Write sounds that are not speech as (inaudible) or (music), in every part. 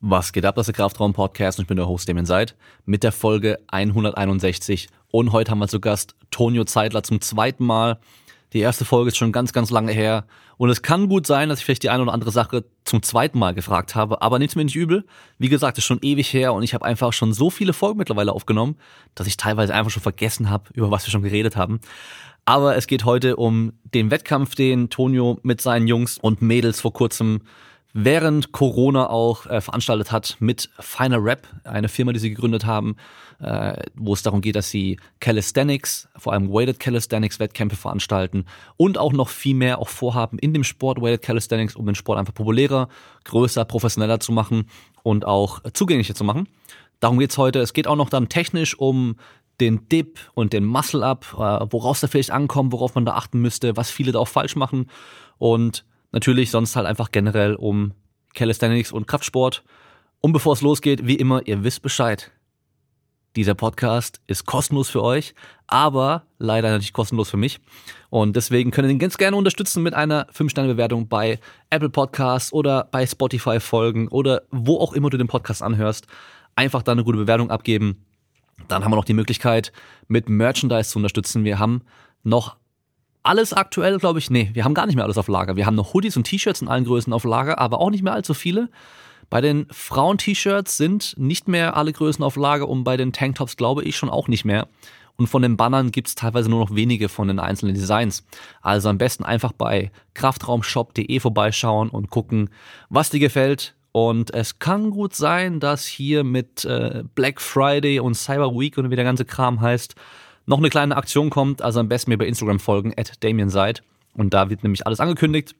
Was geht ab, das ist der Kraftraum-Podcast und ich bin der Host Damien Seid mit der Folge 161. Und heute haben wir zu Gast Tonio Zeitler zum zweiten Mal. Die erste Folge ist schon ganz, ganz lange her. Und es kann gut sein, dass ich vielleicht die eine oder andere Sache zum zweiten Mal gefragt habe, aber nichts mir nicht übel. Wie gesagt, ist schon ewig her und ich habe einfach schon so viele Folgen mittlerweile aufgenommen, dass ich teilweise einfach schon vergessen habe, über was wir schon geredet haben. Aber es geht heute um den Wettkampf, den Tonio mit seinen Jungs und Mädels vor kurzem während Corona auch äh, veranstaltet hat mit Final Rap, eine Firma, die sie gegründet haben, äh, wo es darum geht, dass sie Calisthenics, vor allem Weighted Calisthenics Wettkämpfe veranstalten und auch noch viel mehr auch vorhaben in dem Sport Weighted Calisthenics, um den Sport einfach populärer, größer, professioneller zu machen und auch zugänglicher zu machen. Darum geht's heute. Es geht auch noch dann technisch um den Dip und den Muscle-Up, äh, woraus da vielleicht ankommt, worauf man da achten müsste, was viele da auch falsch machen und Natürlich sonst halt einfach generell um Calisthenics und Kraftsport. Und bevor es losgeht, wie immer, ihr wisst Bescheid. Dieser Podcast ist kostenlos für euch, aber leider natürlich kostenlos für mich. Und deswegen könnt ihr den ganz gerne unterstützen mit einer 5-Sterne-Bewertung bei Apple Podcasts oder bei Spotify folgen oder wo auch immer du den Podcast anhörst. Einfach da eine gute Bewertung abgeben. Dann haben wir noch die Möglichkeit, mit Merchandise zu unterstützen. Wir haben noch alles aktuell, glaube ich, nee, wir haben gar nicht mehr alles auf Lager. Wir haben noch Hoodies und T-Shirts in allen Größen auf Lager, aber auch nicht mehr allzu viele. Bei den Frauen-T-Shirts sind nicht mehr alle Größen auf Lager und bei den Tanktops glaube ich schon auch nicht mehr. Und von den Bannern gibt es teilweise nur noch wenige von den einzelnen Designs. Also am besten einfach bei kraftraumshop.de vorbeischauen und gucken, was dir gefällt. Und es kann gut sein, dass hier mit äh, Black Friday und Cyber Week und wie der ganze Kram heißt, noch eine kleine Aktion kommt, also am besten mir bei Instagram folgen, at DamienSeid. Und da wird nämlich alles angekündigt.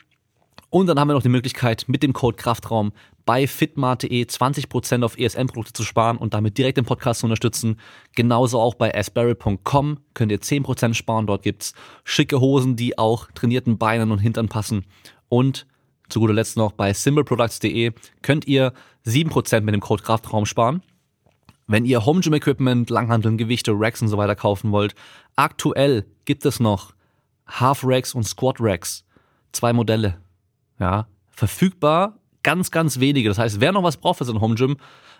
Und dann haben wir noch die Möglichkeit, mit dem Code Kraftraum bei fitmart.de 20% auf ESN-Produkte zu sparen und damit direkt den Podcast zu unterstützen. Genauso auch bei asperry.com könnt ihr 10% sparen. Dort gibt's schicke Hosen, die auch trainierten Beinen und Hintern passen. Und zu guter Letzt noch bei simpleproducts.de könnt ihr 7% mit dem Code Kraftraum sparen. Wenn ihr Home Gym Equipment, Langhanteln, Gewichte, Racks und so weiter kaufen wollt, aktuell gibt es noch Half Racks und Squat Racks. Zwei Modelle. Ja, verfügbar ganz, ganz wenige. Das heißt, wer noch was braucht für so ein Home Gym,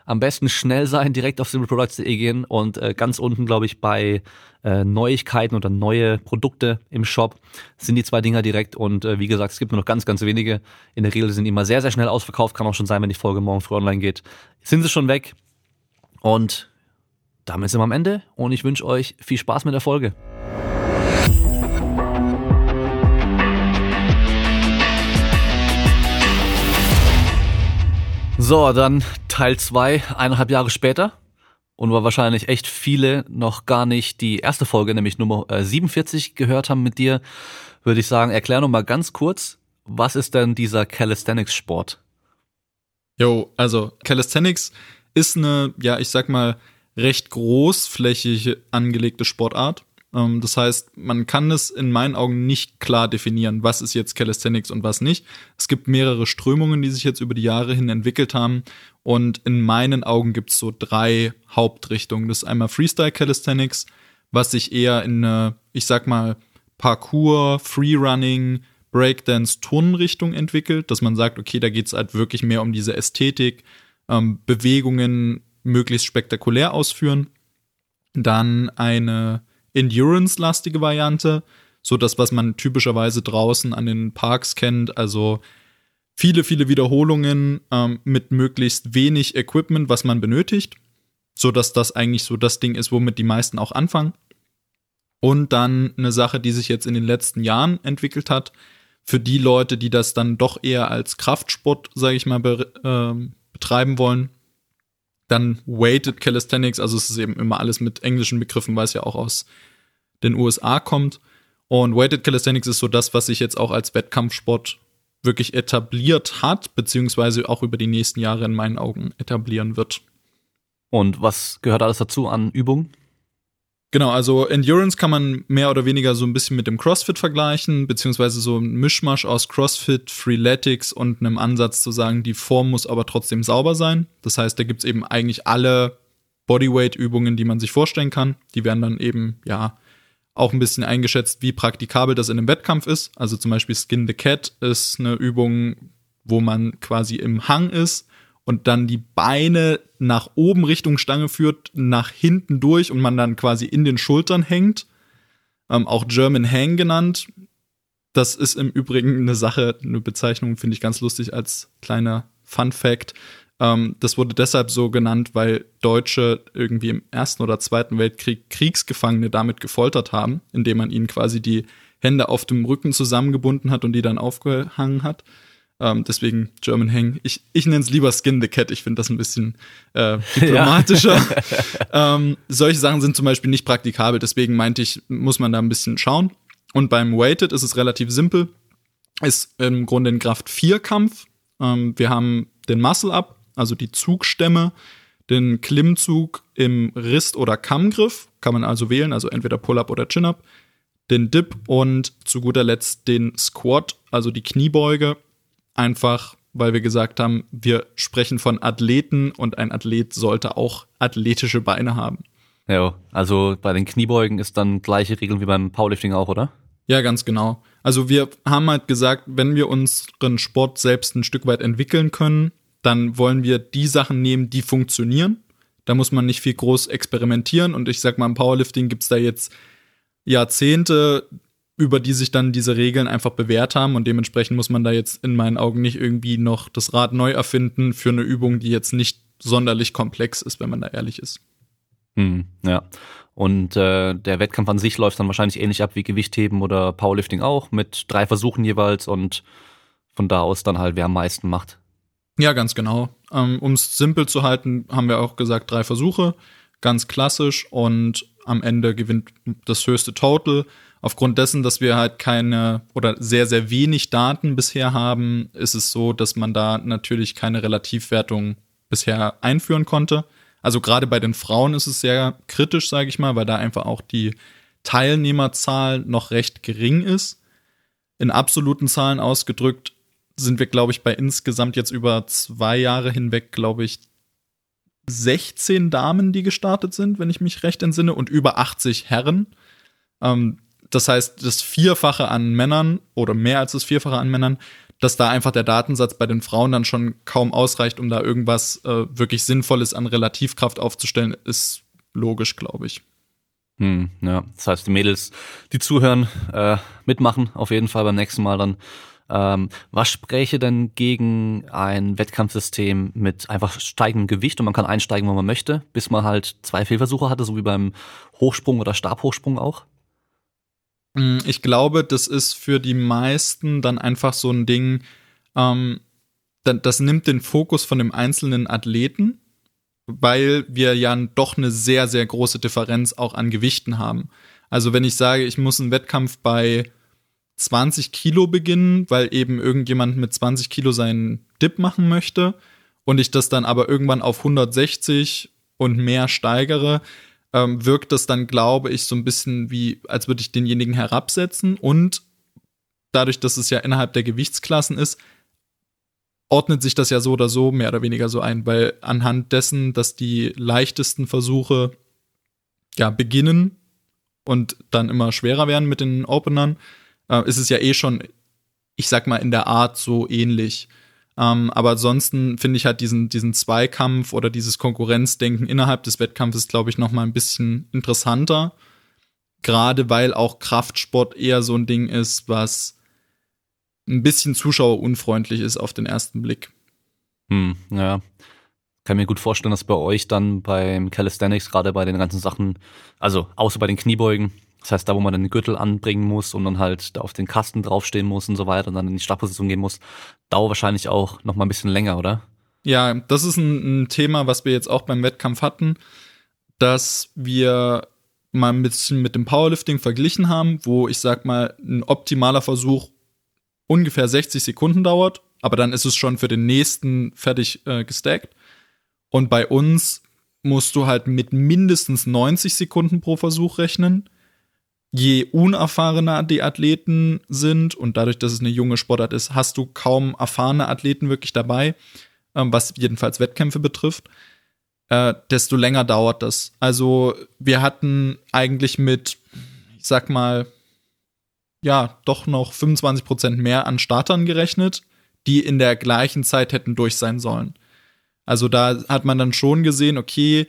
am besten schnell sein, direkt auf simpleproducts.de gehen und äh, ganz unten, glaube ich, bei äh, Neuigkeiten oder neue Produkte im Shop sind die zwei Dinger direkt und äh, wie gesagt, es gibt nur noch ganz, ganz wenige. In der Regel sind die immer sehr, sehr schnell ausverkauft, kann auch schon sein, wenn die Folge morgen früh online geht. Sind sie schon weg, und damit sind wir am Ende und ich wünsche euch viel Spaß mit der Folge. So, dann Teil 2, eineinhalb Jahre später. Und weil wahrscheinlich echt viele noch gar nicht die erste Folge, nämlich Nummer 47, äh, gehört haben mit dir, würde ich sagen, erklär noch mal ganz kurz, was ist denn dieser Calisthenics-Sport? Jo, also Calisthenics ist eine, ja, ich sag mal, recht großflächig angelegte Sportart. Ähm, das heißt, man kann es in meinen Augen nicht klar definieren, was ist jetzt Calisthenics und was nicht. Es gibt mehrere Strömungen, die sich jetzt über die Jahre hin entwickelt haben. Und in meinen Augen gibt es so drei Hauptrichtungen. Das ist einmal Freestyle Calisthenics, was sich eher in eine, ich sag mal, Parkour, Freerunning, Breakdance, Turnrichtung entwickelt, dass man sagt, okay, da geht es halt wirklich mehr um diese Ästhetik, ähm, Bewegungen möglichst spektakulär ausführen. Dann eine Endurance-lastige Variante, so das, was man typischerweise draußen an den Parks kennt, also viele, viele Wiederholungen ähm, mit möglichst wenig Equipment, was man benötigt, so dass das eigentlich so das Ding ist, womit die meisten auch anfangen. Und dann eine Sache, die sich jetzt in den letzten Jahren entwickelt hat, für die Leute, die das dann doch eher als Kraftsport, sage ich mal, äh, betreiben wollen. Dann Weighted Calisthenics, also es ist eben immer alles mit englischen Begriffen, weil es ja auch aus den USA kommt. Und Weighted Calisthenics ist so das, was sich jetzt auch als Wettkampfsport wirklich etabliert hat, beziehungsweise auch über die nächsten Jahre in meinen Augen etablieren wird. Und was gehört alles dazu an Übungen? Genau, also Endurance kann man mehr oder weniger so ein bisschen mit dem CrossFit vergleichen, beziehungsweise so ein Mischmasch aus CrossFit, Freeletics und einem Ansatz zu sagen, die Form muss aber trotzdem sauber sein. Das heißt, da gibt's eben eigentlich alle Bodyweight-Übungen, die man sich vorstellen kann. Die werden dann eben, ja, auch ein bisschen eingeschätzt, wie praktikabel das in einem Wettkampf ist. Also zum Beispiel Skin the Cat ist eine Übung, wo man quasi im Hang ist und dann die Beine nach oben Richtung Stange führt, nach hinten durch und man dann quasi in den Schultern hängt. Ähm, auch German Hang genannt. Das ist im Übrigen eine Sache, eine Bezeichnung, finde ich ganz lustig als kleiner Fun Fact. Ähm, das wurde deshalb so genannt, weil Deutsche irgendwie im Ersten oder Zweiten Weltkrieg Kriegsgefangene damit gefoltert haben, indem man ihnen quasi die Hände auf dem Rücken zusammengebunden hat und die dann aufgehangen hat. Ähm, deswegen German Hang. Ich, ich nenne es lieber Skin the Cat. Ich finde das ein bisschen äh, (laughs) diplomatischer. (laughs) ähm, solche Sachen sind zum Beispiel nicht praktikabel. Deswegen meinte ich, muss man da ein bisschen schauen. Und beim Weighted ist es relativ simpel. Ist im Grunde ein Kraft-4-Kampf. Ähm, wir haben den Muscle-Up, also die Zugstämme, den Klimmzug im Rist- oder Kammgriff. Kann man also wählen, also entweder Pull-Up oder Chin-Up. Den Dip und zu guter Letzt den Squat, also die Kniebeuge einfach weil wir gesagt haben, wir sprechen von Athleten und ein Athlet sollte auch athletische Beine haben. Ja, also bei den Kniebeugen ist dann gleiche Regeln wie beim Powerlifting auch, oder? Ja, ganz genau. Also wir haben halt gesagt, wenn wir unseren Sport selbst ein Stück weit entwickeln können, dann wollen wir die Sachen nehmen, die funktionieren. Da muss man nicht viel groß experimentieren und ich sag mal, im Powerlifting gibt's da jetzt Jahrzehnte über die sich dann diese Regeln einfach bewährt haben und dementsprechend muss man da jetzt in meinen Augen nicht irgendwie noch das Rad neu erfinden für eine Übung, die jetzt nicht sonderlich komplex ist, wenn man da ehrlich ist. Hm, ja. Und äh, der Wettkampf an sich läuft dann wahrscheinlich ähnlich ab wie Gewichtheben oder Powerlifting auch, mit drei Versuchen jeweils und von da aus dann halt, wer am meisten macht. Ja, ganz genau. Ähm, um es simpel zu halten, haben wir auch gesagt, drei Versuche, ganz klassisch und am Ende gewinnt das höchste Total aufgrund dessen, dass wir halt keine oder sehr, sehr wenig Daten bisher haben, ist es so, dass man da natürlich keine Relativwertung bisher einführen konnte. Also gerade bei den Frauen ist es sehr kritisch, sage ich mal, weil da einfach auch die Teilnehmerzahl noch recht gering ist. In absoluten Zahlen ausgedrückt sind wir, glaube ich, bei insgesamt jetzt über zwei Jahre hinweg, glaube ich, 16 Damen, die gestartet sind, wenn ich mich recht entsinne, und über 80 Herren. Ähm, das heißt, das Vierfache an Männern oder mehr als das Vierfache an Männern, dass da einfach der Datensatz bei den Frauen dann schon kaum ausreicht, um da irgendwas äh, wirklich Sinnvolles an Relativkraft aufzustellen, ist logisch, glaube ich. Hm, ja, das heißt, die Mädels, die zuhören, äh, mitmachen auf jeden Fall beim nächsten Mal dann. Ähm, was spräche denn gegen ein Wettkampfsystem mit einfach steigendem Gewicht und man kann einsteigen, wo man möchte, bis man halt zwei Fehlversuche hatte, so wie beim Hochsprung oder Stabhochsprung auch? Mm, ich glaube, das ist für die meisten dann einfach so ein Ding, ähm, das nimmt den Fokus von dem einzelnen Athleten, weil wir ja doch eine sehr, sehr große Differenz auch an Gewichten haben. Also wenn ich sage, ich muss einen Wettkampf bei 20 Kilo beginnen, weil eben irgendjemand mit 20 Kilo seinen Dip machen möchte und ich das dann aber irgendwann auf 160 und mehr steigere, ähm, wirkt das dann, glaube ich, so ein bisschen wie, als würde ich denjenigen herabsetzen. Und dadurch, dass es ja innerhalb der Gewichtsklassen ist, ordnet sich das ja so oder so mehr oder weniger so ein, weil anhand dessen, dass die leichtesten Versuche ja beginnen und dann immer schwerer werden mit den Openern, äh, ist es ja eh schon, ich sag mal, in der Art so ähnlich. Ähm, aber ansonsten finde ich halt diesen, diesen Zweikampf oder dieses Konkurrenzdenken innerhalb des Wettkampfes, glaube ich, noch mal ein bisschen interessanter. Gerade weil auch Kraftsport eher so ein Ding ist, was ein bisschen zuschauerunfreundlich ist auf den ersten Blick. Hm, ja. Kann mir gut vorstellen, dass bei euch dann beim Calisthenics, gerade bei den ganzen Sachen, also außer bei den Kniebeugen, das heißt, da, wo man dann den Gürtel anbringen muss und dann halt da auf den Kasten draufstehen muss und so weiter und dann in die Startposition gehen muss, dauert wahrscheinlich auch noch mal ein bisschen länger, oder? Ja, das ist ein, ein Thema, was wir jetzt auch beim Wettkampf hatten, dass wir mal ein bisschen mit dem Powerlifting verglichen haben, wo ich sag mal, ein optimaler Versuch ungefähr 60 Sekunden dauert, aber dann ist es schon für den nächsten fertig äh, gestackt. Und bei uns musst du halt mit mindestens 90 Sekunden pro Versuch rechnen je unerfahrener die Athleten sind und dadurch, dass es eine junge Sportart ist, hast du kaum erfahrene Athleten wirklich dabei, ähm, was jedenfalls Wettkämpfe betrifft, äh, desto länger dauert das. Also wir hatten eigentlich mit, ich sag mal, ja, doch noch 25 Prozent mehr an Startern gerechnet, die in der gleichen Zeit hätten durch sein sollen. Also da hat man dann schon gesehen, okay,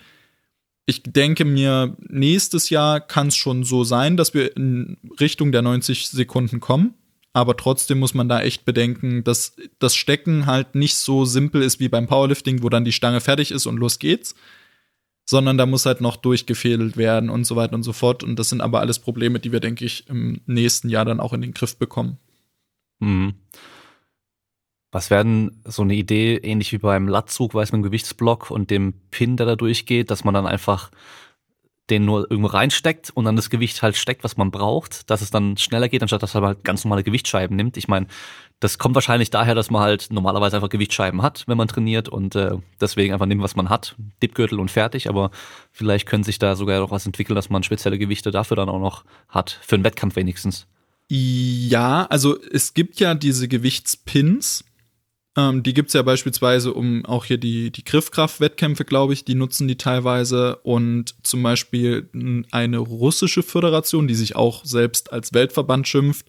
ich denke mir, nächstes Jahr kann es schon so sein, dass wir in Richtung der 90 Sekunden kommen. Aber trotzdem muss man da echt bedenken, dass das Stecken halt nicht so simpel ist wie beim Powerlifting, wo dann die Stange fertig ist und los geht's. Sondern da muss halt noch durchgefädelt werden und so weiter und so fort. Und das sind aber alles Probleme, die wir, denke ich, im nächsten Jahr dann auch in den Griff bekommen. Mhm. Was werden so eine Idee, ähnlich wie beim Latzug, weiß man, Gewichtsblock und dem Pin, der da durchgeht, dass man dann einfach den nur irgendwo reinsteckt und dann das Gewicht halt steckt, was man braucht, dass es dann schneller geht, anstatt dass man halt ganz normale Gewichtsscheiben nimmt. Ich meine, das kommt wahrscheinlich daher, dass man halt normalerweise einfach Gewichtsscheiben hat, wenn man trainiert und äh, deswegen einfach nimmt, was man hat, Dipgürtel und fertig. Aber vielleicht können sich da sogar noch was entwickeln, dass man spezielle Gewichte dafür dann auch noch hat, für einen Wettkampf wenigstens. Ja, also es gibt ja diese Gewichtspins, ähm, die gibt's ja beispielsweise um auch hier die, die Griffkraft-Wettkämpfe, glaube ich, die nutzen die teilweise. Und zum Beispiel eine russische Föderation, die sich auch selbst als Weltverband schimpft,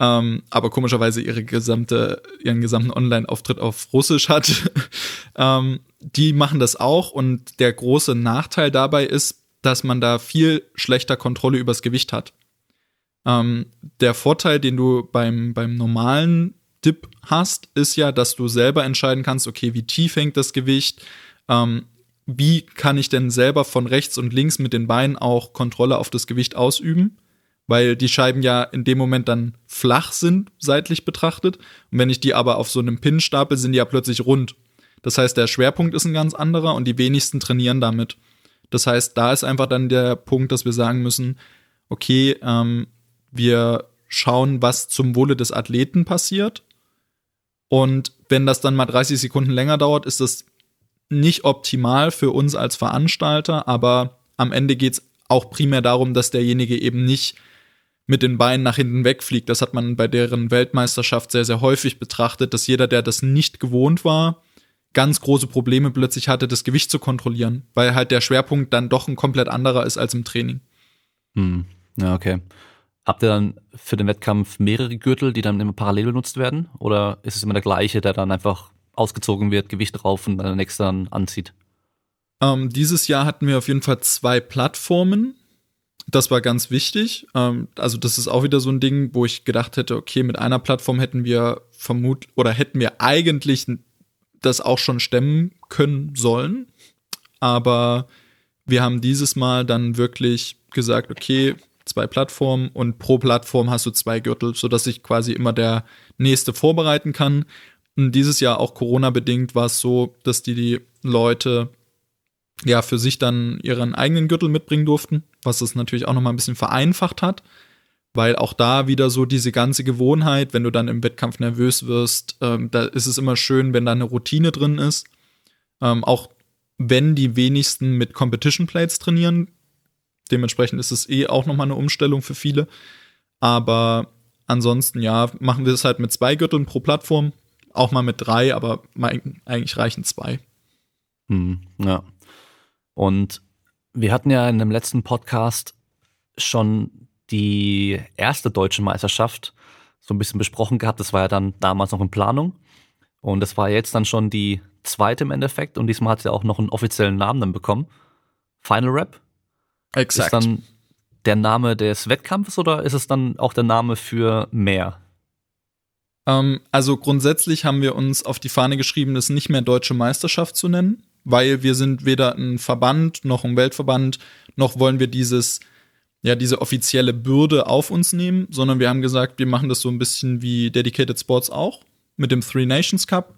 ähm, aber komischerweise ihre gesamte, ihren gesamten Online-Auftritt auf Russisch hat. (laughs) ähm, die machen das auch und der große Nachteil dabei ist, dass man da viel schlechter Kontrolle übers Gewicht hat. Ähm, der Vorteil, den du beim, beim normalen Dip hast, ist ja, dass du selber entscheiden kannst, okay, wie tief hängt das Gewicht, ähm, wie kann ich denn selber von rechts und links mit den Beinen auch Kontrolle auf das Gewicht ausüben, weil die Scheiben ja in dem Moment dann flach sind, seitlich betrachtet. Und wenn ich die aber auf so einem Pin stapel, sind die ja plötzlich rund. Das heißt, der Schwerpunkt ist ein ganz anderer und die wenigsten trainieren damit. Das heißt, da ist einfach dann der Punkt, dass wir sagen müssen, okay, ähm, wir schauen, was zum Wohle des Athleten passiert und wenn das dann mal 30 Sekunden länger dauert, ist das nicht optimal für uns als Veranstalter, aber am Ende geht es auch primär darum, dass derjenige eben nicht mit den Beinen nach hinten wegfliegt. Das hat man bei deren Weltmeisterschaft sehr, sehr häufig betrachtet, dass jeder, der das nicht gewohnt war, ganz große Probleme plötzlich hatte, das Gewicht zu kontrollieren, weil halt der Schwerpunkt dann doch ein komplett anderer ist als im Training. Hm. Ja, okay. Habt ihr dann für den Wettkampf mehrere Gürtel, die dann immer parallel benutzt werden? Oder ist es immer der gleiche, der dann einfach ausgezogen wird, Gewicht drauf und dann der nächste dann anzieht? Ähm, dieses Jahr hatten wir auf jeden Fall zwei Plattformen. Das war ganz wichtig. Ähm, also, das ist auch wieder so ein Ding, wo ich gedacht hätte, okay, mit einer Plattform hätten wir vermutlich oder hätten wir eigentlich das auch schon stemmen können sollen. Aber wir haben dieses Mal dann wirklich gesagt, okay, zwei Plattformen und pro Plattform hast du zwei Gürtel, sodass sich quasi immer der nächste vorbereiten kann. Und dieses Jahr auch Corona-bedingt war es so, dass die, die Leute ja für sich dann ihren eigenen Gürtel mitbringen durften, was es natürlich auch nochmal ein bisschen vereinfacht hat, weil auch da wieder so diese ganze Gewohnheit, wenn du dann im Wettkampf nervös wirst, ähm, da ist es immer schön, wenn da eine Routine drin ist. Ähm, auch wenn die wenigsten mit Competition Plates trainieren, Dementsprechend ist es eh auch nochmal eine Umstellung für viele. Aber ansonsten, ja, machen wir es halt mit zwei Gürteln pro Plattform. Auch mal mit drei, aber eigentlich reichen zwei. Hm, ja. Und wir hatten ja in dem letzten Podcast schon die erste deutsche Meisterschaft so ein bisschen besprochen gehabt. Das war ja dann damals noch in Planung. Und das war jetzt dann schon die zweite im Endeffekt. Und diesmal hat sie auch noch einen offiziellen Namen dann bekommen. Final Rap. Exakt. Ist dann der Name des Wettkampfes oder ist es dann auch der Name für mehr? Ähm, also grundsätzlich haben wir uns auf die Fahne geschrieben, das nicht mehr deutsche Meisterschaft zu nennen, weil wir sind weder ein Verband noch ein Weltverband, noch wollen wir dieses ja, diese offizielle Bürde auf uns nehmen, sondern wir haben gesagt, wir machen das so ein bisschen wie Dedicated Sports auch mit dem Three Nations Cup.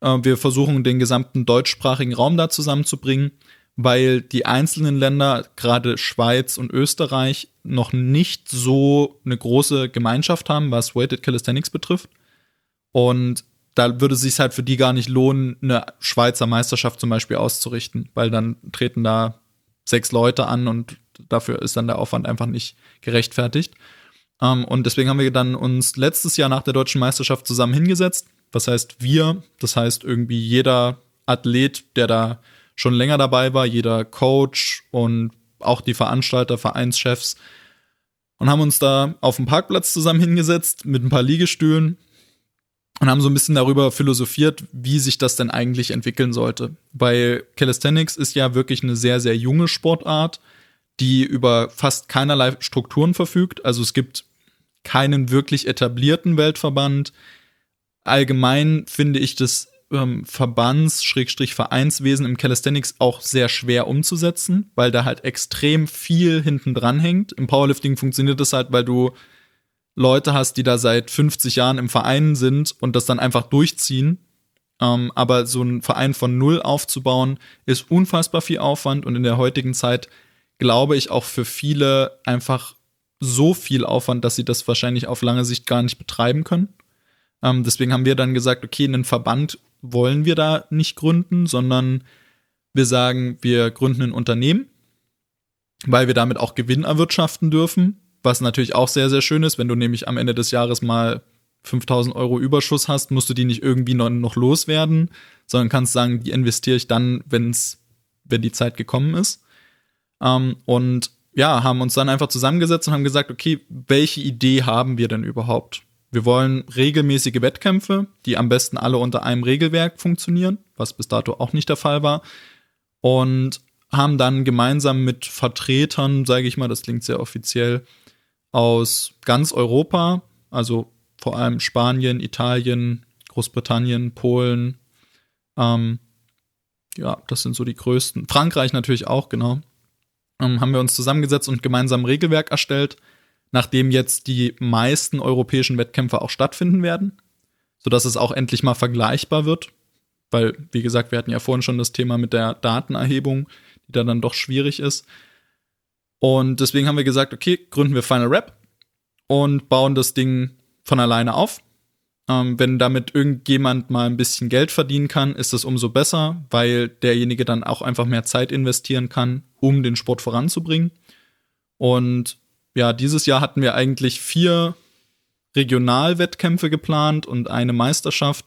Äh, wir versuchen den gesamten deutschsprachigen Raum da zusammenzubringen weil die einzelnen Länder, gerade Schweiz und Österreich, noch nicht so eine große Gemeinschaft haben, was Weighted Calisthenics betrifft. Und da würde es sich halt für die gar nicht lohnen, eine Schweizer Meisterschaft zum Beispiel auszurichten, weil dann treten da sechs Leute an und dafür ist dann der Aufwand einfach nicht gerechtfertigt. Ähm, und deswegen haben wir dann uns letztes Jahr nach der deutschen Meisterschaft zusammen hingesetzt. Was heißt wir? Das heißt irgendwie jeder Athlet, der da schon länger dabei war, jeder Coach und auch die Veranstalter, Vereinschefs und haben uns da auf dem Parkplatz zusammen hingesetzt mit ein paar Liegestühlen und haben so ein bisschen darüber philosophiert, wie sich das denn eigentlich entwickeln sollte. Weil Calisthenics ist ja wirklich eine sehr, sehr junge Sportart, die über fast keinerlei Strukturen verfügt. Also es gibt keinen wirklich etablierten Weltverband. Allgemein finde ich das ähm, Verbands-Vereinswesen im Calisthenics auch sehr schwer umzusetzen, weil da halt extrem viel hinten dran hängt. Im Powerlifting funktioniert das halt, weil du Leute hast, die da seit 50 Jahren im Verein sind und das dann einfach durchziehen. Ähm, aber so ein Verein von Null aufzubauen, ist unfassbar viel Aufwand und in der heutigen Zeit glaube ich auch für viele einfach so viel Aufwand, dass sie das wahrscheinlich auf lange Sicht gar nicht betreiben können. Ähm, deswegen haben wir dann gesagt, okay, einen Verband wollen wir da nicht gründen, sondern wir sagen, wir gründen ein Unternehmen, weil wir damit auch Gewinn erwirtschaften dürfen, was natürlich auch sehr, sehr schön ist, wenn du nämlich am Ende des Jahres mal 5000 Euro Überschuss hast, musst du die nicht irgendwie noch, loswerden, sondern kannst sagen, die investiere ich dann, wenn's, wenn die Zeit gekommen ist. Ähm, und ja, haben uns dann einfach zusammengesetzt und haben gesagt, okay, welche Idee haben wir denn überhaupt? Wir wollen regelmäßige Wettkämpfe, die am besten alle unter einem Regelwerk funktionieren, was bis dato auch nicht der Fall war. Und haben dann gemeinsam mit Vertretern, sage ich mal, das klingt sehr offiziell, aus ganz Europa, also vor allem Spanien, Italien, Großbritannien, Polen, ähm, ja, das sind so die größten. Frankreich natürlich auch, genau. Ähm, haben wir uns zusammengesetzt und gemeinsam ein Regelwerk erstellt, nachdem jetzt die meisten europäischen Wettkämpfe auch stattfinden werden, sodass es auch endlich mal vergleichbar wird. Weil, wie gesagt, wir hatten ja vorhin schon das Thema mit der Datenerhebung, die da dann doch schwierig ist. Und deswegen haben wir gesagt, okay, gründen wir Final Rap und bauen das Ding von alleine auf. Ähm, wenn damit irgendjemand mal ein bisschen Geld verdienen kann, ist das umso besser, weil derjenige dann auch einfach mehr Zeit investieren kann, um den Sport voranzubringen. Und ja, dieses Jahr hatten wir eigentlich vier Regionalwettkämpfe geplant und eine Meisterschaft.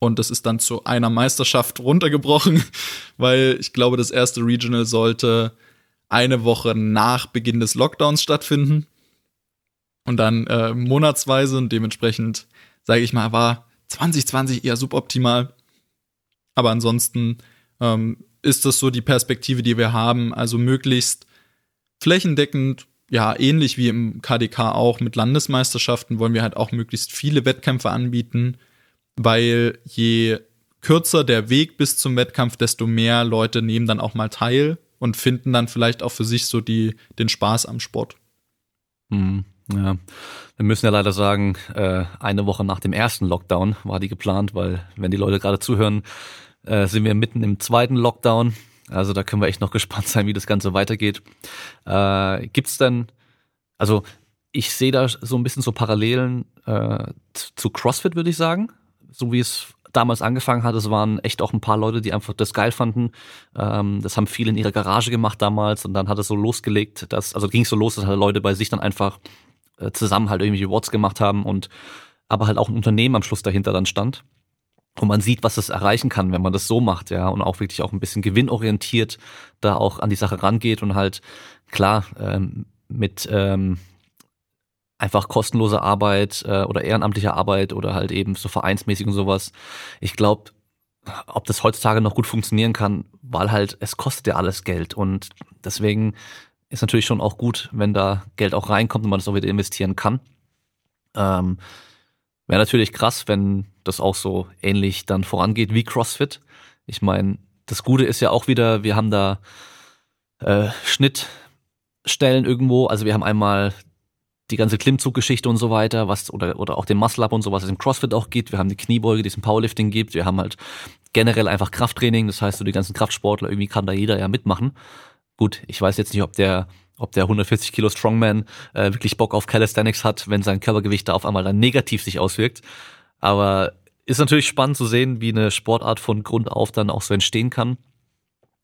Und das ist dann zu einer Meisterschaft runtergebrochen, (laughs) weil ich glaube, das erste Regional sollte eine Woche nach Beginn des Lockdowns stattfinden. Und dann äh, monatsweise und dementsprechend, sage ich mal, war 2020 eher suboptimal. Aber ansonsten ähm, ist das so die Perspektive, die wir haben. Also möglichst flächendeckend, ja, ähnlich wie im KDK auch mit Landesmeisterschaften wollen wir halt auch möglichst viele Wettkämpfe anbieten, weil je kürzer der Weg bis zum Wettkampf, desto mehr Leute nehmen dann auch mal teil und finden dann vielleicht auch für sich so die, den Spaß am Sport. Mhm. Ja, wir müssen ja leider sagen, äh, eine Woche nach dem ersten Lockdown war die geplant, weil wenn die Leute gerade zuhören, äh, sind wir mitten im zweiten Lockdown. Also da können wir echt noch (laughs) gespannt sein, wie das Ganze weitergeht. Äh, gibt's denn, also ich sehe da so ein bisschen so Parallelen äh, zu CrossFit, würde ich sagen. So wie es damals angefangen hat, es waren echt auch ein paar Leute, die einfach das geil fanden. Ähm, das haben viele in ihrer Garage gemacht damals und dann hat es so losgelegt, dass, also ging es so los, dass halt Leute bei sich dann einfach äh, zusammen halt irgendwie Awards gemacht haben und aber halt auch ein Unternehmen am Schluss dahinter dann stand. Und man sieht, was das erreichen kann, wenn man das so macht, ja, und auch wirklich auch ein bisschen gewinnorientiert da auch an die Sache rangeht und halt klar ähm, mit ähm, einfach kostenlose Arbeit äh, oder ehrenamtliche Arbeit oder halt eben so vereinsmäßig und sowas. Ich glaube, ob das heutzutage noch gut funktionieren kann, weil halt es kostet ja alles Geld und deswegen ist natürlich schon auch gut, wenn da Geld auch reinkommt und man das auch wieder investieren kann. Ähm, Wäre natürlich krass, wenn das auch so ähnlich dann vorangeht wie CrossFit. Ich meine, das Gute ist ja auch wieder, wir haben da äh, Schnittstellen irgendwo. Also wir haben einmal die ganze Klimmzuggeschichte und so weiter, was oder oder auch den Muscle Up und so was es im CrossFit auch gibt. Wir haben die Kniebeuge, die es im Powerlifting gibt. Wir haben halt generell einfach Krafttraining. Das heißt, so die ganzen Kraftsportler irgendwie kann da jeder ja mitmachen. Gut, ich weiß jetzt nicht, ob der ob der 140 Kilo Strongman äh, wirklich Bock auf Calisthenics hat, wenn sein Körpergewicht da auf einmal dann negativ sich auswirkt. Aber ist natürlich spannend zu sehen, wie eine Sportart von Grund auf dann auch so entstehen kann.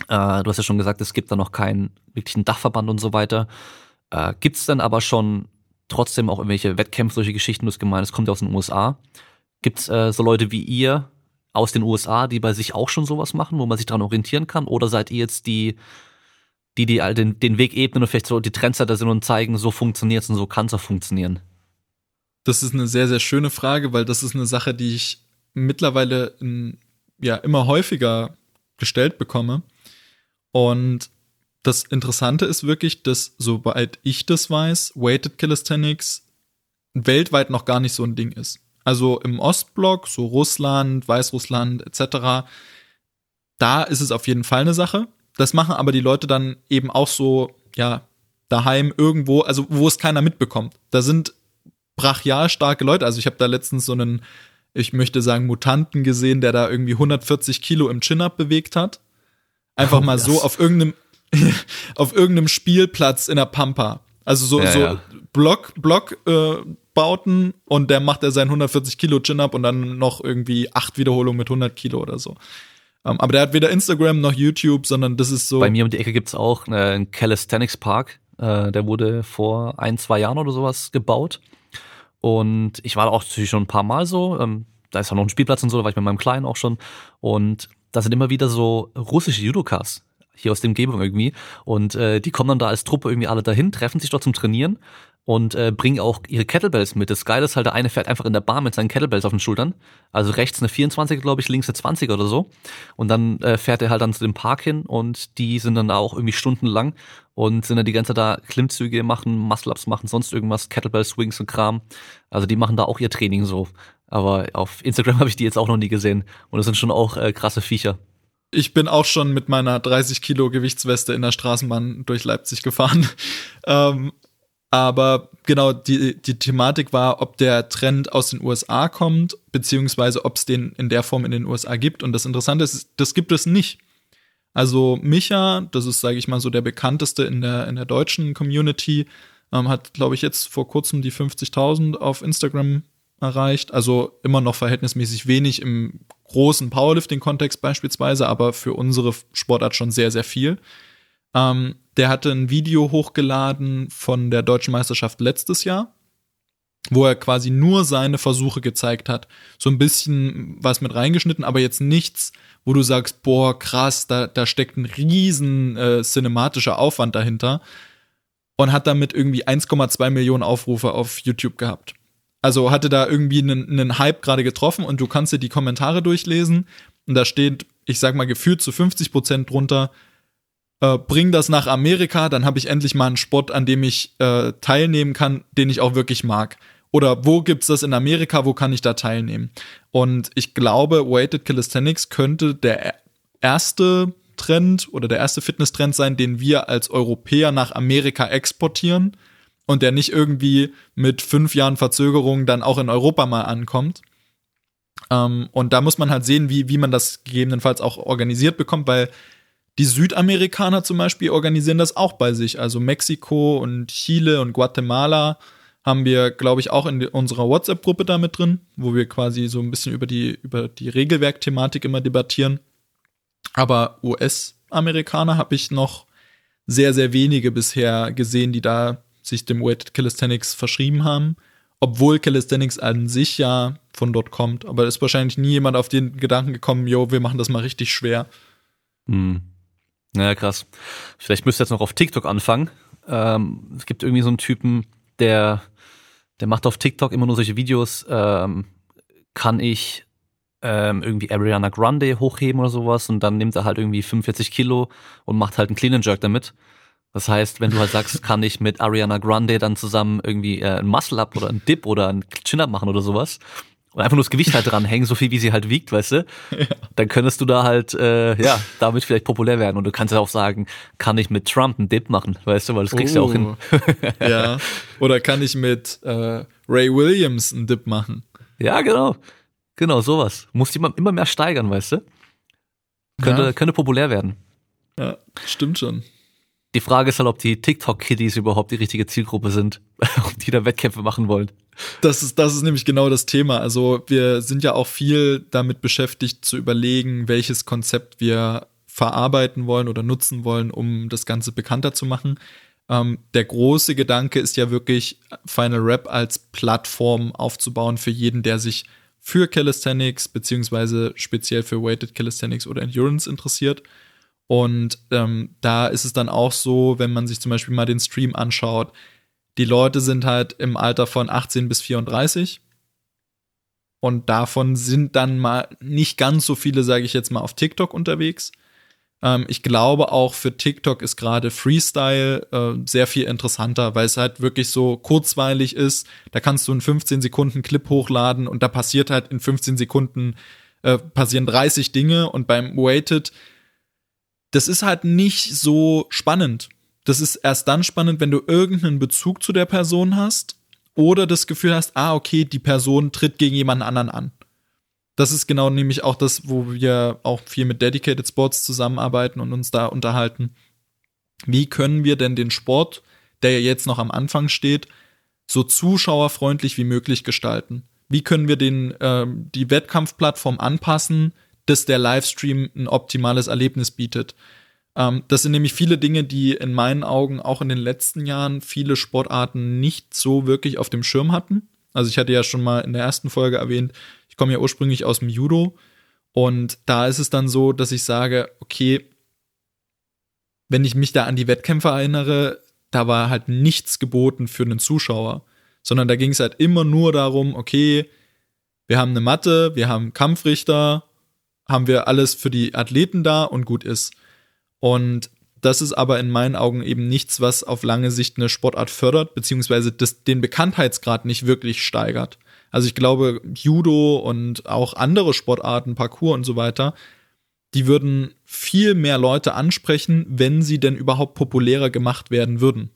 Äh, du hast ja schon gesagt, es gibt da noch keinen wirklichen Dachverband und so weiter. Äh, Gibt es dann aber schon trotzdem auch irgendwelche Wettkämpfe, solche Geschichten, du hast gemeint, es kommt ja aus den USA. Gibt es äh, so Leute wie ihr aus den USA, die bei sich auch schon sowas machen, wo man sich daran orientieren kann? Oder seid ihr jetzt die die die den, den Weg ebnen und vielleicht so die Trendsetter sind und zeigen, so funktioniert's und so kann's auch funktionieren. Das ist eine sehr, sehr schöne Frage, weil das ist eine Sache, die ich mittlerweile in, ja immer häufiger gestellt bekomme. Und das Interessante ist wirklich, dass, soweit ich das weiß, Weighted Calisthenics weltweit noch gar nicht so ein Ding ist. Also im Ostblock, so Russland, Weißrussland etc., da ist es auf jeden Fall eine Sache. Das machen aber die Leute dann eben auch so, ja, daheim irgendwo, also wo es keiner mitbekommt. Da sind brachial starke Leute. Also ich habe da letztens so einen, ich möchte sagen, Mutanten gesehen, der da irgendwie 140 Kilo im Chin-Up bewegt hat. Einfach oh, mal so auf irgendeinem, (laughs) auf irgendeinem Spielplatz in der Pampa. Also so, ja, so ja. Block, Block, äh, Bauten und der macht er sein 140 Kilo Chin-Up und dann noch irgendwie acht Wiederholungen mit 100 Kilo oder so. Um, ähm, aber der hat weder Instagram noch YouTube, sondern das ist so. Bei mir um die Ecke gibt's auch einen Calisthenics Park. Äh, der wurde vor ein, zwei Jahren oder sowas gebaut. Und ich war da auch natürlich schon ein paar Mal so. Ähm, da ist auch noch ein Spielplatz und so, da war ich mit meinem Kleinen auch schon. Und da sind immer wieder so russische Judokas hier aus dem Umgebung irgendwie. Und äh, die kommen dann da als Truppe irgendwie alle dahin, treffen sich dort zum Trainieren und äh, bringen auch ihre Kettlebells mit. Das Geile ist halt, der eine fährt einfach in der Bahn mit seinen Kettlebells auf den Schultern. Also rechts eine 24, glaube ich, links eine 20 oder so. Und dann äh, fährt er halt dann zu dem Park hin und die sind dann da auch irgendwie stundenlang und sind dann die ganze Zeit da Klimmzüge machen, Muscle-Ups machen, sonst irgendwas, Kettlebell-Swings und Kram. Also die machen da auch ihr Training so. Aber auf Instagram (laughs) habe ich die jetzt auch noch nie gesehen. Und das sind schon auch äh, krasse Viecher. Ich bin auch schon mit meiner 30 Kilo Gewichtsweste in der Straßenbahn durch Leipzig gefahren. (laughs) ähm, aber genau, die, die Thematik war, ob der Trend aus den USA kommt, beziehungsweise ob es den in der Form in den USA gibt. Und das Interessante ist, das gibt es nicht. Also Micha, das ist, sage ich mal, so der bekannteste in der, in der deutschen Community, ähm, hat, glaube ich, jetzt vor kurzem die 50.000 auf Instagram erreicht. Also immer noch verhältnismäßig wenig im großen Powerlifting-Kontext beispielsweise, aber für unsere Sportart schon sehr, sehr viel. Ähm, der hatte ein Video hochgeladen von der deutschen Meisterschaft letztes Jahr, wo er quasi nur seine Versuche gezeigt hat. So ein bisschen was mit reingeschnitten, aber jetzt nichts, wo du sagst, boah, krass, da, da steckt ein riesen äh, cinematischer Aufwand dahinter. Und hat damit irgendwie 1,2 Millionen Aufrufe auf YouTube gehabt. Also hatte da irgendwie einen, einen Hype gerade getroffen und du kannst dir die Kommentare durchlesen und da steht, ich sag mal, gefühlt zu 50 Prozent drunter, äh, bring das nach Amerika, dann habe ich endlich mal einen Sport, an dem ich äh, teilnehmen kann, den ich auch wirklich mag. Oder wo gibt's das in Amerika, wo kann ich da teilnehmen? Und ich glaube, Weighted Calisthenics könnte der erste Trend oder der erste Fitness-Trend sein, den wir als Europäer nach Amerika exportieren und der nicht irgendwie mit fünf Jahren Verzögerung dann auch in Europa mal ankommt. Ähm, und da muss man halt sehen, wie, wie man das gegebenenfalls auch organisiert bekommt, weil die Südamerikaner zum Beispiel organisieren das auch bei sich. Also Mexiko und Chile und Guatemala haben wir, glaube ich, auch in unserer WhatsApp-Gruppe da mit drin, wo wir quasi so ein bisschen über die, über die Regelwerkthematik immer debattieren. Aber US-Amerikaner habe ich noch sehr, sehr wenige bisher gesehen, die da sich dem Weighted Calisthenics verschrieben haben. Obwohl Calisthenics an sich ja von dort kommt. Aber ist wahrscheinlich nie jemand auf den Gedanken gekommen, yo, wir machen das mal richtig schwer. Hm. Naja, krass. Vielleicht müsst ihr jetzt noch auf TikTok anfangen. Ähm, es gibt irgendwie so einen Typen, der, der macht auf TikTok immer nur solche Videos. Ähm, kann ich ähm, irgendwie Ariana Grande hochheben oder sowas und dann nimmt er halt irgendwie 45 Kilo und macht halt einen Clean and Jerk damit. Das heißt, wenn du halt sagst, kann ich mit Ariana Grande dann zusammen irgendwie äh, ein Muscle-Up oder ein Dip oder ein Chin-Up machen oder sowas, und einfach nur das Gewicht halt dranhängen, so viel wie sie halt wiegt, weißt du, ja. dann könntest du da halt, äh, ja, damit vielleicht populär werden. Und du kannst ja auch sagen, kann ich mit Trump einen Dip machen, weißt du, weil das kriegst du oh. ja auch hin. Oh. ja. Oder kann ich mit äh, Ray Williams einen Dip machen? Ja, genau. Genau, sowas. Muss immer, immer mehr steigern, weißt du? Könnte, ja. könnte populär werden. Ja, stimmt schon. Die Frage ist halt, ob die TikTok-Kiddies überhaupt die richtige Zielgruppe sind, (laughs) ob die da Wettkämpfe machen wollen. Das ist, das ist nämlich genau das Thema. Also wir sind ja auch viel damit beschäftigt zu überlegen, welches Konzept wir verarbeiten wollen oder nutzen wollen, um das Ganze bekannter zu machen. Ähm, der große Gedanke ist ja wirklich, Final Rap als Plattform aufzubauen für jeden, der sich für Calisthenics beziehungsweise speziell für Weighted Calisthenics oder Endurance interessiert. Und ähm, da ist es dann auch so, wenn man sich zum Beispiel mal den Stream anschaut, Die Leute sind halt im Alter von 18 bis 34. Und davon sind dann mal nicht ganz so viele, sage ich jetzt mal, auf TikTok unterwegs. Ähm, ich glaube auch für TikTok ist gerade Freestyle äh, sehr viel interessanter, weil es halt wirklich so kurzweilig ist. Da kannst du einen 15 Sekunden Clip hochladen und da passiert halt in 15 Sekunden äh, passieren 30 Dinge und beim Weighted das ist halt nicht so spannend. Das ist erst dann spannend, wenn du irgendeinen Bezug zu der Person hast oder das Gefühl hast, ah, okay, die Person tritt gegen jemanden anderen an. Das ist genau nämlich auch das, wo wir auch viel mit Dedicated Sports zusammenarbeiten und uns da unterhalten. Wie können wir denn den Sport, der ja jetzt noch am Anfang steht, so zuschauerfreundlich wie möglich gestalten? Wie können wir den, äh, die Wettkampfplattform anpassen, dass der Livestream ein optimales Erlebnis bietet? Ähm, das sind nämlich viele Dinge, die in meinen Augen auch in den letzten Jahren viele Sportarten nicht so wirklich auf dem Schirm hatten. Also ich hatte ja schon mal in der ersten Folge erwähnt, ich komme ja ursprünglich aus dem Judo und da ist es dann so, dass ich sage, okay, wenn ich mich da an die Wettkämpfe erinnere, da war halt nichts geboten für einen Zuschauer, sondern da ging es halt immer nur darum, okay, wir haben eine Matte, wir haben Kampfrichter, haben wir alles für die Athleten da und gut ist. Und das ist aber in meinen Augen eben nichts, was auf lange Sicht eine Sportart fördert, beziehungsweise das, den Bekanntheitsgrad nicht wirklich steigert. Also ich glaube, Judo und auch andere Sportarten, Parkour und so weiter, die würden viel mehr Leute ansprechen, wenn sie denn überhaupt populärer gemacht werden würden.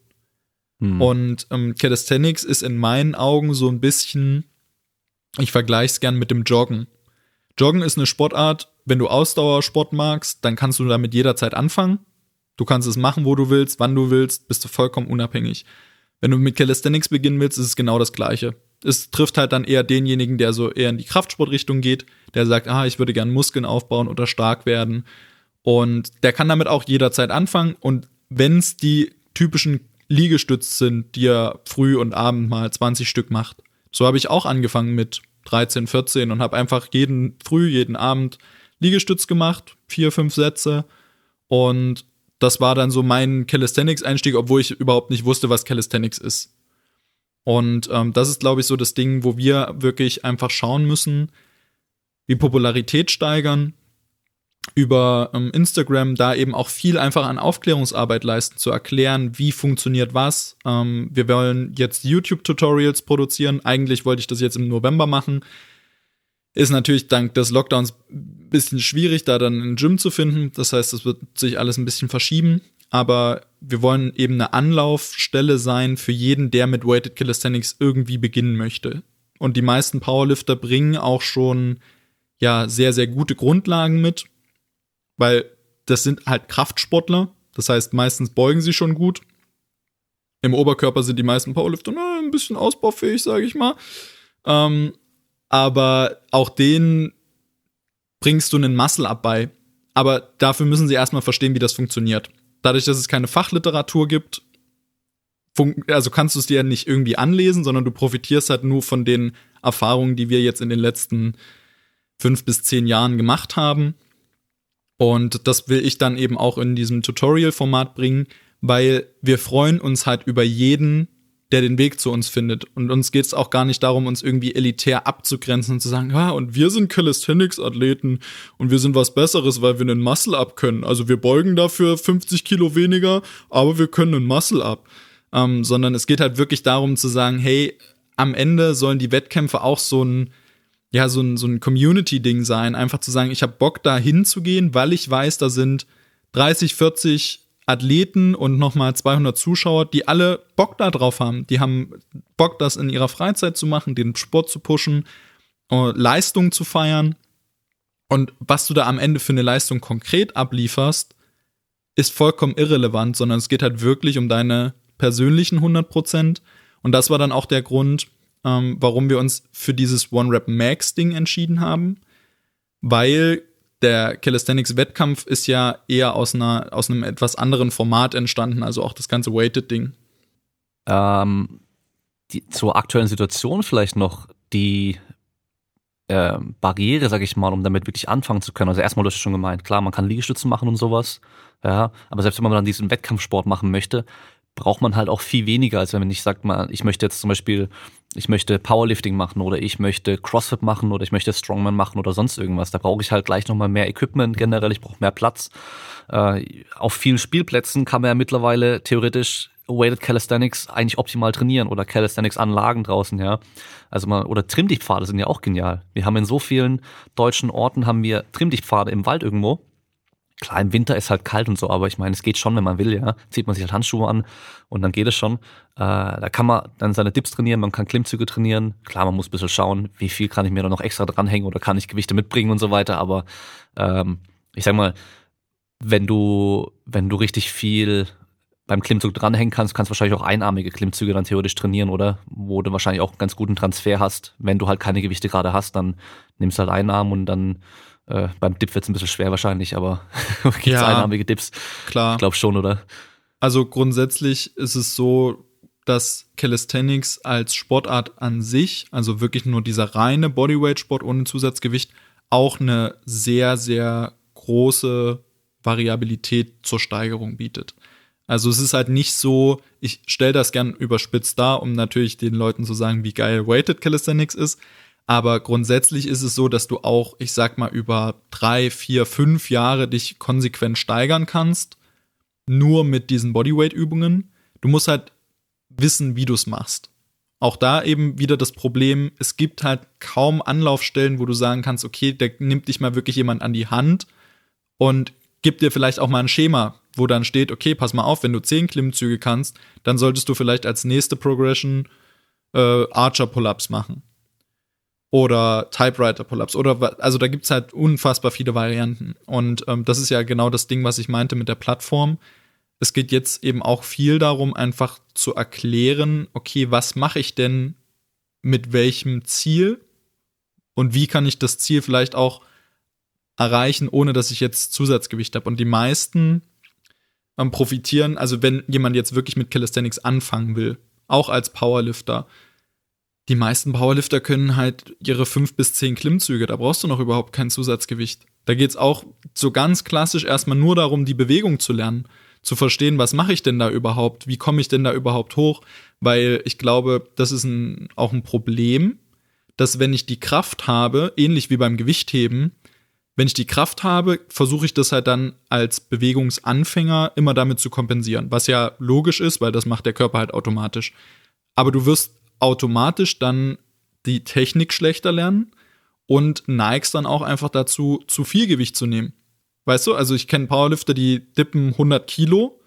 Hm. Und ähm, Calisthenics ist in meinen Augen so ein bisschen, ich vergleiche es gern mit dem Joggen. Joggen ist eine Sportart, wenn du Ausdauersport magst, dann kannst du damit jederzeit anfangen. Du kannst es machen, wo du willst, wann du willst, bist du vollkommen unabhängig. Wenn du mit Calisthenics beginnen willst, ist es genau das Gleiche es trifft halt dann eher denjenigen, der so eher in die Kraftsportrichtung geht, der sagt, ah, ich würde gern Muskeln aufbauen oder stark werden. Und der kann damit auch jederzeit anfangen. Und wenn es die typischen Liegestütze sind, die er früh und abend mal 20 Stück macht. So habe ich auch angefangen mit 13, 14 und habe einfach jeden früh, jeden Abend Liegestütz gemacht, vier, fünf Sätze. Und das war dann so mein Calisthenics-Einstieg, obwohl ich überhaupt nicht wusste, was Calisthenics ist. Und ähm, das ist, glaube ich, so das Ding, wo wir wirklich einfach schauen müssen, wie Popularität steigern, über ähm, Instagram da eben auch viel einfach an Aufklärungsarbeit leisten, zu erklären, wie funktioniert was. Ähm, wir wollen jetzt YouTube-Tutorials produzieren. Eigentlich wollte ich das jetzt im November machen. Ist natürlich dank des Lockdowns ein bisschen schwierig, da dann ein Gym zu finden. Das heißt, das wird sich alles ein bisschen verschieben aber wir wollen eben eine Anlaufstelle sein für jeden, der mit Weighted Calisthenics irgendwie beginnen möchte. Und die meisten Powerlifter bringen auch schon ja sehr, sehr gute Grundlagen mit, weil das sind halt Kraftsportler. Das heißt, meistens beugen sie schon gut. Im Oberkörper sind die meisten Powerlifter na, ein bisschen ausbaufähig, sage ich mal. Ähm, aber auch denen bringst du einen Muscle-Up bei. Aber dafür müssen sie erstmal verstehen, wie das funktioniert dadurch, dass es keine Fachliteratur gibt, also kannst du es dir nicht irgendwie anlesen, sondern du profitierst halt nur von den Erfahrungen, die wir jetzt in den letzten fünf bis zehn Jahren gemacht haben. Und das will ich dann eben auch in diesem Tutorial-Format bringen, weil wir freuen uns halt über jeden, der den Weg zu uns findet. Und uns geht es auch gar nicht darum, uns irgendwie elitär abzugrenzen und zu sagen, ja, und wir sind Calisthenics-Athleten und wir sind was Besseres, weil wir einen Muscle-Up können. Also wir beugen dafür 50 Kilo weniger, aber wir können einen Muscle-Up. Ähm, sondern es geht halt wirklich darum zu sagen, hey, am Ende sollen die Wettkämpfe auch so ein, ja, so ein, so ein Community-Ding sein. Einfach zu sagen, ich habe Bock da hinzugehen, weil ich weiß, da sind 30, 40 Athleten und nochmal 200 Zuschauer, die alle Bock da drauf haben. Die haben Bock, das in ihrer Freizeit zu machen, den Sport zu pushen, äh, Leistung zu feiern. Und was du da am Ende für eine Leistung konkret ablieferst, ist vollkommen irrelevant, sondern es geht halt wirklich um deine persönlichen 100 Prozent. Und das war dann auch der Grund, ähm, warum wir uns für dieses One-Rap-Max-Ding entschieden haben, weil der Calisthenics-Wettkampf ist ja eher aus, einer, aus einem etwas anderen Format entstanden, also auch das ganze Weighted-Ding. Ähm, zur aktuellen Situation vielleicht noch die äh, Barriere, sag ich mal, um damit wirklich anfangen zu können. Also erstmal, du hast schon gemeint, klar, man kann Liegestützen machen und sowas, ja, aber selbst wenn man dann diesen Wettkampfsport machen möchte, braucht man halt auch viel weniger, als wenn ich sag mal, ich möchte jetzt zum Beispiel, ich möchte Powerlifting machen oder ich möchte CrossFit machen oder ich möchte Strongman machen oder sonst irgendwas. Da brauche ich halt gleich nochmal mehr Equipment generell, ich brauche mehr Platz. Äh, auf vielen Spielplätzen kann man ja mittlerweile theoretisch Weighted Calisthenics eigentlich optimal trainieren oder Calisthenics-Anlagen draußen, ja. Also mal, oder Trimmdichtpfade sind ja auch genial. Wir haben in so vielen deutschen Orten haben wir Trimmdichtpfade im Wald irgendwo. Klar, im Winter ist halt kalt und so, aber ich meine, es geht schon, wenn man will, ja. Zieht man sich halt Handschuhe an und dann geht es schon. Äh, da kann man dann seine Dips trainieren, man kann Klimmzüge trainieren. Klar, man muss ein bisschen schauen, wie viel kann ich mir da noch extra dranhängen oder kann ich Gewichte mitbringen und so weiter. Aber ähm, ich sag mal, wenn du, wenn du richtig viel beim Klimmzug dranhängen kannst, kannst du wahrscheinlich auch einarmige Klimmzüge dann theoretisch trainieren, oder? Wo du wahrscheinlich auch einen ganz guten Transfer hast. Wenn du halt keine Gewichte gerade hast, dann nimmst du halt einen Arm und dann äh, beim Dip wird es ein bisschen schwer wahrscheinlich, aber (laughs) gibt ja, einarmige Dips? Klar. Ich glaube schon, oder? Also grundsätzlich ist es so, dass Calisthenics als Sportart an sich, also wirklich nur dieser reine Bodyweight-Sport ohne Zusatzgewicht, auch eine sehr, sehr große Variabilität zur Steigerung bietet. Also es ist halt nicht so, ich stelle das gern überspitzt dar, um natürlich den Leuten zu sagen, wie geil Weighted Calisthenics ist. Aber grundsätzlich ist es so, dass du auch, ich sag mal, über drei, vier, fünf Jahre dich konsequent steigern kannst. Nur mit diesen Bodyweight-Übungen. Du musst halt wissen, wie du es machst. Auch da eben wieder das Problem, es gibt halt kaum Anlaufstellen, wo du sagen kannst, okay, da nimmt dich mal wirklich jemand an die Hand und gibt dir vielleicht auch mal ein Schema, wo dann steht, okay, pass mal auf, wenn du zehn Klimmzüge kannst, dann solltest du vielleicht als nächste Progression äh, Archer Pull-ups machen. Oder Typewriter Pull-ups. Oder also da gibt's halt unfassbar viele Varianten. Und ähm, das ist ja genau das Ding, was ich meinte mit der Plattform. Es geht jetzt eben auch viel darum, einfach zu erklären, okay, was mache ich denn mit welchem Ziel und wie kann ich das Ziel vielleicht auch erreichen, ohne dass ich jetzt Zusatzgewicht habe. Und die meisten ähm, profitieren, also wenn jemand jetzt wirklich mit Calisthenics anfangen will, auch als Powerlifter, die meisten Powerlifter können halt ihre fünf bis zehn Klimmzüge, da brauchst du noch überhaupt kein Zusatzgewicht. Da geht's auch so ganz klassisch erstmal nur darum, die Bewegung zu lernen, zu verstehen, was mache ich denn da überhaupt, wie komme ich denn da überhaupt hoch, weil ich glaube, das ist ein, auch ein Problem, dass wenn ich die Kraft habe, ähnlich wie beim Gewichtheben, wenn ich die Kraft habe, versuche ich das halt dann als Bewegungsanfänger immer damit zu kompensieren, was ja logisch ist, weil das macht der Körper halt automatisch. Aber du wirst automatisch dann die Technik schlechter lernen und neigst dann auch einfach dazu, zu viel Gewicht zu nehmen. Weißt du, also ich kenne Powerlifter, die dippen 100 Kilo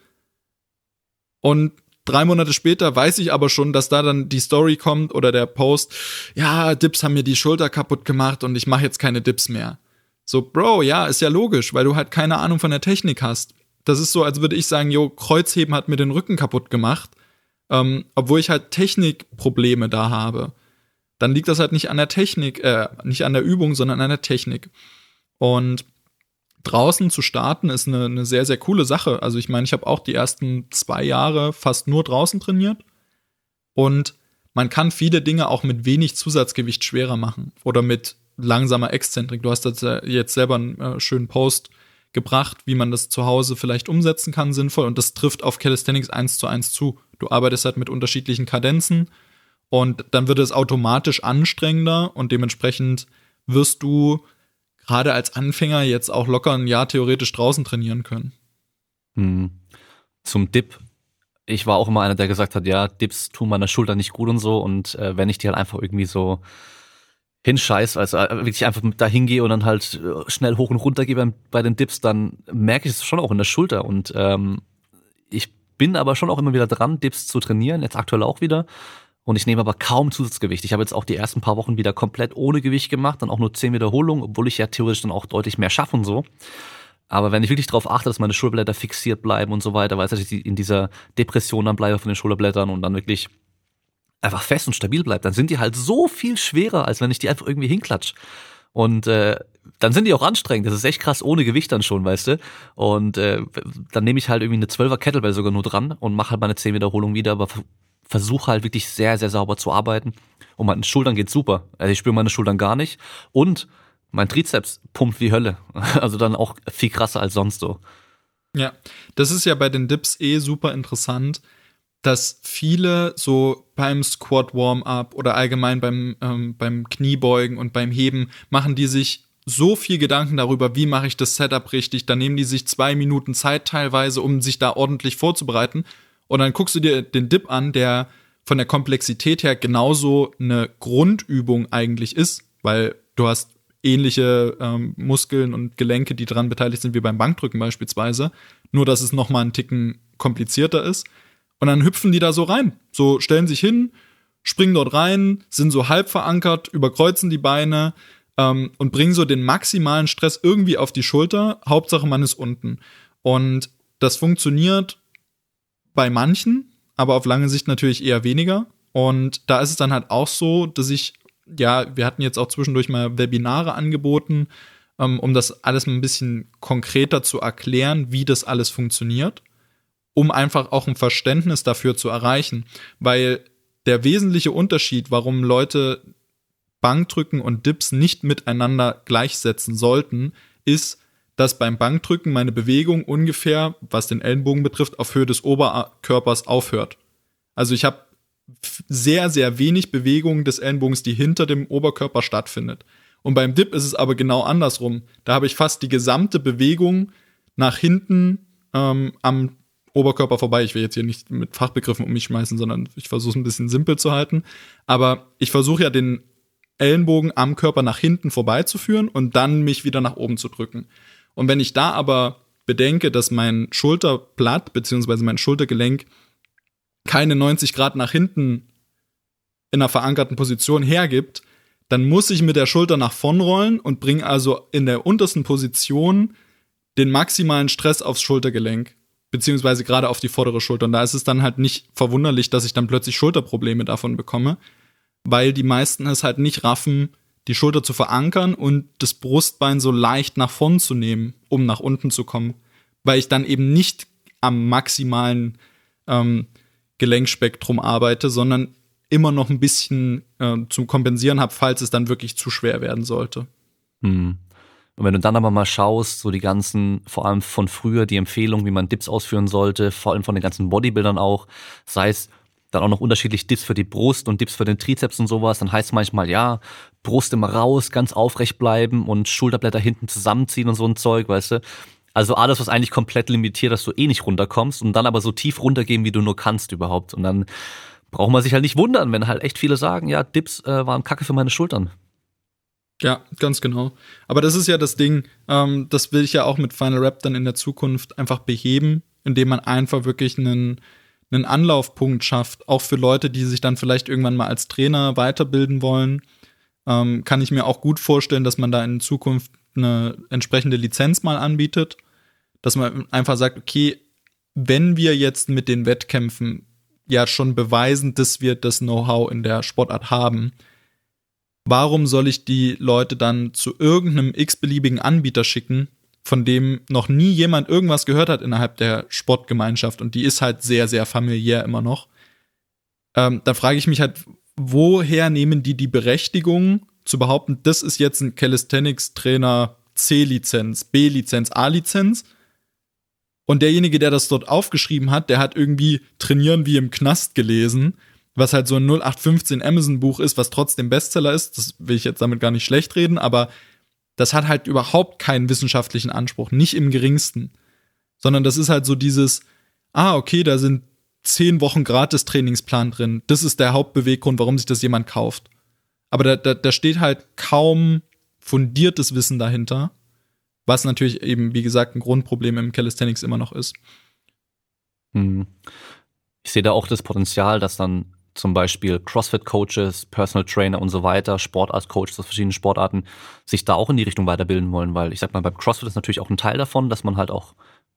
und drei Monate später weiß ich aber schon, dass da dann die Story kommt oder der Post, ja, Dips haben mir die Schulter kaputt gemacht und ich mache jetzt keine Dips mehr. So, Bro, ja, ist ja logisch, weil du halt keine Ahnung von der Technik hast. Das ist so, als würde ich sagen, jo, Kreuzheben hat mir den Rücken kaputt gemacht, ähm, obwohl ich halt Technikprobleme da habe. Dann liegt das halt nicht an der Technik, äh, nicht an der Übung, sondern an der Technik. Und draußen zu starten ist eine, eine sehr, sehr coole Sache. Also ich meine, ich habe auch die ersten zwei Jahre fast nur draußen trainiert. Und man kann viele Dinge auch mit wenig Zusatzgewicht schwerer machen oder mit langsamer Exzentrik. Du hast jetzt selber einen äh, schönen Post gebracht, wie man das zu Hause vielleicht umsetzen kann, sinnvoll. Und das trifft auf Calisthenics eins zu eins zu. Du arbeitest halt mit unterschiedlichen Kadenzen und dann wird es automatisch anstrengender und dementsprechend wirst du gerade als Anfänger jetzt auch locker ein Jahr theoretisch draußen trainieren können. Hm. Zum Dip. Ich war auch immer einer, der gesagt hat, ja, Dips tun meiner Schulter nicht gut und so. Und äh, wenn ich die halt einfach irgendwie so hinscheiß, also äh, wirklich einfach da hingehe und dann halt äh, schnell hoch und runter gehe bei, den Dips, dann merke ich es schon auch in der Schulter. Und ähm, ich bin aber schon auch immer wieder dran, Dips zu trainieren, jetzt aktuell auch wieder. Und ich nehme aber kaum Zusatzgewicht. Ich habe jetzt auch die ersten paar Wochen wieder komplett ohne Gewicht gemacht, dann auch nur zehn Wiederholungen, obwohl ich ja theoretisch dann auch deutlich mehr schaffe und so. Aber wenn ich wirklich darauf achte, dass meine Schulterblätter fixiert bleiben und so weiter, weiß ich in dieser Depression dann bleibe von den Schulterblättern und dann wirklich einfach fest und stabil bleibt, dann sind die halt so viel schwerer, als wenn ich die einfach irgendwie hinklatsch. Und äh, dann sind die auch anstrengend. Das ist echt krass ohne Gewicht dann schon, weißt du. Und äh, dann nehme ich halt irgendwie eine 12er Kettlebell sogar nur dran und mache halt meine 10 Wiederholungen wieder, aber versuche halt wirklich sehr, sehr sauber zu arbeiten. Und meine Schultern geht super. Also ich spüre meine Schultern gar nicht. Und mein Trizeps pumpt wie Hölle. (laughs) Also dann auch viel krasser als sonst so. Ja, das ist ja bei den Dips eh super interessant, dass viele so beim Squat Warm-up oder allgemein beim, ähm, beim Kniebeugen und beim Heben machen die sich so viel Gedanken darüber, wie mache ich das Setup richtig. Da nehmen die sich zwei Minuten Zeit teilweise, um sich da ordentlich vorzubereiten. Und dann guckst du dir den Dip an, der von der Komplexität her genauso eine Grundübung eigentlich ist, weil du hast ähnliche ähm, Muskeln und Gelenke, die daran beteiligt sind wie beim Bankdrücken beispielsweise, nur dass es noch mal einen Ticken komplizierter ist. Und dann hüpfen die da so rein, so stellen sich hin, springen dort rein, sind so halb verankert, überkreuzen die Beine ähm, und bringen so den maximalen Stress irgendwie auf die Schulter. Hauptsache man ist unten. Und das funktioniert bei manchen, aber auf lange Sicht natürlich eher weniger. Und da ist es dann halt auch so, dass ich ja, wir hatten jetzt auch zwischendurch mal Webinare angeboten, ähm, um das alles mal ein bisschen konkreter zu erklären, wie das alles funktioniert, um einfach auch ein Verständnis dafür zu erreichen. Weil der wesentliche Unterschied, warum Leute Bankdrücken und Dips nicht miteinander gleichsetzen sollten, ist, dass beim Bankdrücken meine Bewegung ungefähr, was den Ellenbogen betrifft, auf Höhe des Oberkörpers aufhört. Also ich habe sehr, sehr wenig Bewegung des Ellenbogens, die hinter dem Oberkörper stattfindet. Und beim Dip ist es aber genau andersrum. Da habe ich fast die gesamte Bewegung nach hinten ähm, am Oberkörper vorbei. Ich will jetzt hier nicht mit Fachbegriffen um mich schmeißen, sondern ich versuche es ein bisschen simpel zu halten. Aber ich versuche ja den Ellenbogen am Körper nach hinten vorbeizuführen und dann mich wieder nach oben zu drücken. Und wenn ich da aber bedenke, dass mein Schulterblatt bzw. mein Schultergelenk keine 90 Grad nach hinten in einer verankerten Position hergibt, dann muss ich mit der Schulter nach vorn rollen und bringe also in der untersten Position den maximalen Stress aufs Schultergelenk, beziehungsweise gerade auf die vordere Schulter. Und da ist es dann halt nicht verwunderlich, dass ich dann plötzlich Schulterprobleme davon bekomme, weil die meisten es halt nicht raffen, die Schulter zu verankern und das Brustbein so leicht nach vorn zu nehmen, um nach unten zu kommen. Weil ich dann eben nicht am maximalen ähm, Gelenkspektrum arbeite, sondern immer noch ein bisschen äh, zum Kompensieren habe, falls es dann wirklich zu schwer werden sollte. Hm. Und wenn du dann aber mal schaust, so die ganzen, vor allem von früher, die Empfehlungen, wie man Dips ausführen sollte, vor allem von den ganzen Bodybuildern auch, sei es dann auch noch unterschiedlich Dips für die Brust und Dips für den Trizeps und sowas, dann heißt es manchmal, ja, Brust immer raus, ganz aufrecht bleiben und Schulterblätter hinten zusammenziehen und so ein Zeug, weißt du. Also alles, was eigentlich komplett limitiert, dass du eh nicht runterkommst und dann aber so tief runtergehen, wie du nur kannst überhaupt. Und dann braucht man sich halt nicht wundern, wenn halt echt viele sagen, ja, Dips äh, waren Kacke für meine Schultern. Ja, ganz genau. Aber das ist ja das Ding, ähm, das will ich ja auch mit Final Rap dann in der Zukunft einfach beheben, indem man einfach wirklich einen, einen Anlaufpunkt schafft, auch für Leute, die sich dann vielleicht irgendwann mal als Trainer weiterbilden wollen. Ähm, kann ich mir auch gut vorstellen, dass man da in Zukunft eine entsprechende Lizenz mal anbietet, dass man einfach sagt, okay, wenn wir jetzt mit den Wettkämpfen ja schon beweisen, dass wir das Know-how in der Sportart haben, warum soll ich die Leute dann zu irgendeinem x-beliebigen Anbieter schicken, von dem noch nie jemand irgendwas gehört hat innerhalb der Sportgemeinschaft und die ist halt sehr, sehr familiär immer noch. Ähm, da frage ich mich halt, woher nehmen die die Berechtigung, zu behaupten, das ist jetzt ein Calisthenics-Trainer C-Lizenz, B-Lizenz, A-Lizenz. Und derjenige, der das dort aufgeschrieben hat, der hat irgendwie Trainieren wie im Knast gelesen, was halt so ein 0815 Amazon-Buch ist, was trotzdem Bestseller ist. Das will ich jetzt damit gar nicht schlecht reden, aber das hat halt überhaupt keinen wissenschaftlichen Anspruch, nicht im geringsten. Sondern das ist halt so dieses, ah, okay, da sind zehn Wochen gratis Trainingsplan drin. Das ist der Hauptbeweggrund, warum sich das jemand kauft. Aber da, da, da steht halt kaum fundiertes Wissen dahinter, was natürlich eben, wie gesagt, ein Grundproblem im Calisthenics immer noch ist. Hm. Ich sehe da auch das Potenzial, dass dann zum Beispiel CrossFit-Coaches, Personal Trainer und so weiter, Sportart-Coaches aus verschiedenen Sportarten sich da auch in die Richtung weiterbilden wollen, weil ich sag mal, beim CrossFit ist natürlich auch ein Teil davon, dass man halt auch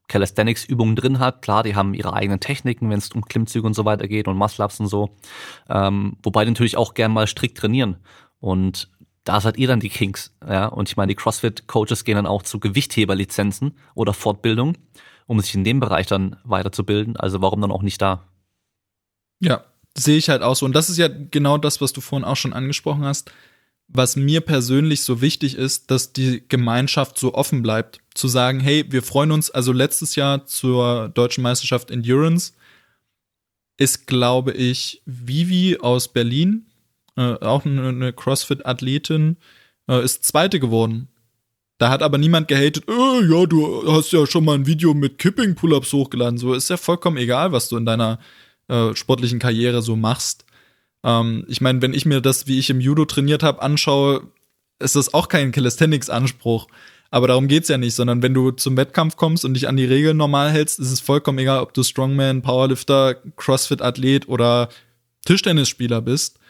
Calisthenics-Übungen drin hat. Klar, die haben ihre eigenen Techniken, wenn es um Klimmzüge und so weiter geht und Muscle-Ups und so. Ähm, wobei die natürlich auch gern mal strikt trainieren. Und da seid ihr dann die Kings. Ja? Und ich meine, die CrossFit-Coaches gehen dann auch zu Gewichtheberlizenzen oder Fortbildung, um sich in dem Bereich dann weiterzubilden. Also warum dann auch nicht da? Ja, sehe ich halt auch so. Und das ist ja genau das, was du vorhin auch schon angesprochen hast was mir persönlich so wichtig ist, dass die Gemeinschaft so offen bleibt. Zu sagen, hey, wir freuen uns, also letztes Jahr zur deutschen Meisterschaft Endurance ist, glaube ich, Vivi aus Berlin, äh, auch eine, eine CrossFit-Athletin, äh, ist Zweite geworden. Da hat aber niemand gehatet, äh, ja, du hast ja schon mal ein Video mit Kipping-Pull-Ups hochgeladen. So ist ja vollkommen egal, was du in deiner äh, sportlichen Karriere so machst. Ähm, ich meine, wenn ich mir das, wie ich im Judo trainiert habe, anschaue, ist das auch kein Calisthenics-Anspruch. Aber darum geht's ja nicht, sondern wenn du zum Wettkampf kommst und dich an die Regeln normal hältst, ist es vollkommen egal, ob du Strongman, Powerlifter, Crossfit-Athlet oder Tischtennisspieler bist.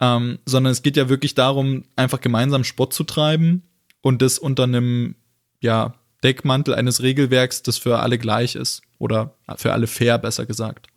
Ähm, sondern es geht ja wirklich darum, einfach gemeinsam Sport zu treiben und das unter einem, ja, Deckmantel eines Regelwerks, das für alle gleich ist. Oder für alle fair, besser gesagt.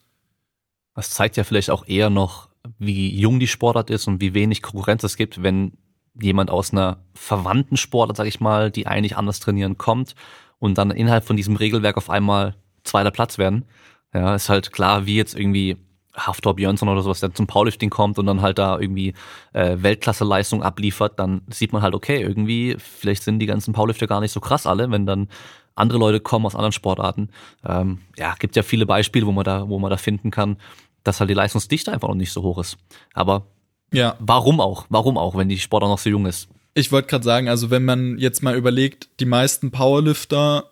Das zeigt ja vielleicht auch eher noch, wie jung die Sportart ist und wie wenig Konkurrenz es gibt, wenn jemand aus einer verwandten Sportart, sag ich mal, die eigentlich anders trainieren, kommt und dann innerhalb von diesem Regelwerk auf einmal zweiter Platz werden. Ja, ist halt klar, wie jetzt irgendwie Haftor Björnsson oder sowas, der zum Powerlifting kommt und dann halt da irgendwie äh, Weltklasse-Leistung abliefert, dann sieht man halt, okay, irgendwie, vielleicht sind die ganzen Powerlifter gar nicht so krass alle, wenn dann andere Leute kommen aus anderen Sportarten. Ähm, ja, gibt ja viele Beispiele, wo man da, wo man da finden kann, dass halt die Leistungsdichte einfach noch nicht so hoch ist. Aber ja. warum auch? Warum auch, wenn die Sportart noch so jung ist? Ich wollte gerade sagen, also wenn man jetzt mal überlegt, die meisten Powerlifter,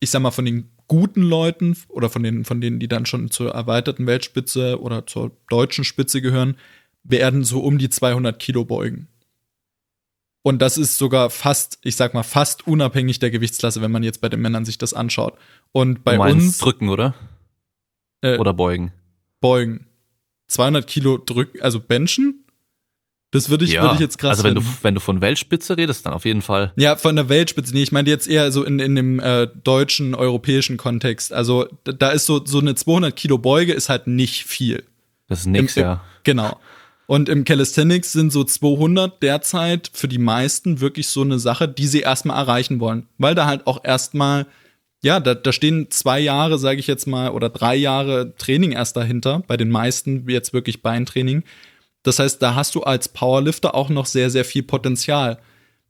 ich sag mal von den guten Leuten oder von denen, von denen, die dann schon zur erweiterten Weltspitze oder zur deutschen Spitze gehören, werden so um die 200 Kilo beugen. Und das ist sogar fast, ich sag mal, fast unabhängig der Gewichtsklasse, wenn man jetzt bei den Männern sich das anschaut. Und bei uns. Drücken, oder? Äh, oder beugen? Beugen. 200 Kilo drücken, also benchen? Das würde ich, ja, würde ich jetzt krass Also wenn du, wenn du von Weltspitze redest, dann auf jeden Fall. Ja, von der Weltspitze. Nee, ich meine jetzt eher so in, in dem äh, deutschen, europäischen Kontext. Also da ist so, so eine 200 Kilo Beuge ist halt nicht viel. Das ist nix, Im, ja. Genau. Und im Calisthenics sind so 200 derzeit für die meisten wirklich so eine Sache, die sie erstmal erreichen wollen. Weil da halt auch erstmal, ja, da, da stehen zwei Jahre, sage ich jetzt mal, oder drei Jahre Training erst dahinter. Bei den meisten jetzt wirklich Beintraining. Das heißt, da hast du als Powerlifter auch noch sehr, sehr viel Potenzial.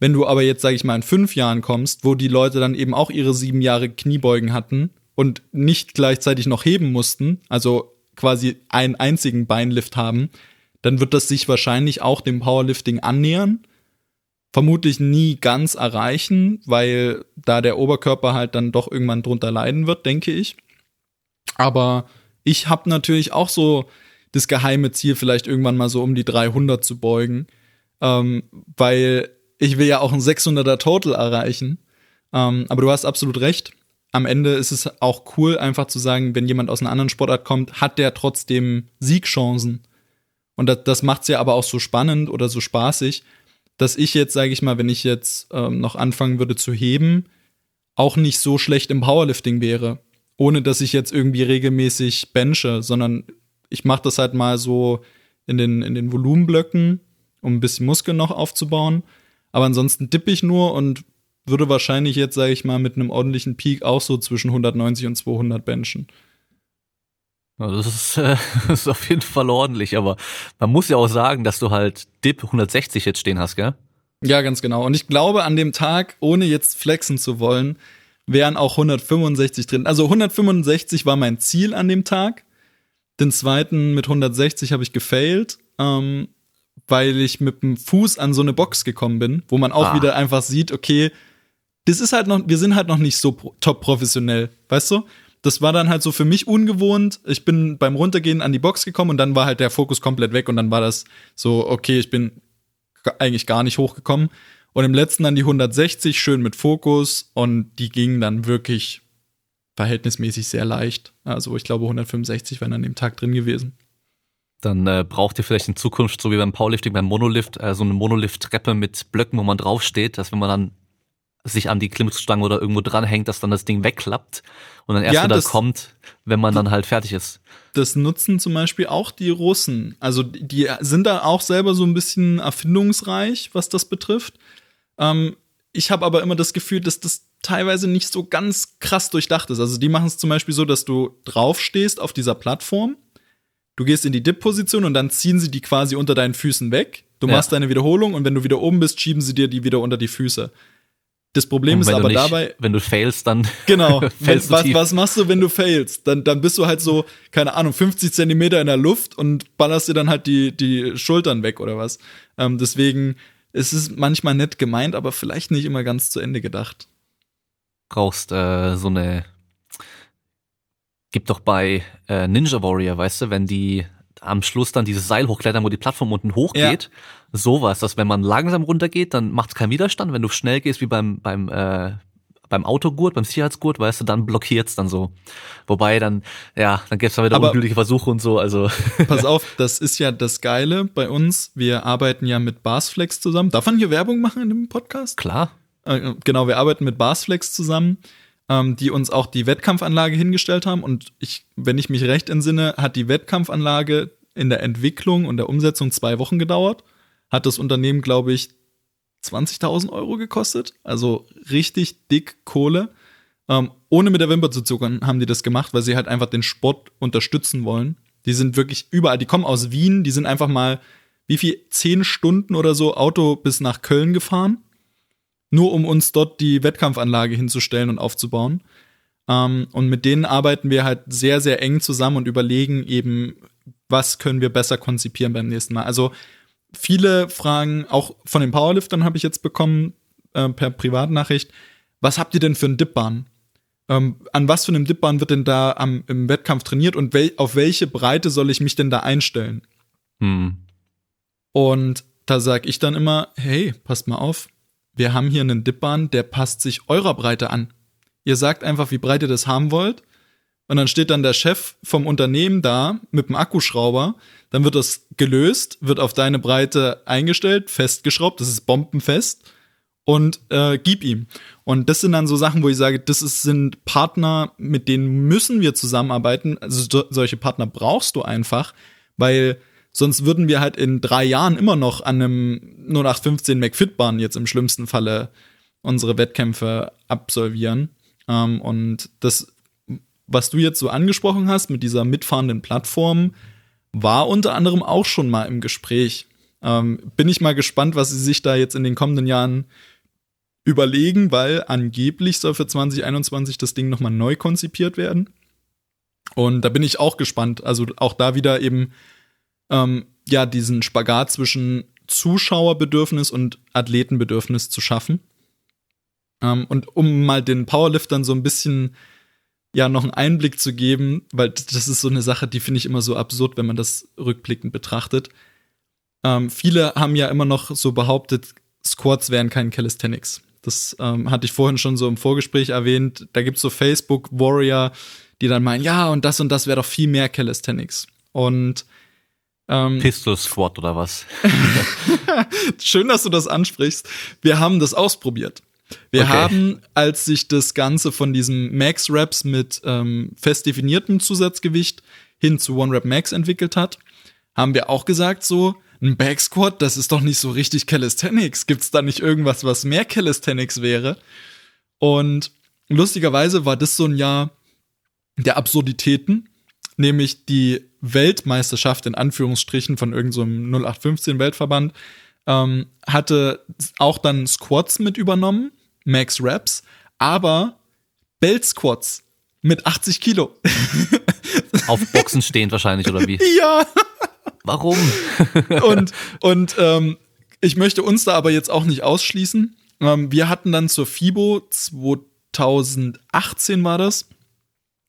Wenn du aber jetzt, sage ich mal, in fünf Jahren kommst, wo die Leute dann eben auch ihre sieben Jahre Kniebeugen hatten und nicht gleichzeitig noch heben mussten, also quasi einen einzigen Beinlift haben, dann wird das sich wahrscheinlich auch dem Powerlifting annähern. Vermutlich nie ganz erreichen, weil da der Oberkörper halt dann doch irgendwann drunter leiden wird, denke ich. Aber ich habe natürlich auch so das geheime Ziel, vielleicht irgendwann mal so um die 300 zu beugen, ähm, weil ich will ja auch ein 600er Total erreichen. Ähm, aber du hast absolut recht. Am Ende ist es auch cool, einfach zu sagen, wenn jemand aus einer anderen Sportart kommt, hat der trotzdem Siegchancen. Und das, das macht es ja aber auch so spannend oder so spaßig, dass ich jetzt, sage ich mal, wenn ich jetzt ähm, noch anfangen würde zu heben, auch nicht so schlecht im Powerlifting wäre. Ohne dass ich jetzt irgendwie regelmäßig benche, sondern ich mache das halt mal so in den, in den Volumenblöcken, um ein bisschen Muskeln noch aufzubauen. Aber ansonsten dippe ich nur und würde wahrscheinlich jetzt, sage ich mal, mit einem ordentlichen Peak auch so zwischen 190 und 200 benchen. Das ist, äh, (laughs) das ist auf jeden Fall ordentlich, aber man muss ja auch sagen, dass du halt Dip 160 jetzt stehen hast, gell? Ja, ganz genau. Und ich glaube, an dem Tag, ohne jetzt flexen zu wollen, wären auch 165 drin. Also 165 war mein Ziel an dem Tag. Den zweiten mit 160 habe ich gefailt, ähm, weil ich mit dem Fuß an so eine Box gekommen bin, wo man auch ah. wieder einfach sieht, okay, das ist halt noch, wir sind halt noch nicht so top professionell, weißt du? Das war dann halt so für mich ungewohnt. Ich bin beim Runtergehen an die Box gekommen und dann war halt der Fokus komplett weg und dann war das so, okay, ich bin eigentlich gar nicht hochgekommen. Und im letzten dann die 160 schön mit Fokus und die gingen dann wirklich verhältnismäßig sehr leicht. Also ich glaube 165 wären an dem Tag drin gewesen. Dann äh, braucht ihr vielleicht in Zukunft, so wie beim Powerlifting, beim Monolift, äh, so eine Monolift-Treppe mit Blöcken, wo man draufsteht, dass wenn man dann sich an die Klimmzugstange oder irgendwo dranhängt, dass dann das Ding wegklappt und dann erst ja, wieder das, kommt, wenn man dann halt fertig ist. Das nutzen zum Beispiel auch die Russen. Also die sind da auch selber so ein bisschen erfindungsreich, was das betrifft. Ähm, ich habe aber immer das Gefühl, dass das teilweise nicht so ganz krass durchdacht ist. Also die machen es zum Beispiel so, dass du draufstehst auf dieser Plattform, du gehst in die Dip-Position und dann ziehen sie die quasi unter deinen Füßen weg. Du ja. machst deine Wiederholung und wenn du wieder oben bist, schieben sie dir die wieder unter die Füße. Das Problem ist aber nicht, dabei. Wenn du failst, dann. (laughs) Genau. (laughs) wenn, was, was machst du, wenn du failst? Dann, dann bist du halt so, keine Ahnung, 50 Zentimeter in der Luft und ballerst dir dann halt die, die Schultern weg oder was. Ähm, deswegen es ist manchmal nett gemeint, aber vielleicht nicht immer ganz zu Ende gedacht. Brauchst äh, so eine. Gibt doch bei äh, Ninja Warrior, weißt du, wenn die am Schluss dann dieses Seil hochklettern, wo die Plattform unten hochgeht. Ja. Sowas, dass wenn man langsam runtergeht, dann macht es keinen Widerstand. Wenn du schnell gehst, wie beim, beim, äh, beim Autogurt, beim Sicherheitsgurt, weißt du, dann blockiert's dann so. Wobei dann, ja, dann gibt's dann wieder Aber ungültige Versuche und so, also. (laughs) Pass auf, das ist ja das Geile bei uns. Wir arbeiten ja mit Barsflex zusammen. Darf man hier Werbung machen in dem Podcast? Klar. Äh, genau, wir arbeiten mit Barsflex zusammen ähm, die uns auch die Wettkampfanlage hingestellt haben. Und ich, wenn ich mich recht entsinne, hat die Wettkampfanlage in der Entwicklung und der Umsetzung zwei Wochen gedauert. Hat das Unternehmen, glaube ich, 20.000 Euro gekostet. Also richtig dick Kohle. Ähm, ohne mit der Wimper zu zuckern haben die das gemacht, weil sie halt einfach den Sport unterstützen wollen. Die sind wirklich überall. Die kommen aus Wien. Die sind einfach mal, wie viel, zehn Stunden oder so Auto bis nach Köln gefahren nur um uns dort die Wettkampfanlage hinzustellen und aufzubauen. Ähm, und mit denen arbeiten wir halt sehr, sehr eng zusammen und überlegen eben, was können wir besser konzipieren beim nächsten Mal. Also viele Fragen, auch von den Powerliftern habe ich jetzt bekommen, äh, per Privatnachricht, was habt ihr denn für einen Dipbahn? Ähm, an was für einem Dipbahn wird denn da am, im Wettkampf trainiert und wel auf welche Breite soll ich mich denn da einstellen? Hm. Und da sage ich dann immer, hey, passt mal auf, wir haben hier einen Dipbahn, der passt sich eurer Breite an. Ihr sagt einfach, wie breit ihr das haben wollt. Und dann steht dann der Chef vom Unternehmen da mit dem Akkuschrauber. Dann wird das gelöst, wird auf deine Breite eingestellt, festgeschraubt, das ist bombenfest und äh, gib ihm. Und das sind dann so Sachen, wo ich sage, das ist, sind Partner, mit denen müssen wir zusammenarbeiten. Also so, solche Partner brauchst du einfach, weil Sonst würden wir halt in drei Jahren immer noch an einem 0815 McFit-Bahn jetzt im schlimmsten Falle unsere Wettkämpfe absolvieren. Ähm, und das, was du jetzt so angesprochen hast mit dieser mitfahrenden Plattform, war unter anderem auch schon mal im Gespräch. Ähm, bin ich mal gespannt, was sie sich da jetzt in den kommenden Jahren überlegen, weil angeblich soll für 2021 das Ding nochmal neu konzipiert werden. Und da bin ich auch gespannt. Also auch da wieder eben ähm, ja, diesen Spagat zwischen Zuschauerbedürfnis und Athletenbedürfnis zu schaffen. Ähm, und um mal den Powerliftern so ein bisschen ja noch einen Einblick zu geben, weil das ist so eine Sache, die finde ich immer so absurd, wenn man das rückblickend betrachtet. Ähm, viele haben ja immer noch so behauptet, Squats wären kein Calisthenics. Das ähm, hatte ich vorhin schon so im Vorgespräch erwähnt. Da gibt es so Facebook-Warrior, die dann meinen, ja, und das und das wäre doch viel mehr Calisthenics. Und ähm, Pistol Squad oder was? (laughs) Schön, dass du das ansprichst. Wir haben das ausprobiert. Wir okay. haben, als sich das Ganze von diesem Max Raps mit ähm, fest definiertem Zusatzgewicht hin zu One Rap Max entwickelt hat, haben wir auch gesagt so, ein Back Squat, das ist doch nicht so richtig Calisthenics. Gibt's da nicht irgendwas, was mehr Calisthenics wäre? Und lustigerweise war das so ein Jahr der Absurditäten, nämlich die Weltmeisterschaft in Anführungsstrichen von irgendeinem so 0815 Weltverband, ähm, hatte auch dann Squats mit übernommen, Max Raps, aber Belt Squats mit 80 Kilo. (laughs) Auf Boxen stehend wahrscheinlich, oder wie? Ja. Warum? (laughs) und und ähm, ich möchte uns da aber jetzt auch nicht ausschließen. Ähm, wir hatten dann zur FIBO 2018 war das,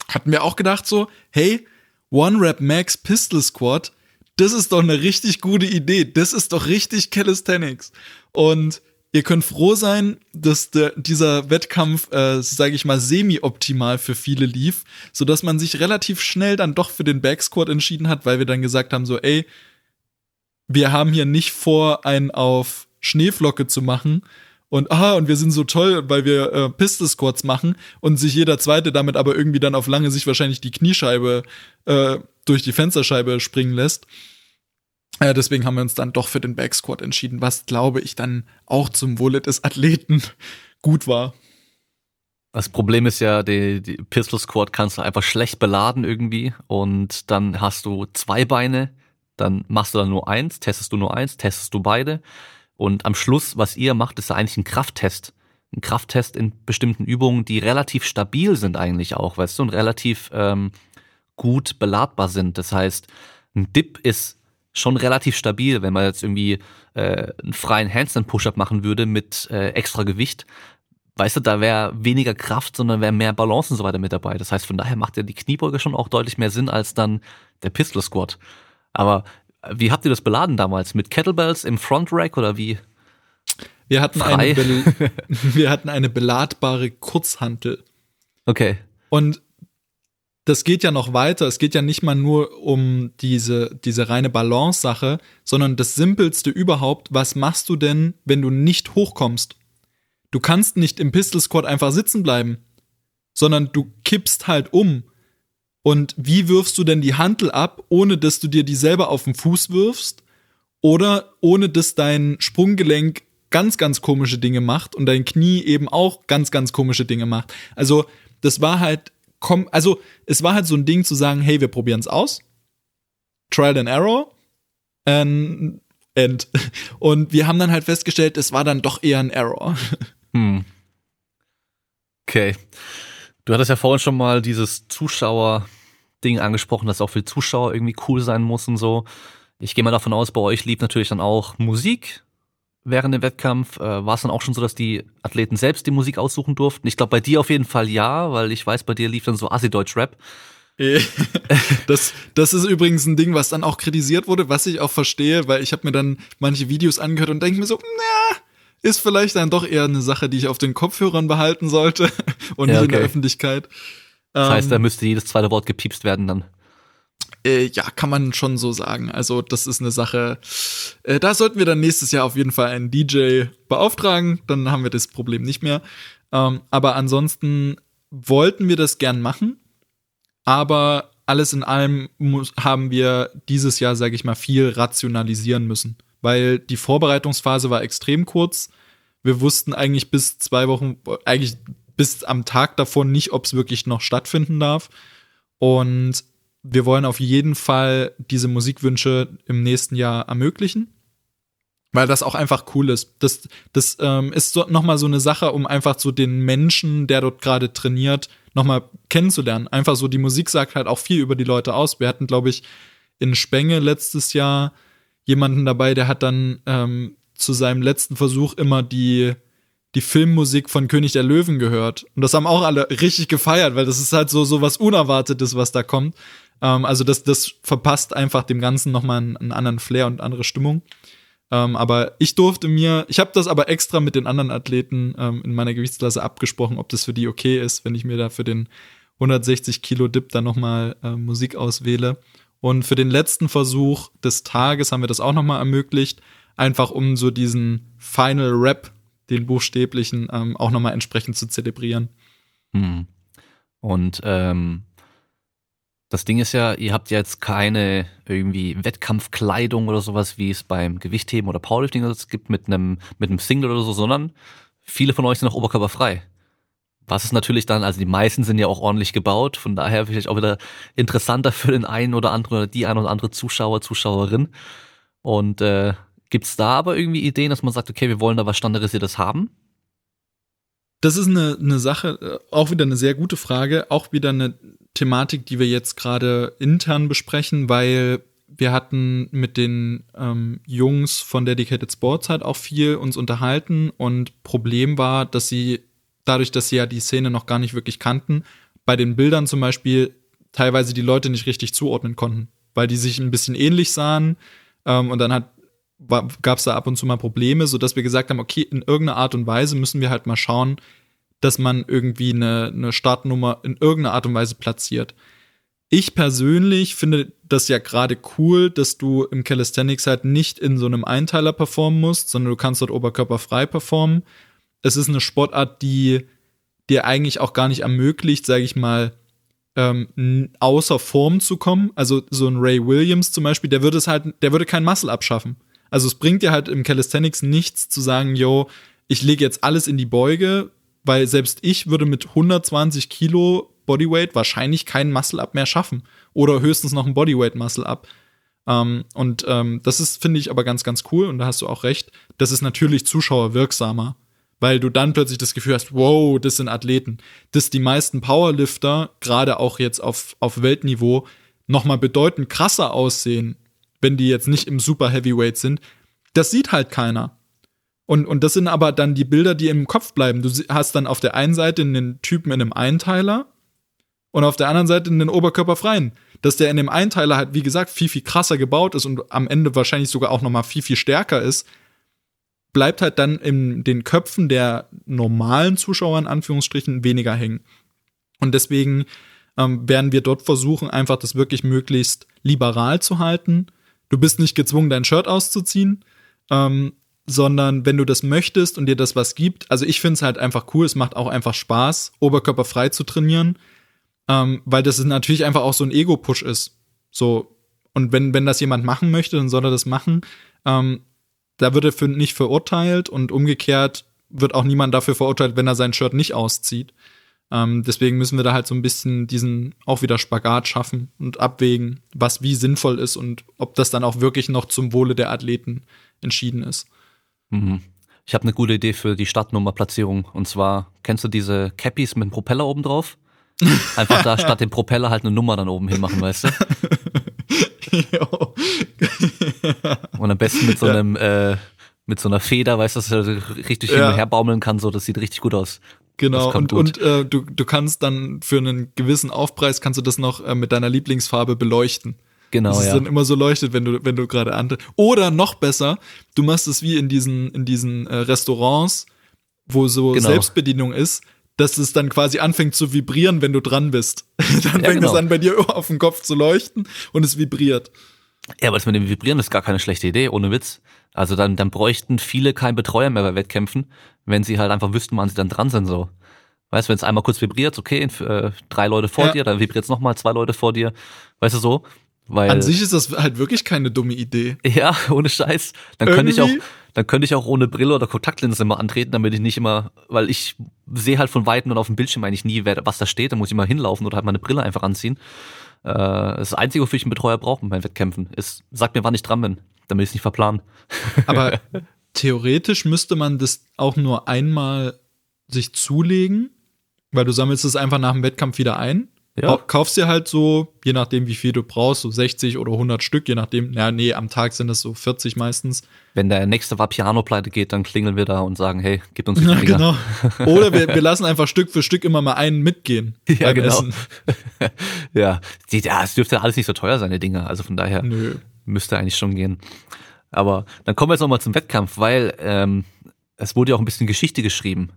hatten wir auch gedacht so, hey, One Rap Max Pistol Squad, das ist doch eine richtig gute Idee. Das ist doch richtig Calisthenics. Und ihr könnt froh sein, dass der, dieser Wettkampf, äh, sage ich mal, semi-optimal für viele lief, so dass man sich relativ schnell dann doch für den Back Squad entschieden hat, weil wir dann gesagt haben, so, ey, wir haben hier nicht vor, einen auf Schneeflocke zu machen, und ah, und wir sind so toll, weil wir äh, Pistol Squats machen und sich jeder zweite damit aber irgendwie dann auf lange Sicht wahrscheinlich die Kniescheibe äh, durch die Fensterscheibe springen lässt. Äh, deswegen haben wir uns dann doch für den Back Squat entschieden, was glaube ich dann auch zum Wohle des Athleten (laughs) gut war. Das Problem ist ja, die, die Pistol Squat kannst du einfach schlecht beladen irgendwie und dann hast du zwei Beine, dann machst du dann nur eins, testest du nur eins, testest du beide und am Schluss, was ihr macht, ist eigentlich ein Krafttest. einen Krafttest in bestimmten Übungen, die relativ stabil sind eigentlich auch, weißt du, und relativ ähm, gut beladbar sind. Das heißt, ein Dip ist schon relativ stabil, wenn man jetzt irgendwie äh, einen freien Handstand-Push-Up machen würde mit äh, extra Gewicht. Weißt du, da wäre weniger Kraft, sondern wäre mehr Balance und so weiter mit dabei. Das heißt, von daher macht ja die Kniebeuge schon auch deutlich mehr Sinn als dann der Pistol Squat. Aber wie habt ihr das beladen damals? Mit Kettlebells im Front Rack oder wie? Wir hatten, eine, (laughs) wir hatten eine beladbare Kurzhantel. Okay. Und das geht ja noch weiter. Es geht ja nicht mal nur um diese, diese reine Balance-Sache, sondern das Simpelste überhaupt. Was machst du denn, wenn du nicht hochkommst? Du kannst nicht im Pistol Squat einfach sitzen bleiben, sondern du kippst halt um. Und wie wirfst du denn die Hantel ab, ohne dass du dir die selber auf den Fuß wirfst? Oder ohne dass dein Sprunggelenk ganz, ganz komische Dinge macht und dein Knie eben auch ganz, ganz komische Dinge macht. Also, das war halt komm, also es war halt so ein Ding zu sagen, hey, wir probieren es aus. Trial and Error. And, and. (laughs) Und wir haben dann halt festgestellt, es war dann doch eher ein Error. (laughs) Hm. Okay. Du hattest ja vorhin schon mal dieses Zuschauer-Ding angesprochen, dass auch für Zuschauer irgendwie cool sein muss und so. Ich gehe mal davon aus, bei euch lief natürlich dann auch Musik während dem Wettkampf? Äh, war es dann auch schon so, dass die Athleten selbst die Musik aussuchen durften? Ich glaube, bei dir auf jeden Fall ja, weil ich weiß, bei dir lief dann so Assi-Deutsch-Rap. (laughs) das, das ist übrigens ein Ding, was dann auch kritisiert wurde, was ich auch verstehe, weil ich habe mir dann manche Videos angehört und denke mir so, na, ist vielleicht dann doch eher eine Sache, die ich auf den Kopfhörern behalten sollte (laughs) und ja, nicht okay. in der Öffentlichkeit. Das heißt, da ähm, müsste jedes zweite Wort gepiepst werden dann. Äh, ja, kann man schon so sagen. Also das ist eine Sache, äh, da sollten wir dann nächstes Jahr auf jeden Fall einen DJ beauftragen, dann haben wir das Problem nicht mehr. Ähm, aber ansonsten wollten wir das gern machen, aber alles in allem muss, haben wir dieses Jahr, sage ich mal, viel rationalisieren müssen, weil die Vorbereitungsphase war extrem kurz. Wir wussten eigentlich bis zwei Wochen, eigentlich bis am Tag davor nicht, ob es wirklich noch stattfinden darf. Und wir wollen auf jeden Fall diese Musikwünsche im nächsten Jahr ermöglichen, weil das auch einfach cool ist. Das, das ähm, ist so, noch mal so eine Sache, um einfach so den Menschen, der dort gerade trainiert, noch mal kennenzulernen. Einfach so, die Musik sagt halt auch viel über die Leute aus. Wir hatten, glaube ich, in Spenge letztes Jahr jemanden dabei, der hat dann ähm, zu seinem letzten Versuch immer die die Filmmusik von König der Löwen gehört. Und das haben auch alle richtig gefeiert, weil das ist halt so, so was Unerwartetes, was da kommt. Ähm, also das, das verpasst einfach dem Ganzen nochmal einen, einen anderen Flair und andere Stimmung. Ähm, aber ich durfte mir, ich habe das aber extra mit den anderen Athleten ähm, in meiner Gewichtsklasse abgesprochen, ob das für die okay ist, wenn ich mir da für den 160 Kilo Dip dann nochmal äh, Musik auswähle. Und für den letzten Versuch des Tages haben wir das auch nochmal ermöglicht, einfach um so diesen Final Rap, den buchstäblichen, ähm, auch nochmal entsprechend zu zelebrieren. Hm. Und ähm, das Ding ist ja, ihr habt jetzt keine irgendwie Wettkampfkleidung oder sowas, wie es beim Gewichtheben oder Powerlifting es gibt mit einem mit einem Single oder so, sondern viele von euch sind auch oberkörperfrei. Was ist natürlich dann, also die meisten sind ja auch ordentlich gebaut, von daher vielleicht auch wieder interessanter für den einen oder anderen oder die eine oder andere Zuschauer, Zuschauerin. Und äh, gibt's da aber irgendwie Ideen, dass man sagt, okay, wir wollen da was Standardisiertes haben? Das ist eine, eine Sache, äh, auch wieder eine sehr gute Frage, auch wieder eine Thematik, die wir jetzt gerade intern besprechen, weil wir hatten mit den ähm, Jungs von Dedicated Sports halt auch viel uns unterhalten und Problem war, dass sie dadurch, dass sie ja die Szene noch gar nicht wirklich kannten, bei den Bildern zum Beispiel teilweise die Leute nicht richtig zuordnen konnten, weil die sich ein bisschen ähnlich sahen ähm, und dann hat gab es da ab und zu mal Probleme, so dass wir gesagt haben, okay, in irgendeiner Art und Weise müssen wir halt mal schauen, dass man irgendwie eine, eine Startnummer in irgendeiner Art und Weise platziert. Ich persönlich finde das ja gerade cool, dass du im Calisthenics halt nicht in so einem Einteiler performen musst, sondern du kannst dort oberkörperfrei performen. Es ist eine Sportart, die dir eigentlich auch gar nicht ermöglicht, sage ich mal, ähm, außer Form zu kommen. Also so ein Ray Williams zum Beispiel, der würde es halt, der würde kein Muscle abschaffen. Also es bringt dir halt im Calisthenics nichts zu sagen, yo, ich lege jetzt alles in die Beuge, weil selbst ich würde mit 120 Kilo Bodyweight wahrscheinlich keinen Muscle-Up mehr schaffen oder höchstens noch ein Bodyweight-Muscle-Up. Ähm, und ähm, das ist, finde ich, aber ganz, ganz cool und da hast du auch recht. Das ist natürlich zuschauerwirksamer. weil du dann plötzlich das Gefühl hast, wow, das sind Athleten. Dass die meisten Powerlifter, gerade auch jetzt auf, auf Weltniveau, nochmal bedeutend krasser aussehen, wenn die jetzt nicht im Super Heavyweight sind, das sieht halt keiner. Und, und das sind aber dann die Bilder, die im Kopf bleiben. Du hast dann auf der einen Seite einen Typen in einem Einteiler und auf der anderen Seite einen Oberkörperfreien. Dass der in dem Einteiler halt, wie gesagt, viel, viel krasser gebaut ist und am Ende wahrscheinlich sogar auch nochmal viel, viel stärker ist, bleibt halt dann in den Köpfen der normalen Zuschauer in Anführungsstrichen weniger hängen. Und deswegen ähm, werden wir dort versuchen, einfach das wirklich möglichst liberal zu halten. Du bist nicht gezwungen, dein Shirt auszuziehen, ähm, sondern wenn du das möchtest und dir das was gibt, also ich finde es halt einfach cool, es macht auch einfach Spaß, oberkörperfrei zu trainieren, ähm, weil das natürlich einfach auch so ein Ego-Push ist. So, und wenn, wenn das jemand machen möchte, dann soll er das machen. Ähm, da wird er für nicht verurteilt und umgekehrt wird auch niemand dafür verurteilt, wenn er sein Shirt nicht auszieht. Ähm, deswegen müssen wir da halt so ein bisschen diesen auch wieder Spagat schaffen und abwägen, was wie sinnvoll ist und ob das dann auch wirklich noch zum Wohle der Athleten entschieden ist. Mhm. Ich habe eine gute Idee für die Startnummerplatzierung. Und zwar, kennst du diese Cappies mit dem Propeller oben drauf? (laughs) Einfach da statt dem Propeller halt eine Nummer dann oben hinmachen, weißt du? (laughs) (laughs) und am besten mit so einem, ja. äh, mit so einer Feder, weißt du, dass er richtig ja. herbaumeln kann, so, das sieht richtig gut aus. Genau, und, und äh, du, du kannst dann für einen gewissen Aufpreis kannst du das noch äh, mit deiner Lieblingsfarbe beleuchten. Genau, dass ja. es dann immer so leuchtet, wenn du, wenn du gerade an. Oder noch besser, du machst es wie in diesen, in diesen äh, Restaurants, wo so genau. Selbstbedienung ist, dass es dann quasi anfängt zu vibrieren, wenn du dran bist. (laughs) dann ja, fängt genau. es an, bei dir (laughs) auf dem Kopf zu leuchten und es vibriert. Ja, aber das mit dem Vibrieren ist gar keine schlechte Idee, ohne Witz. Also dann, dann bräuchten viele keinen Betreuer mehr bei Wettkämpfen, wenn sie halt einfach wüssten, wann sie dann dran sind so. Weißt du, wenn es einmal kurz vibriert, okay, äh, drei Leute vor ja. dir, dann vibriert es nochmal, zwei Leute vor dir. Weißt du so? Weil, An sich ist das halt wirklich keine dumme Idee. Ja, (laughs) ohne Scheiß. Dann könnte ich auch, dann könnte ich auch ohne Brille oder Kontaktlinse immer antreten, damit ich nicht immer, weil ich sehe halt von Weitem und auf dem Bildschirm eigentlich nie, wer, was da steht, dann muss ich mal hinlaufen oder halt meine Brille einfach anziehen. Äh, das Einzige, wofür ich einen Betreuer brauche bei Wettkämpfen, ist, sag mir, wann ich dran bin, damit ich es nicht verplanen. Aber (laughs) theoretisch müsste man das auch nur einmal sich zulegen, weil du sammelst es einfach nach dem Wettkampf wieder ein ja. Kaufst dir halt so, je nachdem wie viel du brauchst, so 60 oder 100 Stück, je nachdem, ja, nee, am Tag sind es so 40 meistens. Wenn der nächste Vapiano pleite geht, dann klingeln wir da und sagen, hey, gib uns die ja, genau. (laughs) Oder wir, wir lassen einfach Stück für Stück immer mal einen mitgehen. Ja, genau. (laughs) ja, die, ja, es dürfte alles nicht so teuer sein, die Dinger. Also von daher Nö. Müsste eigentlich schon gehen. Aber dann kommen wir jetzt nochmal zum Wettkampf, weil ähm, es wurde ja auch ein bisschen Geschichte geschrieben.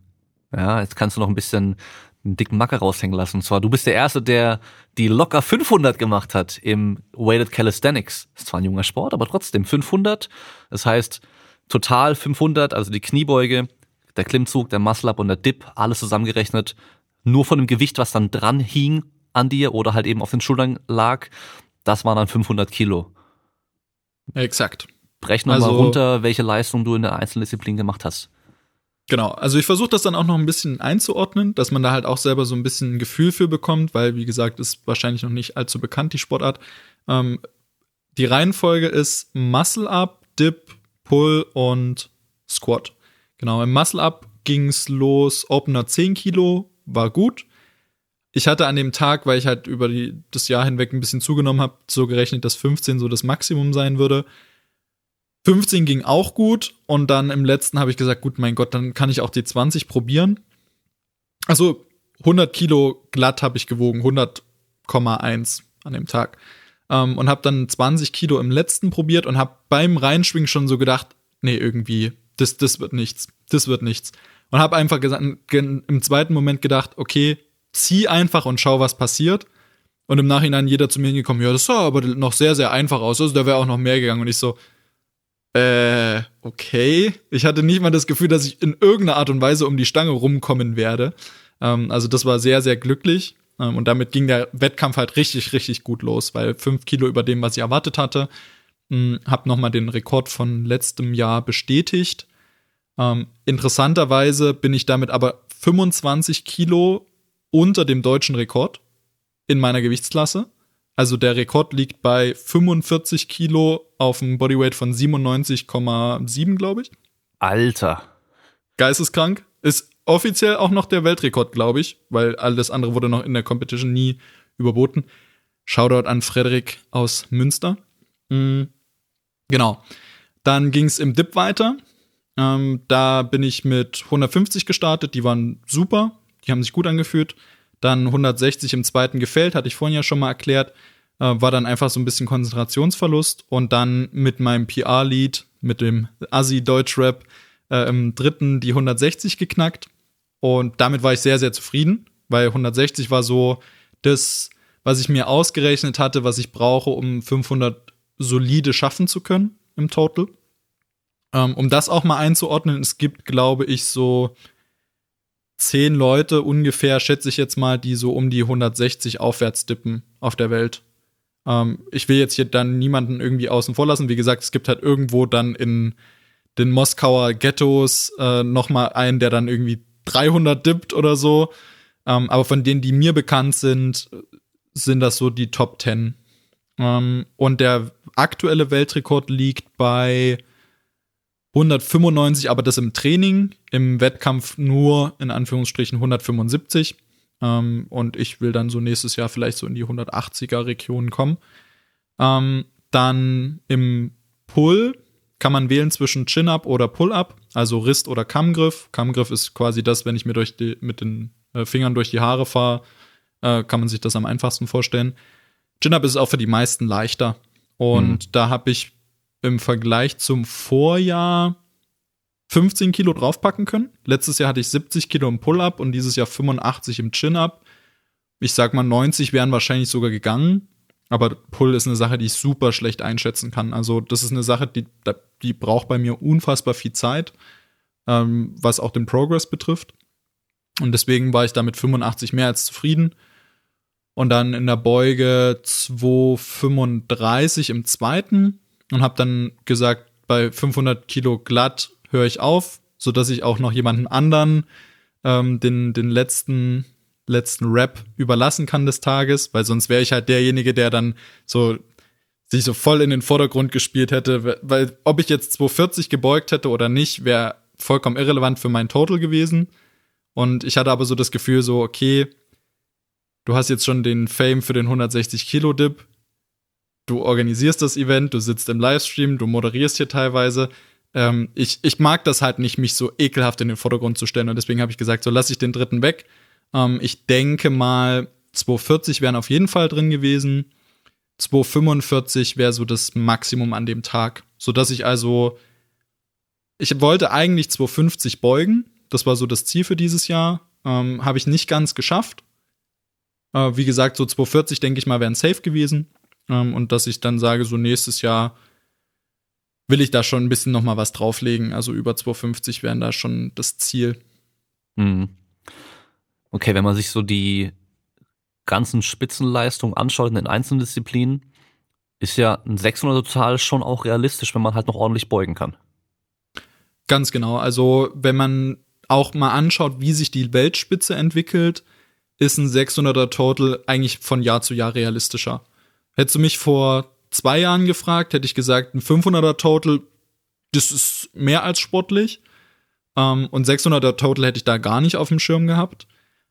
Ja, jetzt kannst du noch ein bisschen einen dicken Macker raushängen lassen. Und zwar, du bist der Erste, der die locker 500 gemacht hat im Weighted Calisthenics. ist zwar ein junger Sport, aber trotzdem 500. Das heißt, total 500, also die Kniebeuge, der Klimmzug, der Muscle-Up und der Dip, alles zusammengerechnet. Nur von dem Gewicht, was dann dran hing an dir oder halt eben auf den Schultern lag, das waren dann 500 Kilo. Exakt. Brech nochmal also, runter, welche Leistung du in der einzelnen Disziplin gemacht hast. Genau, also ich versuche das dann auch noch ein bisschen einzuordnen, dass man da halt auch selber so ein bisschen ein Gefühl für bekommt, weil, wie gesagt, ist wahrscheinlich noch nicht allzu bekannt, die Sportart. Ähm, die Reihenfolge ist Muscle Up, Dip, Pull und Squat. Genau, im Muscle Up ging's los, Opener 10 Kilo, war gut. Ich hatte an dem Tag, weil ich halt über die, das Jahr hinweg ein bisschen zugenommen habe, so gerechnet, dass 15 so das Maximum sein würde. 15 ging auch gut und dann im letzten habe ich gesagt, gut, mein Gott, dann kann ich auch die 20 probieren. Also 100 Kilo glatt habe ich gewogen, 100,1 an dem Tag. Ähm, und habe dann 20 Kilo im letzten probiert und habe beim Reinschwingen schon so gedacht, nee, irgendwie, das, das wird nichts, das wird nichts. Und habe einfach gesagt, im zweiten Moment gedacht, okay, zieh einfach und schau, was passiert. Und im Nachhinein jeder zu mir hingekommen, ja, das sah aber noch sehr, sehr einfach aus. Also da wäre auch noch mehr gegangen. Und ich so, äh, okay. Ich hatte nicht mal das Gefühl, dass ich in irgendeiner Art und Weise um die Stange rumkommen werde. Ähm, also das war sehr, sehr glücklich. Ähm, und damit ging der Wettkampf halt richtig, richtig gut los, weil fünf Kilo über dem, was ich erwartet hatte. Hm, hab nochmal den Rekord von letztem Jahr bestätigt. Ähm, interessanterweise bin ich damit aber 25 Kilo unter dem deutschen Rekord in meiner Gewichtsklasse. Also der Rekord liegt bei 45 Kilo auf einem Bodyweight von 97,7, glaube ich. Alter. Geisteskrank. Ist offiziell auch noch der Weltrekord, glaube ich, weil alles andere wurde noch in der Competition nie überboten. Shoutout an Frederik aus Münster. Mhm. Genau. Dann ging es im Dip weiter. Ähm, da bin ich mit 150 gestartet, die waren super, die haben sich gut angefühlt. Dann 160 im zweiten gefällt, hatte ich vorhin ja schon mal erklärt. Äh, war dann einfach so ein bisschen Konzentrationsverlust. Und dann mit meinem PR-Lead, mit dem Assi Deutschrap, äh, im dritten die 160 geknackt. Und damit war ich sehr, sehr zufrieden, weil 160 war so das, was ich mir ausgerechnet hatte, was ich brauche, um 500 solide schaffen zu können im Total. Ähm, um das auch mal einzuordnen, es gibt, glaube ich, so zehn Leute ungefähr, schätze ich jetzt mal, die so um die 160 aufwärts dippen auf der Welt. Ähm, ich will jetzt hier dann niemanden irgendwie außen vor lassen. Wie gesagt, es gibt halt irgendwo dann in den Moskauer Ghettos äh, noch einen, der dann irgendwie 300 dippt oder so. Ähm, aber von denen, die mir bekannt sind, sind das so die Top 10. Ähm, und der aktuelle Weltrekord liegt bei 195, aber das im Training, im Wettkampf nur in Anführungsstrichen 175. Ähm, und ich will dann so nächstes Jahr vielleicht so in die 180er Region kommen. Ähm, dann im Pull kann man wählen zwischen Chin-Up oder Pull-Up, also Rist oder Kammgriff. Kammgriff ist quasi das, wenn ich mir durch die, mit den äh, Fingern durch die Haare fahre, äh, kann man sich das am einfachsten vorstellen. Chin-Up ist auch für die meisten leichter. Und mhm. da habe ich im Vergleich zum Vorjahr 15 Kilo draufpacken können. Letztes Jahr hatte ich 70 Kilo im Pull-Up und dieses Jahr 85 im Chin-Up. Ich sag mal, 90 wären wahrscheinlich sogar gegangen. Aber Pull ist eine Sache, die ich super schlecht einschätzen kann. Also, das ist eine Sache, die, die braucht bei mir unfassbar viel Zeit, ähm, was auch den Progress betrifft. Und deswegen war ich damit 85 mehr als zufrieden. Und dann in der Beuge 235 im zweiten und habe dann gesagt, bei 500 Kilo glatt höre ich auf, so dass ich auch noch jemanden anderen ähm, den, den letzten, letzten Rap überlassen kann des Tages, weil sonst wäre ich halt derjenige, der dann so sich so voll in den Vordergrund gespielt hätte, weil ob ich jetzt 240 gebeugt hätte oder nicht, wäre vollkommen irrelevant für mein Total gewesen. Und ich hatte aber so das Gefühl, so, okay, du hast jetzt schon den Fame für den 160 Kilo Dip, du organisierst das Event, du sitzt im Livestream, du moderierst hier teilweise. Ähm, ich, ich mag das halt nicht, mich so ekelhaft in den Vordergrund zu stellen und deswegen habe ich gesagt, so lasse ich den dritten weg. Ähm, ich denke mal, 240 wären auf jeden Fall drin gewesen. 245 wäre so das Maximum an dem Tag, sodass ich also ich wollte eigentlich 250 beugen, das war so das Ziel für dieses Jahr, ähm, habe ich nicht ganz geschafft. Äh, wie gesagt, so 240 denke ich mal wären safe gewesen. Ähm, und dass ich dann sage, so nächstes Jahr will ich da schon ein bisschen noch mal was drauflegen. Also über 250 wären da schon das Ziel. Mhm. Okay, wenn man sich so die ganzen Spitzenleistungen anschaut in den einzelnen Disziplinen, ist ja ein 600 total schon auch realistisch, wenn man halt noch ordentlich beugen kann. Ganz genau. Also wenn man auch mal anschaut, wie sich die Weltspitze entwickelt, ist ein 600er Total eigentlich von Jahr zu Jahr realistischer. Hättest du mich vor zwei Jahren gefragt, hätte ich gesagt, ein 500er Total, das ist mehr als sportlich. Ähm, und 600er Total hätte ich da gar nicht auf dem Schirm gehabt.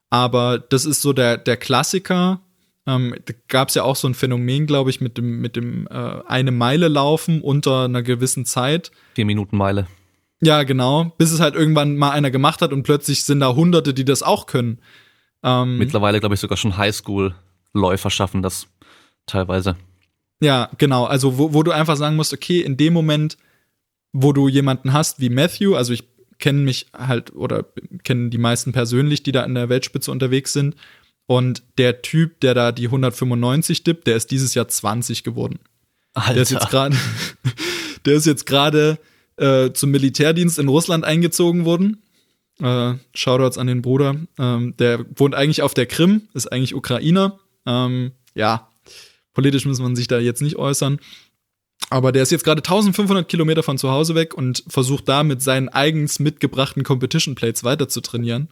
Aber das ist so der, der Klassiker. Ähm, da gab es ja auch so ein Phänomen, glaube ich, mit dem, mit dem äh, eine Meile laufen unter einer gewissen Zeit. Vier Minuten Meile. Ja, genau. Bis es halt irgendwann mal einer gemacht hat und plötzlich sind da Hunderte, die das auch können. Ähm, Mittlerweile, glaube ich, sogar schon Highschool-Läufer schaffen das teilweise. Ja, genau. Also, wo, wo du einfach sagen musst, okay, in dem Moment, wo du jemanden hast wie Matthew, also ich kenne mich halt oder kenne die meisten persönlich, die da in der Weltspitze unterwegs sind. Und der Typ, der da die 195 dippt, der ist dieses Jahr 20 geworden. Alter. Der ist jetzt gerade, (laughs) der ist jetzt gerade äh, zum Militärdienst in Russland eingezogen worden. Äh, Shoutouts an den Bruder. Ähm, der wohnt eigentlich auf der Krim, ist eigentlich Ukrainer. Ähm, ja, Politisch muss man sich da jetzt nicht äußern. Aber der ist jetzt gerade 1500 Kilometer von zu Hause weg und versucht da mit seinen eigens mitgebrachten Competition Plates weiter zu trainieren.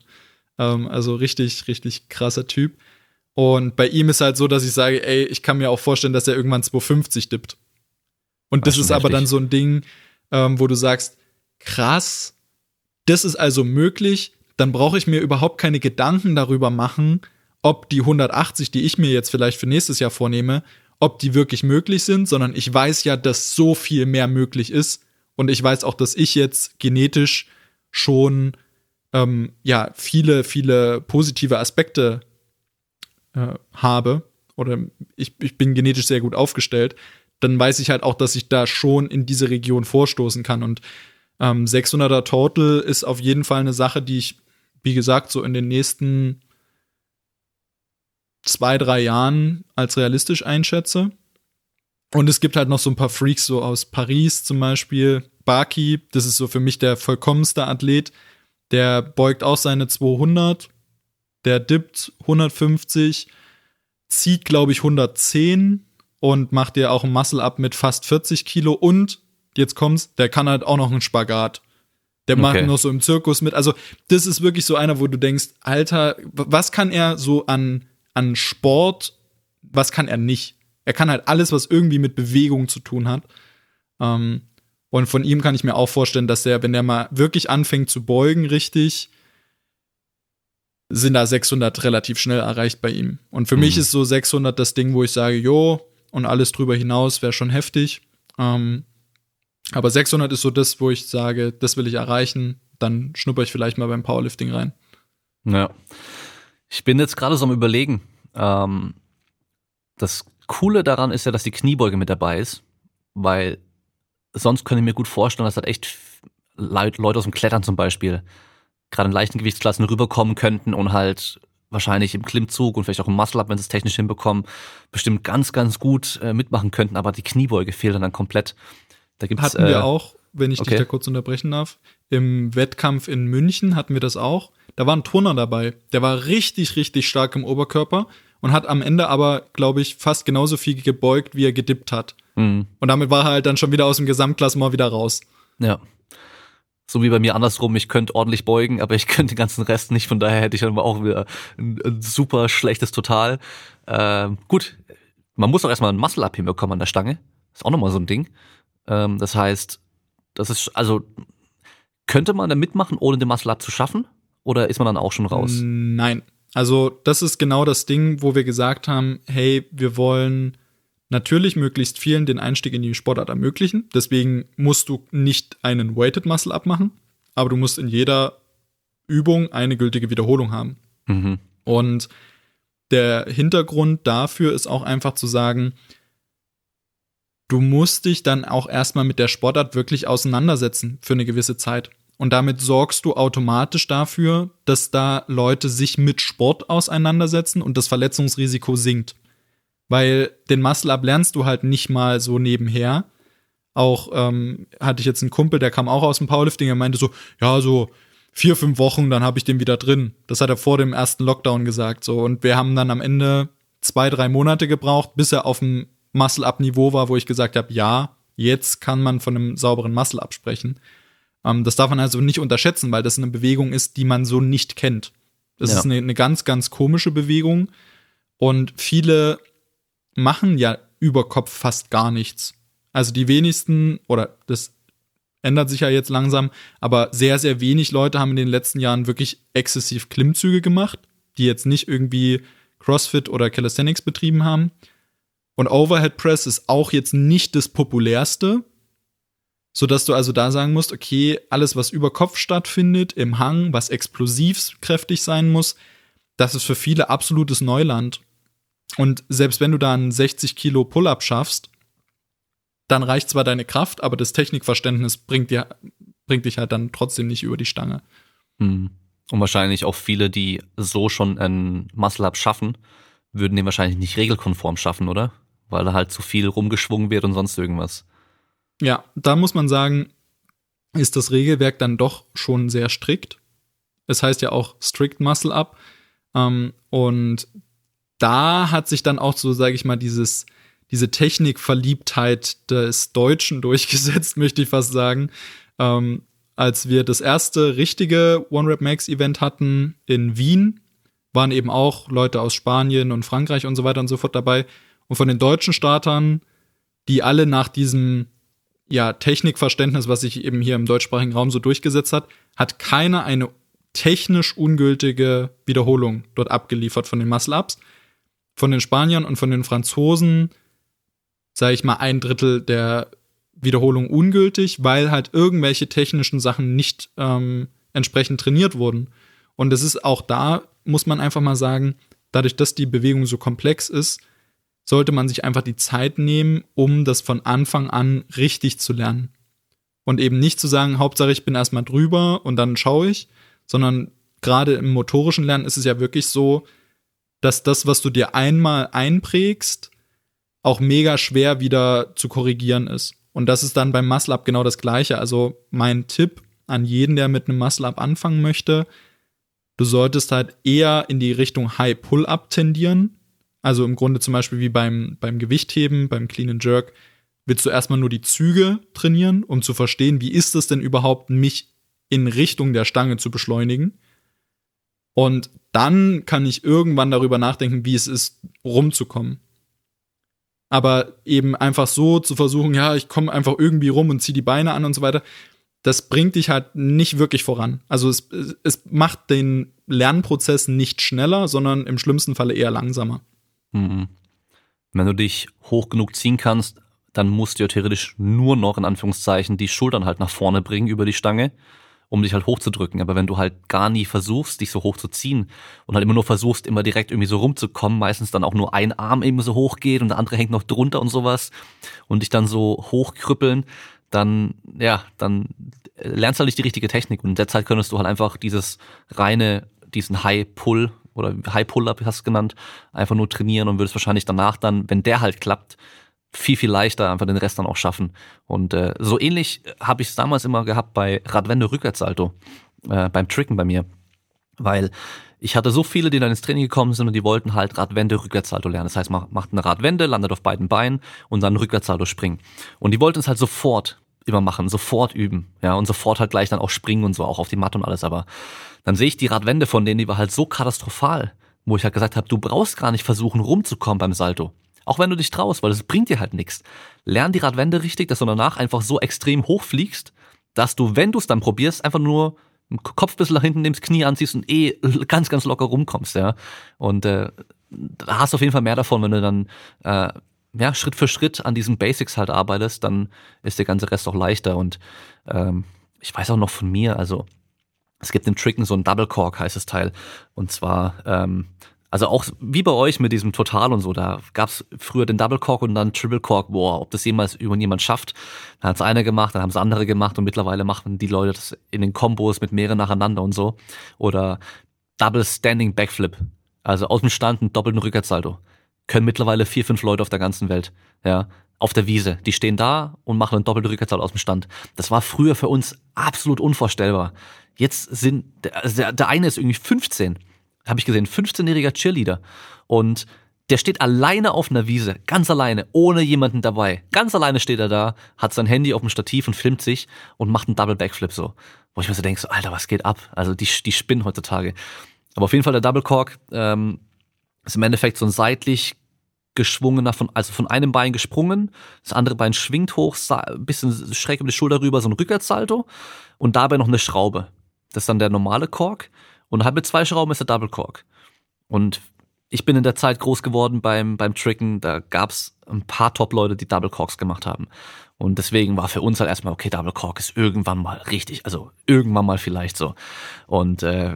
Ähm, also richtig, richtig krasser Typ. Und bei ihm ist halt so, dass ich sage, ey, ich kann mir auch vorstellen, dass er irgendwann 250 dippt. Und das, das ist aber dann so ein Ding, ähm, wo du sagst, krass, das ist also möglich. dann brauche ich mir überhaupt keine Gedanken darüber machen, ob die 180, die ich mir jetzt vielleicht für nächstes Jahr vornehme, ob die wirklich möglich sind, sondern ich weiß ja, dass so viel mehr möglich ist. Und ich weiß auch, dass ich jetzt genetisch schon ähm, ja viele, viele positive Aspekte äh, habe oder ich, ich bin genetisch sehr gut aufgestellt, dann weiß ich halt auch, dass ich da schon in diese Region vorstoßen kann. Und ähm, 600er Total ist auf jeden Fall eine Sache, die ich, wie gesagt, so in den nächsten zwei, drei Jahren als realistisch einschätze. Und es gibt halt noch so ein paar Freaks, so aus Paris zum Beispiel. Baki, das ist so für mich der vollkommenste Athlet. Der beugt auch seine 200, der dippt 150, zieht, glaube ich, 110 und macht dir auch ein Muscle-Up mit fast 40 Kilo. Und, jetzt kommt's, der kann halt auch noch einen Spagat. Der okay. macht noch so im Zirkus mit. Also, das ist wirklich so einer, wo du denkst, Alter, was kann er so an an Sport, was kann er nicht? Er kann halt alles, was irgendwie mit Bewegung zu tun hat. Ähm, und von ihm kann ich mir auch vorstellen, dass er, wenn er mal wirklich anfängt zu beugen, richtig, sind da 600 relativ schnell erreicht bei ihm. Und für mhm. mich ist so 600 das Ding, wo ich sage, jo, und alles drüber hinaus wäre schon heftig. Ähm, aber 600 ist so das, wo ich sage, das will ich erreichen. Dann schnupper ich vielleicht mal beim Powerlifting rein. Ja. Ich bin jetzt gerade so am Überlegen. Ähm, das Coole daran ist ja, dass die Kniebeuge mit dabei ist, weil sonst könnte ich mir gut vorstellen, dass halt echt Leute aus dem Klettern zum Beispiel gerade in leichten Gewichtsklassen rüberkommen könnten und halt wahrscheinlich im Klimmzug und vielleicht auch im Muscle-Up, wenn sie es technisch hinbekommen, bestimmt ganz, ganz gut äh, mitmachen könnten, aber die Kniebeuge fehlt dann, komplett. Da gibt's, hatten wir äh, auch, wenn ich okay. dich da kurz unterbrechen darf, im Wettkampf in München hatten wir das auch. Da war ein Turner dabei, der war richtig, richtig stark im Oberkörper und hat am Ende aber, glaube ich, fast genauso viel gebeugt, wie er gedippt hat. Mhm. Und damit war er halt dann schon wieder aus dem Gesamtklassement wieder raus. Ja. So wie bei mir andersrum, ich könnte ordentlich beugen, aber ich (laughs) könnte den ganzen Rest nicht, von daher hätte ich dann auch wieder ein, ein super schlechtes Total. Ähm, gut, man muss auch erstmal ein Muscle-Up hinbekommen an der Stange. Ist auch nochmal so ein Ding. Ähm, das heißt, das ist, also, könnte man da mitmachen, ohne den Muscle-Up zu schaffen? Oder ist man dann auch schon raus? Nein. Also, das ist genau das Ding, wo wir gesagt haben, hey, wir wollen natürlich möglichst vielen den Einstieg in die Sportart ermöglichen. Deswegen musst du nicht einen Weighted Muscle abmachen, aber du musst in jeder Übung eine gültige Wiederholung haben. Mhm. Und der Hintergrund dafür ist auch einfach zu sagen, du musst dich dann auch erstmal mit der Sportart wirklich auseinandersetzen für eine gewisse Zeit. Und damit sorgst du automatisch dafür, dass da Leute sich mit Sport auseinandersetzen und das Verletzungsrisiko sinkt. Weil den Muscle-Up lernst du halt nicht mal so nebenher. Auch ähm, hatte ich jetzt einen Kumpel, der kam auch aus dem Powerlifting, er meinte so, ja, so vier, fünf Wochen, dann habe ich den wieder drin. Das hat er vor dem ersten Lockdown gesagt. So. Und wir haben dann am Ende zwei, drei Monate gebraucht, bis er auf dem Muscle-Up-Niveau war, wo ich gesagt habe, ja, jetzt kann man von einem sauberen Muscle-Up sprechen. Ähm, das darf man also nicht unterschätzen, weil das eine Bewegung ist, die man so nicht kennt. Das ja. ist eine, eine ganz, ganz komische Bewegung. Und viele machen ja über Kopf fast gar nichts. Also die wenigsten, oder das ändert sich ja jetzt langsam, aber sehr, sehr wenig Leute haben in den letzten Jahren wirklich exzessiv Klimmzüge gemacht, die jetzt nicht irgendwie CrossFit oder Calisthenics betrieben haben. Und Overhead Press ist auch jetzt nicht das populärste, sodass du also da sagen musst, okay, alles, was über Kopf stattfindet, im Hang, was explosivkräftig sein muss, das ist für viele absolutes Neuland. Und selbst wenn du da einen 60 Kilo Pull-up schaffst, dann reicht zwar deine Kraft, aber das Technikverständnis bringt dir, bringt dich halt dann trotzdem nicht über die Stange. Hm. Und wahrscheinlich auch viele, die so schon ein Muscle-Up schaffen, würden den wahrscheinlich nicht regelkonform schaffen, oder? Weil da halt zu viel rumgeschwungen wird und sonst irgendwas. Ja, da muss man sagen, ist das Regelwerk dann doch schon sehr strikt. Es heißt ja auch Strict Muscle Up. Ähm, und da hat sich dann auch so, sage ich mal, dieses, diese Technikverliebtheit des Deutschen (laughs) durchgesetzt, möchte ich fast sagen. Ähm, als wir das erste richtige One Rep Max Event hatten in Wien, waren eben auch Leute aus Spanien und Frankreich und so weiter und so fort dabei. Und von den deutschen Startern, die alle nach diesem ja, Technikverständnis, was sich eben hier im deutschsprachigen Raum so durchgesetzt hat, hat keiner eine technisch ungültige Wiederholungen dort abgeliefert von den Muscle-Ups. Von den Spaniern und von den Franzosen, sage ich mal, ein Drittel der Wiederholung ungültig, weil halt irgendwelche technischen Sachen nicht ähm, entsprechend trainiert wurden. Und es ist auch da, muss man einfach mal sagen, dadurch, dass die Bewegung so komplex ist, sollte man sich einfach die Zeit nehmen, um das von Anfang an richtig zu lernen. Und eben nicht zu sagen, Hauptsache ich bin erstmal drüber und dann schaue ich, sondern gerade im motorischen Lernen ist es ja wirklich so, dass das, was du dir einmal einprägst, auch mega schwer wieder zu korrigieren ist. Und das ist dann beim Muscle Up genau das Gleiche. Also mein Tipp an jeden, der mit einem Muscle Up anfangen möchte, du solltest halt eher in die Richtung High Pull-Up tendieren. Also im Grunde zum Beispiel wie beim, beim Gewichtheben, beim Clean and Jerk, willst du erstmal nur die Züge trainieren, um zu verstehen, wie ist es denn überhaupt, mich in Richtung der Stange zu beschleunigen. Und dann kann ich irgendwann darüber nachdenken, wie es ist, rumzukommen. Aber eben einfach so zu versuchen, ja, ich komme einfach irgendwie rum und ziehe die Beine an und so weiter, das bringt dich halt nicht wirklich voran. Also es, es macht den Lernprozess nicht schneller, sondern im schlimmsten Falle eher langsamer. Mhm. Wenn du dich hoch genug ziehen kannst, dann musst du ja theoretisch nur noch in Anführungszeichen die Schultern halt nach vorne bringen über die Stange, um dich halt hochzudrücken. Aber wenn du halt gar nie versuchst, dich so hoch zu ziehen und halt immer nur versuchst, immer direkt irgendwie so rumzukommen, meistens dann auch nur ein Arm eben so hoch geht und der andere hängt noch drunter und sowas und dich dann so hochkrüppeln, dann, ja, dann lernst du halt nicht die richtige Technik. Und in der Zeit könntest du halt einfach dieses reine, diesen High Pull oder High Pull-Up hast du genannt, einfach nur trainieren und würdest wahrscheinlich danach dann, wenn der halt klappt, viel, viel leichter einfach den Rest dann auch schaffen. Und äh, so ähnlich habe ich es damals immer gehabt bei Radwende Rückwärtssalto, äh, beim Tricken bei mir. Weil ich hatte so viele, die dann ins Training gekommen sind und die wollten halt Radwende Rückwärtssalto lernen. Das heißt, man macht eine Radwende, landet auf beiden Beinen und dann Rückwärtssalto springen. Und die wollten es halt sofort immer machen, sofort üben, ja, und sofort halt gleich dann auch springen und so, auch auf die Matte und alles. Aber dann sehe ich die Radwende von denen, die war halt so katastrophal, wo ich halt gesagt habe, du brauchst gar nicht versuchen rumzukommen beim Salto. Auch wenn du dich traust, weil es bringt dir halt nichts. Lern die Radwende richtig, dass du danach einfach so extrem hoch fliegst, dass du, wenn du es dann probierst, einfach nur einen Kopf bis nach hinten nimmst, Knie anziehst und eh (laughs) ganz, ganz locker rumkommst, ja. Und äh, da hast du auf jeden Fall mehr davon, wenn du dann äh, ja, Schritt für Schritt an diesen Basics halt arbeitest, dann ist der ganze Rest auch leichter. Und ähm, ich weiß auch noch von mir, also es gibt im Tricken so ein Double Cork, heißt das Teil. Und zwar ähm, also auch wie bei euch mit diesem Total und so, da gab's früher den Double Cork und dann Triple Cork. Boah, ob das jemals irgendjemand schafft. Dann hat's einer gemacht, dann haben's andere gemacht und mittlerweile machen die Leute das in den Kombos mit mehreren nacheinander und so. Oder Double Standing Backflip. Also aus dem Stand einen doppelten Rückwärtssalto. Können mittlerweile vier, fünf Leute auf der ganzen Welt. Ja, auf der Wiese. Die stehen da und machen einen doppelten Rückwärtssalto aus dem Stand. Das war früher für uns absolut unvorstellbar. Jetzt sind, der, der, der eine ist irgendwie 15 habe ich gesehen, 15-jähriger Cheerleader. Und der steht alleine auf einer Wiese, ganz alleine, ohne jemanden dabei. Ganz alleine steht er da, hat sein Handy auf dem Stativ und filmt sich und macht einen Double Backflip so. Wo ich mir so denke, so, Alter, was geht ab? Also die, die spinnen heutzutage. Aber auf jeden Fall der Double Cork ähm, ist im Endeffekt so ein seitlich geschwungener, von, also von einem Bein gesprungen, das andere Bein schwingt hoch, ein bisschen schräg über die Schulter rüber, so ein Rückwärtssalto und dabei noch eine Schraube. Das ist dann der normale Kork. Und halt mit zwei Schrauben ist der Double Cork. Und ich bin in der Zeit groß geworden beim, beim Tricken, da gab's ein paar Top-Leute, die Double Corks gemacht haben. Und deswegen war für uns halt erstmal, okay, Double Cork ist irgendwann mal richtig, also irgendwann mal vielleicht so. Und äh,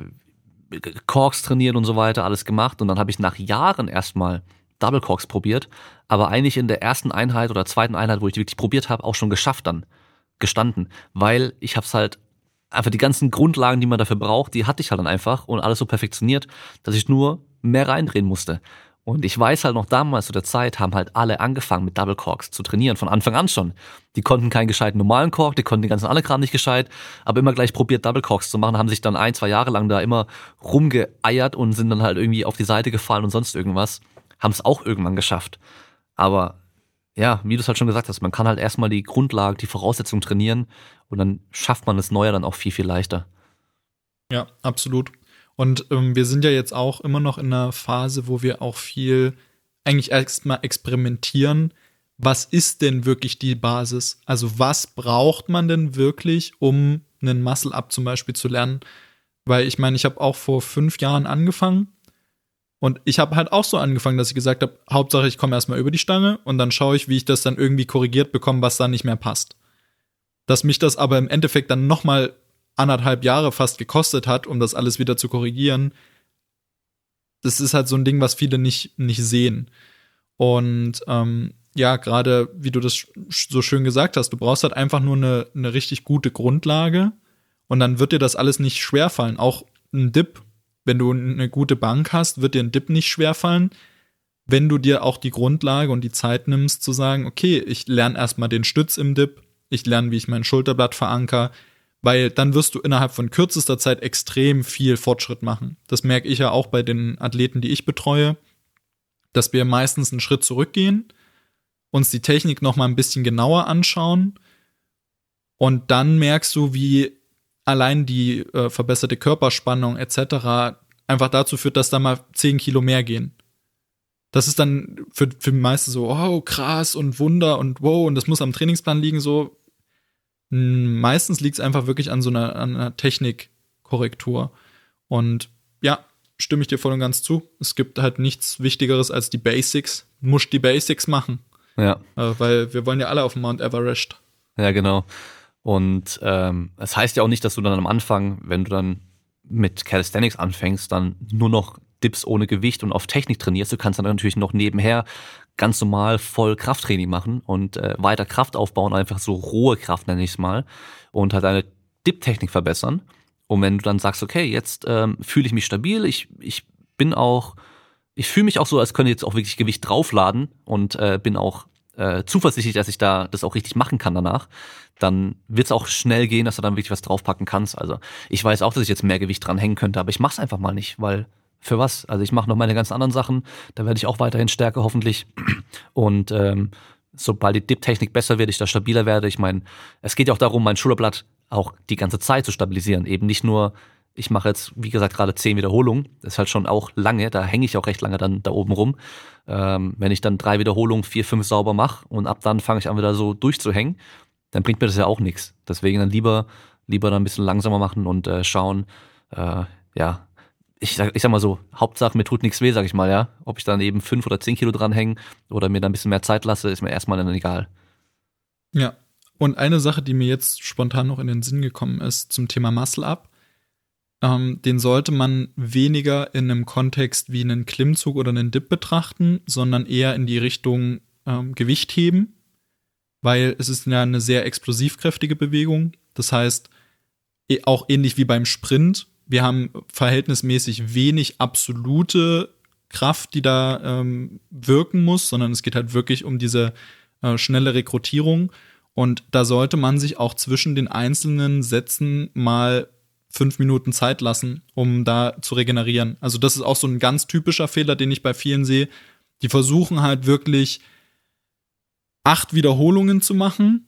Corks trainiert und so weiter, alles gemacht. Und dann habe ich nach Jahren erstmal Double Corks probiert, aber eigentlich in der ersten Einheit oder zweiten Einheit, wo ich die wirklich probiert habe, auch schon geschafft dann, gestanden. Weil ich hab's halt einfach die ganzen Grundlagen, die man dafür braucht, die hatte ich halt dann einfach und alles so perfektioniert, dass ich nur mehr reindrehen musste. Und ich weiß halt noch damals zu der Zeit haben halt alle angefangen mit Double Corks zu trainieren, von Anfang an schon. Die konnten keinen gescheiten normalen Cork, die konnten die ganzen alle Kram nicht gescheit, aber immer gleich probiert Double Corks zu machen, haben sich dann ein, zwei Jahre lang da immer rumgeeiert und sind dann halt irgendwie auf die Seite gefallen und sonst irgendwas. Haben es auch irgendwann geschafft. Aber ja, wie du es halt schon gesagt hast, man kann halt erstmal die Grundlage, die Voraussetzungen trainieren und dann schafft man das Neue dann auch viel, viel leichter. Ja, absolut. Und ähm, wir sind ja jetzt auch immer noch in einer Phase, wo wir auch viel eigentlich erstmal experimentieren. Was ist denn wirklich die Basis? Also was braucht man denn wirklich, um einen Muscle-Up zum Beispiel zu lernen? Weil ich meine, ich habe auch vor fünf Jahren angefangen und ich habe halt auch so angefangen, dass ich gesagt habe, Hauptsache ich komme erstmal über die Stange und dann schaue ich, wie ich das dann irgendwie korrigiert bekomme, was da nicht mehr passt. Dass mich das aber im Endeffekt dann nochmal anderthalb Jahre fast gekostet hat, um das alles wieder zu korrigieren, das ist halt so ein Ding, was viele nicht, nicht sehen. Und ähm, ja, gerade wie du das so schön gesagt hast, du brauchst halt einfach nur eine, eine richtig gute Grundlage und dann wird dir das alles nicht schwerfallen. Auch ein Dip wenn du eine gute Bank hast, wird dir ein Dip nicht schwerfallen, wenn du dir auch die Grundlage und die Zeit nimmst, zu sagen, okay, ich lerne erstmal den Stütz im Dip, ich lerne, wie ich mein Schulterblatt veranker, weil dann wirst du innerhalb von kürzester Zeit extrem viel Fortschritt machen. Das merke ich ja auch bei den Athleten, die ich betreue, dass wir meistens einen Schritt zurückgehen, uns die Technik noch mal ein bisschen genauer anschauen und dann merkst du, wie allein die äh, verbesserte Körperspannung etc. einfach dazu führt, dass da mal 10 Kilo mehr gehen. Das ist dann für, für die meisten so, oh, krass und Wunder und wow, und das muss am Trainingsplan liegen, so. Meistens liegt es einfach wirklich an so einer, an einer Technikkorrektur. Und ja, stimme ich dir voll und ganz zu. Es gibt halt nichts Wichtigeres als die Basics. Du musst die Basics machen. Ja. Äh, weil wir wollen ja alle auf Mount Everest. Ja, genau. Und ähm, es heißt ja auch nicht, dass du dann am Anfang, wenn du dann mit Calisthenics anfängst, dann nur noch Dips ohne Gewicht und auf Technik trainierst. Du kannst dann natürlich noch nebenher ganz normal voll Krafttraining machen und äh, weiter Kraft aufbauen, einfach so rohe Kraft nenne ich es mal und halt deine Dip-Technik verbessern. Und wenn du dann sagst, okay, jetzt ähm, fühle ich mich stabil, ich, ich bin auch, ich fühle mich auch so, als könnte ich jetzt auch wirklich Gewicht draufladen und äh, bin auch äh, zuversichtlich, dass ich da das auch richtig machen kann danach, dann wird es auch schnell gehen, dass du dann wirklich was draufpacken kannst. Also ich weiß auch, dass ich jetzt mehr Gewicht dran hängen könnte, aber ich mach's einfach mal nicht, weil für was? Also ich mache noch meine ganzen anderen Sachen, da werde ich auch weiterhin stärker hoffentlich. Und ähm, sobald die Dip-Technik besser wird, ich da stabiler werde. Ich meine, es geht ja auch darum, mein Schulterblatt auch die ganze Zeit zu stabilisieren. Eben nicht nur, ich mache jetzt, wie gesagt, gerade zehn Wiederholungen. Das ist halt schon auch lange, da hänge ich auch recht lange dann da oben rum. Ähm, wenn ich dann drei Wiederholungen, vier, fünf sauber mache und ab dann fange ich an wieder so durchzuhängen, dann bringt mir das ja auch nichts. Deswegen dann lieber, lieber dann ein bisschen langsamer machen und äh, schauen, äh, ja, ich sag, ich sag mal so, Hauptsache mir tut nichts weh, sag ich mal, ja. Ob ich dann eben fünf oder zehn Kilo dranhänge oder mir dann ein bisschen mehr Zeit lasse, ist mir erstmal dann egal. Ja. Und eine Sache, die mir jetzt spontan noch in den Sinn gekommen ist zum Thema Muscle Up, ähm, den sollte man weniger in einem Kontext wie einen Klimmzug oder einen Dip betrachten, sondern eher in die Richtung ähm, Gewicht heben weil es ist ja eine sehr explosivkräftige Bewegung. Das heißt, eh, auch ähnlich wie beim Sprint, wir haben verhältnismäßig wenig absolute Kraft, die da ähm, wirken muss, sondern es geht halt wirklich um diese äh, schnelle Rekrutierung. Und da sollte man sich auch zwischen den einzelnen Sätzen mal fünf Minuten Zeit lassen, um da zu regenerieren. Also das ist auch so ein ganz typischer Fehler, den ich bei vielen sehe. Die versuchen halt wirklich acht Wiederholungen zu machen,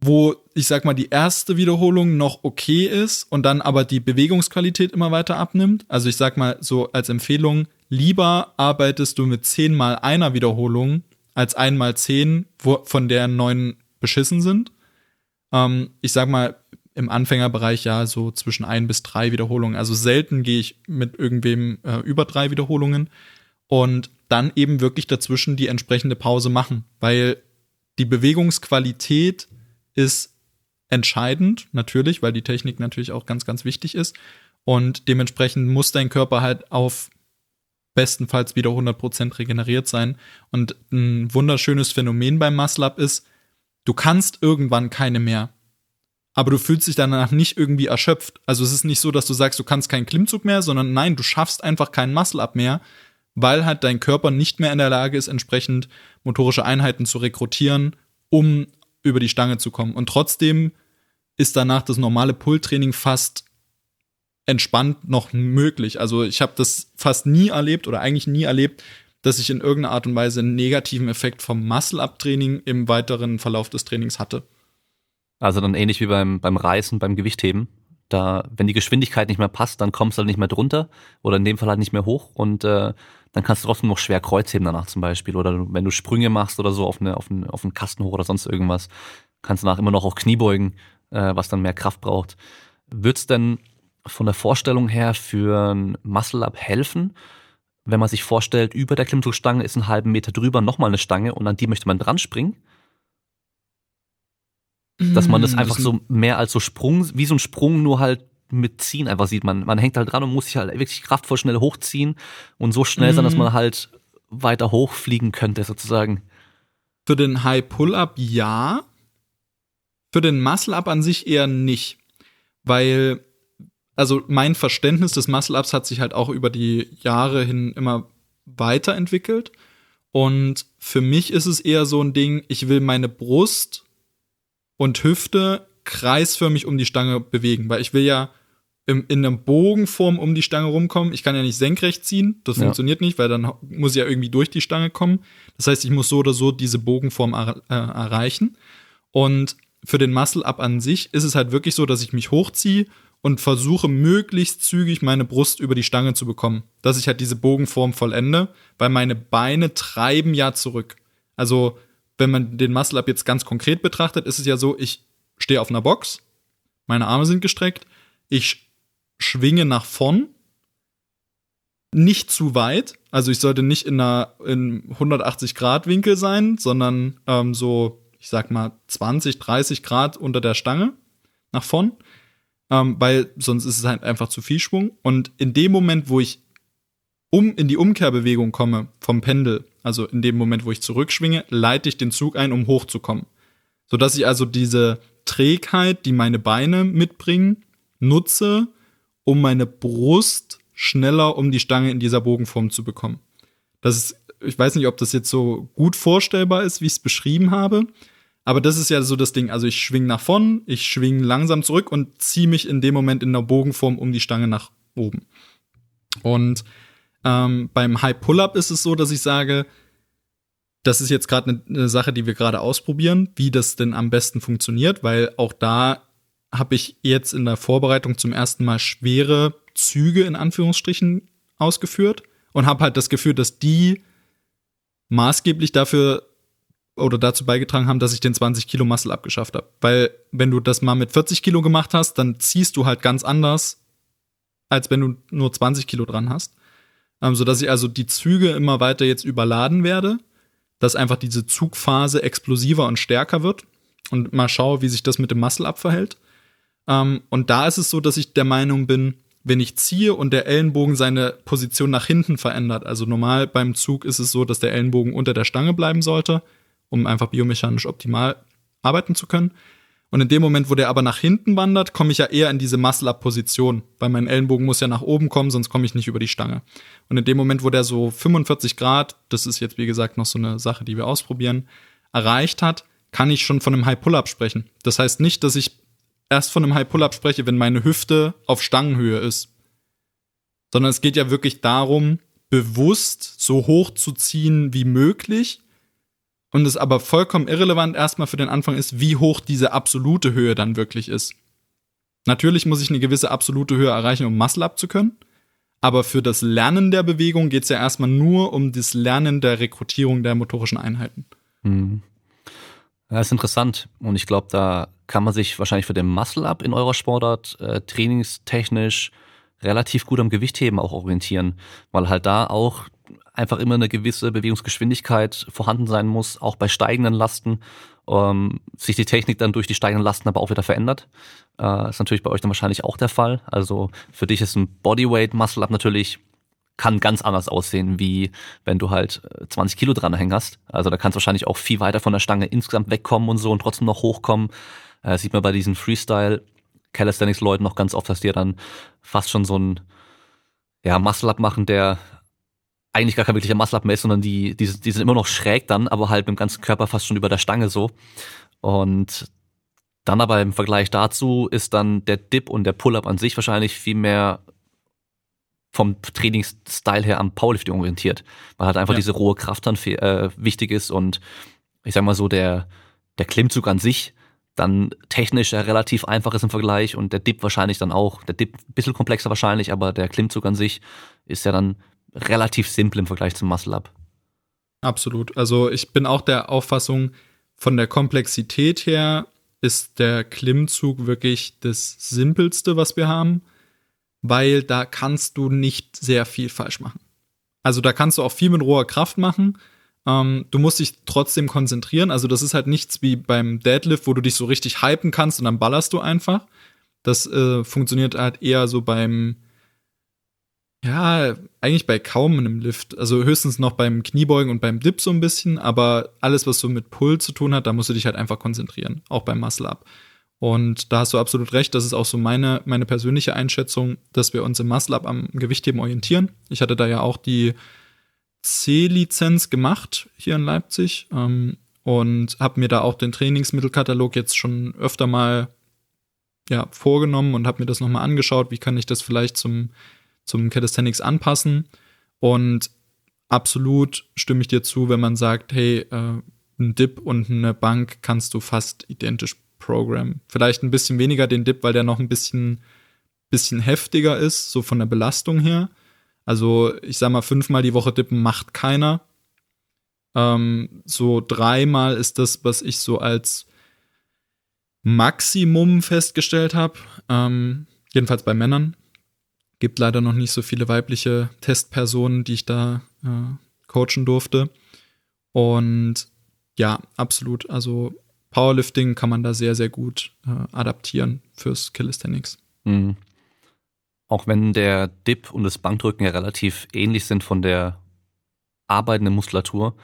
wo ich sag mal die erste Wiederholung noch okay ist und dann aber die Bewegungsqualität immer weiter abnimmt. Also ich sag mal so als Empfehlung, lieber arbeitest du mit zehn mal einer Wiederholung als einmal zehn, wo, von der neun beschissen sind. Ähm, ich sag mal im Anfängerbereich ja so zwischen ein bis drei Wiederholungen. Also selten gehe ich mit irgendwem äh, über drei Wiederholungen. Und dann eben wirklich dazwischen die entsprechende Pause machen, weil die Bewegungsqualität ist entscheidend, natürlich, weil die Technik natürlich auch ganz, ganz wichtig ist. Und dementsprechend muss dein Körper halt auf bestenfalls wieder 100% regeneriert sein. Und ein wunderschönes Phänomen beim Muscle Up ist, du kannst irgendwann keine mehr. Aber du fühlst dich danach nicht irgendwie erschöpft. Also es ist nicht so, dass du sagst, du kannst keinen Klimmzug mehr, sondern nein, du schaffst einfach keinen Muscle Up mehr, weil halt dein Körper nicht mehr in der Lage ist, entsprechend motorische Einheiten zu rekrutieren, um über die Stange zu kommen. Und trotzdem ist danach das normale Pull-Training fast entspannt noch möglich. Also ich habe das fast nie erlebt oder eigentlich nie erlebt, dass ich in irgendeiner Art und Weise einen negativen Effekt vom Muscle-Up-Training im weiteren Verlauf des Trainings hatte. Also dann ähnlich wie beim, beim Reißen, beim Gewichtheben. Da, wenn die Geschwindigkeit nicht mehr passt, dann kommst du halt nicht mehr drunter oder in dem Fall halt nicht mehr hoch und äh, dann kannst du trotzdem noch schwer Kreuzheben danach zum Beispiel. Oder wenn du Sprünge machst oder so auf, eine, auf, eine, auf einen Kasten hoch oder sonst irgendwas, kannst du danach immer noch auch Knie beugen, äh, was dann mehr Kraft braucht. Wird's denn von der Vorstellung her für ein Muscle-Up helfen, wenn man sich vorstellt, über der Klimmzugstange ist einen halben Meter drüber nochmal eine Stange und an die möchte man dran springen? Dass man das Mm, einfach so mehr als so Sprung, wie so ein Sprung nur halt mit Ziehen einfach sieht. Man, man hängt halt dran und muss sich halt wirklich kraftvoll schnell hochziehen und so schnell sein, dass Mhm. man halt weiter hochfliegen könnte sozusagen. Für den High Pull-Up ja. Für den Muscle-Up an sich eher nicht. Weil, also mein Verständnis des Muscle-Ups hat sich halt auch über die Jahre hin immer weiterentwickelt. Und für mich ist es eher so ein Ding, ich will meine Brust und Hüfte kreisförmig um die Stange bewegen, weil ich will ja im, in einer Bogenform um die Stange rumkommen. Ich kann ja nicht senkrecht ziehen, das Ja. funktioniert nicht, weil dann muss ich ja irgendwie durch die Stange kommen. Das heißt, ich muss so oder so diese Bogenform er, äh, erreichen. Und für den Muscle-Up an sich ist es halt wirklich so, dass ich mich hochziehe und versuche möglichst zügig meine Brust über die Stange zu bekommen, dass ich halt diese Bogenform vollende, weil meine Beine treiben ja zurück. Also, wenn man den Muscle-Up jetzt ganz konkret betrachtet, ist es ja so, ich stehe auf einer Box, meine Arme sind gestreckt, ich schwinge nach vorn, nicht zu weit, also ich sollte nicht in einer in 180 Grad Winkel sein, sondern ähm, so, ich sag mal 20, 30 Grad unter der Stange nach vorn, ähm, weil sonst ist es halt einfach zu viel Schwung. Und in dem Moment, wo ich um in die Umkehrbewegung komme vom Pendel, also in dem Moment, wo ich zurückschwinge, leite ich den Zug ein, um hochzukommen. Sodass ich also diese Trägheit, die meine Beine mitbringen, nutze, um meine Brust schneller um die Stange in dieser Bogenform zu bekommen. Das ist, ich weiß nicht, ob das jetzt so gut vorstellbar ist, wie ich es beschrieben habe, aber das ist ja so das Ding. Also ich schwing nach vorn, ich schwing langsam zurück und ziehe mich in dem Moment in der Bogenform um die Stange nach oben. Und ähm, beim High Pull-Up ist es so, dass ich sage, das ist jetzt gerade eine ne Sache, die wir gerade ausprobieren, wie das denn am besten funktioniert, weil auch da habe ich jetzt in der Vorbereitung zum ersten Mal schwere Züge in Anführungsstrichen ausgeführt und habe halt das Gefühl, dass die maßgeblich dafür oder dazu beigetragen haben, dass ich den 20 Kilo Muscle abgeschafft habe. Weil wenn du das mal mit 40 Kilo gemacht hast, dann ziehst du halt ganz anders, als wenn du nur 20 Kilo dran hast. Ähm, sodass ich also die Züge immer weiter jetzt überladen werde, dass einfach diese Zugphase explosiver und stärker wird und mal schaue, wie sich das mit dem Muscle abverhält. Ähm, und da ist es so, dass ich der Meinung bin, wenn ich ziehe und der Ellenbogen seine Position nach hinten verändert, also normal beim Zug ist es so, dass der Ellenbogen unter der Stange bleiben sollte, um einfach biomechanisch optimal arbeiten zu können. Und in dem Moment, wo der aber nach hinten wandert, komme ich ja eher in diese Muscle-Up-Position, weil mein Ellenbogen muss ja nach oben kommen, sonst komme ich nicht über die Stange. Und in dem Moment, wo der so 45 Grad, das ist jetzt wie gesagt noch so eine Sache, die wir ausprobieren, erreicht hat, kann ich schon von einem High Pull-Up sprechen. Das heißt nicht, dass ich erst von einem High Pull-Up spreche, wenn meine Hüfte auf Stangenhöhe ist. Sondern es geht ja wirklich darum, bewusst so hoch zu ziehen wie möglich. Und es aber vollkommen irrelevant erstmal für den Anfang ist, wie hoch diese absolute Höhe dann wirklich ist. Natürlich muss ich eine gewisse absolute Höhe erreichen, um Muscle up zu können. Aber für das Lernen der Bewegung geht es ja erstmal nur um das Lernen der Rekrutierung der motorischen Einheiten. Mhm. Ja, ist interessant. Und ich glaube, da kann man sich wahrscheinlich für den Muscle-Up in eurer Sportart äh, trainingstechnisch relativ gut am Gewichtheben auch orientieren, weil halt da auch einfach immer eine gewisse Bewegungsgeschwindigkeit vorhanden sein muss, auch bei steigenden Lasten, ähm, sich die Technik dann durch die steigenden Lasten aber auch wieder verändert. Äh, ist natürlich bei euch dann wahrscheinlich auch der Fall. Also für dich ist ein Bodyweight Muscle Up natürlich kann ganz anders aussehen, wie wenn du halt äh, 20 Kilo dranhängen hast. Also da kannst du wahrscheinlich auch viel weiter von der Stange insgesamt wegkommen und so und trotzdem noch hochkommen. Äh, sieht man bei diesen Freestyle Calisthenics Leuten noch ganz oft, dass die dann fast schon so ein ja, Muscle Up machen, der eigentlich gar kein wirklicher Muscle Up mehr ist, sondern die, die, die sind immer noch schräg dann, aber halt mit dem ganzen Körper fast schon über der Stange so. Und dann aber im Vergleich dazu ist dann der Dip und der Pull-Up an sich wahrscheinlich viel mehr vom Trainingsstyle her am Powerlifting orientiert, weil halt einfach Ja. diese rohe Kraft dann äh, wichtig ist und ich sag mal so, der, der Klimmzug an sich dann technisch ja relativ einfach ist im Vergleich und der Dip wahrscheinlich dann auch, der Dip ein bisschen komplexer wahrscheinlich, aber der Klimmzug an sich ist ja dann relativ simpel im Vergleich zum Muscle-Up. Absolut. Also ich bin auch der Auffassung, von der Komplexität her ist der Klimmzug wirklich das Simpelste, was wir haben. Weil da kannst du nicht sehr viel falsch machen. Also da kannst du auch viel mit roher Kraft machen. Ähm, du musst dich trotzdem konzentrieren. Also das ist halt nichts wie beim Deadlift, wo du dich so richtig hypen kannst und dann ballerst du einfach. Das äh, funktioniert halt eher so beim, ja, eigentlich bei kaum einem Lift. Also höchstens noch beim Kniebeugen und beim Dip so ein bisschen, aber alles, was so mit Pull zu tun hat, da musst du dich halt einfach konzentrieren, auch beim Muscle Up. Und da hast du absolut recht, das ist auch so meine, meine persönliche Einschätzung, dass wir uns im Muscle Up am Gewichtheben orientieren. Ich hatte da ja auch die C-Lizenz gemacht hier in Leipzig ähm, und habe mir da auch den Trainingsmittelkatalog jetzt schon öfter mal ja, vorgenommen und habe mir das nochmal angeschaut, wie kann ich das vielleicht zum, zum Calisthenics anpassen. Und absolut stimme ich dir zu, wenn man sagt, hey, äh, ein Dip und eine Bank kannst du fast identisch Program. Vielleicht ein bisschen weniger den Dip, weil der noch ein bisschen, bisschen heftiger ist, so von der Belastung her. Also ich sag mal, fünfmal die Woche dippen macht keiner. Ähm, so dreimal ist das, was ich so als Maximum festgestellt habe. Ähm, jedenfalls bei Männern. Gibt leider noch nicht so viele weibliche Testpersonen, die ich da äh, coachen durfte. Und ja, absolut. Also Powerlifting kann man da sehr, sehr gut äh, adaptieren fürs Calisthenics. Mhm. Auch wenn der Dip und das Bankdrücken ja relativ ähnlich sind von der arbeitenden Muskulatur,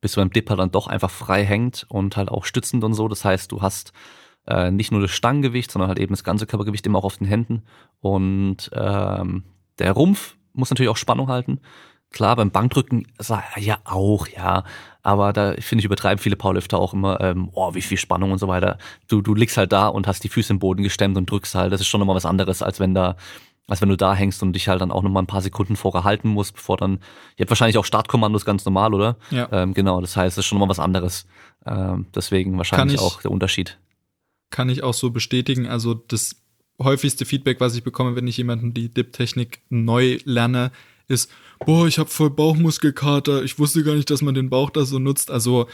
bis beim Dip halt dann doch einfach frei hängt und halt auch stützend und so. Das heißt, du hast äh, nicht nur das Stangengewicht, sondern halt eben das ganze Körpergewicht immer auch auf den Händen. Und ähm, der Rumpf muss natürlich auch Spannung halten. Klar, beim Bankdrücken ja auch, ja. Aber da finde ich übertreiben viele Powerlifter auch immer, ähm, oh, wie viel Spannung und so weiter. Du, du liegst halt da und hast die Füße im Boden gestemmt und drückst halt. Das ist schon nochmal was anderes, als wenn da, als wenn du da hängst und dich halt dann auch nochmal ein paar Sekunden vorher halten musst, bevor dann, ihr habt wahrscheinlich auch Startkommandos ganz normal, oder? Ja. Ähm, genau, das heißt, das ist schon nochmal was anderes. Ähm, deswegen wahrscheinlich ich, auch der Unterschied. Kann ich auch so bestätigen. Also das häufigste Feedback, was ich bekomme, wenn ich jemanden die Dip-Technik neu lerne, ist, boah, ich habe voll Bauchmuskelkater, ich wusste gar nicht, dass man den Bauch da so nutzt. Also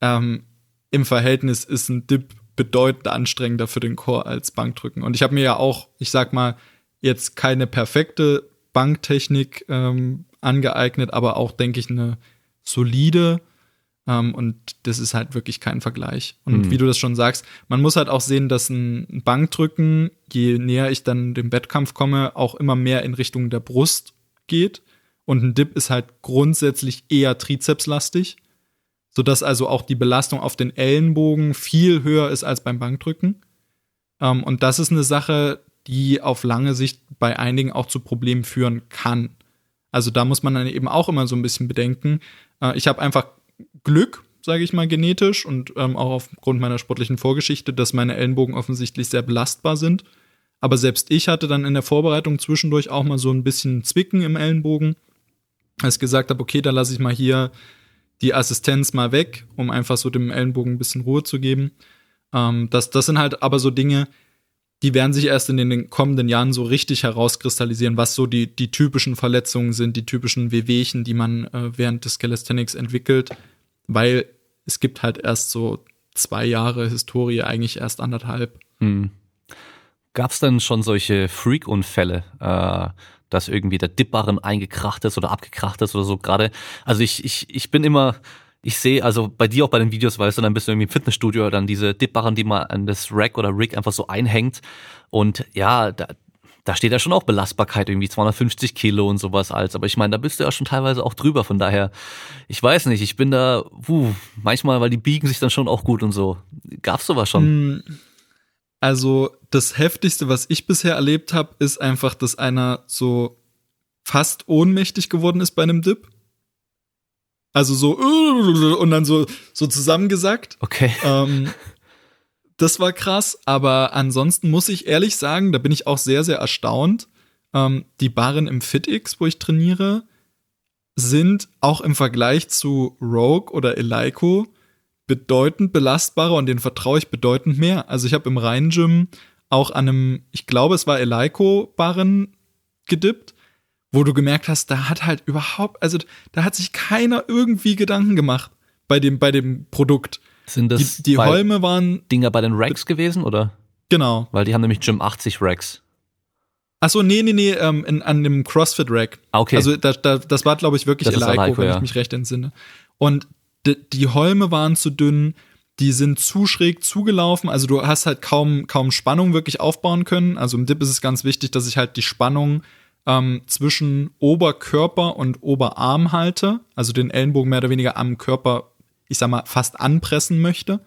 ähm, im Verhältnis ist ein Dip bedeutend anstrengender für den Chor als Bankdrücken. Und ich habe mir ja auch, ich sag mal, jetzt keine perfekte Banktechnik ähm, angeeignet, aber auch, denke ich, eine solide. Ähm, und das ist halt wirklich kein Vergleich. Und mhm. wie du das schon sagst, man muss halt auch sehen, dass ein Bankdrücken, je näher ich dann dem Wettkampf komme, auch immer mehr in Richtung der Brust geht. Und ein Dip ist halt grundsätzlich eher trizepslastig, sodass also auch die Belastung auf den Ellenbogen viel höher ist als beim Bankdrücken. Ähm, und das ist eine Sache, die auf lange Sicht bei einigen auch zu Problemen führen kann. Also da muss man dann eben auch immer so ein bisschen bedenken. Äh, ich habe einfach Glück, sage ich mal, genetisch und ähm, auch aufgrund meiner sportlichen Vorgeschichte, dass meine Ellenbogen offensichtlich sehr belastbar sind. Aber selbst ich hatte dann in der Vorbereitung zwischendurch auch mal so ein bisschen Zwicken im Ellenbogen, als ich gesagt habe, okay, da lasse ich mal hier die Assistenz mal weg, um einfach so dem Ellenbogen ein bisschen Ruhe zu geben. Ähm, das, das sind halt aber so Dinge, die werden sich erst in den kommenden Jahren so richtig herauskristallisieren, was so die, die typischen Verletzungen sind, die typischen Wehwehchen, die man äh, während des Calisthenics entwickelt, weil es gibt halt erst so zwei Jahre Historie, eigentlich erst anderthalb. Mhm. Gab es denn schon solche Freak-Unfälle, äh, dass irgendwie der Dipbarren eingekracht ist oder abgekracht ist oder so gerade? Also ich, ich, ich bin immer, ich sehe, also bei dir auch bei den Videos, weißt du, dann bist du irgendwie im Fitnessstudio, dann diese Dipbarren, die man an das Rack oder Rig einfach so einhängt. Und ja, da, da steht ja schon auch Belastbarkeit, irgendwie 250 Kilo und sowas als. Aber ich meine, da bist du ja schon teilweise auch drüber. Von daher, ich weiß nicht, ich bin da, wuh, manchmal, weil die biegen sich dann schon auch gut und so. Gab's sowas schon? Also das Heftigste, was ich bisher erlebt habe, ist einfach, dass einer so fast ohnmächtig geworden ist bei einem Dip. Also so (laughs) und dann so, so zusammengesackt. Okay. Ähm, das war krass, aber ansonsten muss ich ehrlich sagen, da bin ich auch sehr, sehr erstaunt. Ähm, die Barren im FitX, wo ich trainiere, sind auch im Vergleich zu Rogue oder Eleiko bedeutend belastbarer und den vertraue ich bedeutend mehr. Also ich habe im Rhein-Gym auch an einem, ich glaube, es war Eleiko-Barren gedippt, wo du gemerkt hast, da hat halt überhaupt, also da hat sich keiner irgendwie Gedanken gemacht bei dem, bei dem Produkt. Sind das die, die Holme waren Dinger bei den Racks gewesen, oder? Genau. Weil die haben nämlich Gym 80 Racks. Achso, nee, nee, nee, ähm, in, an dem CrossFit-Rack. Ah, okay. Also da, da, das war, glaube ich, wirklich Das Eleiko, wenn ja. ich mich recht entsinne. Und die, Holme waren zu dünn, die sind zu schräg zugelaufen, also du hast halt kaum, kaum Spannung wirklich aufbauen können. Also im Dip ist es ganz wichtig, dass ich halt die Spannung ähm, zwischen Oberkörper und Oberarm halte, also den Ellenbogen mehr oder weniger am Körper, ich sag mal, fast anpressen möchte.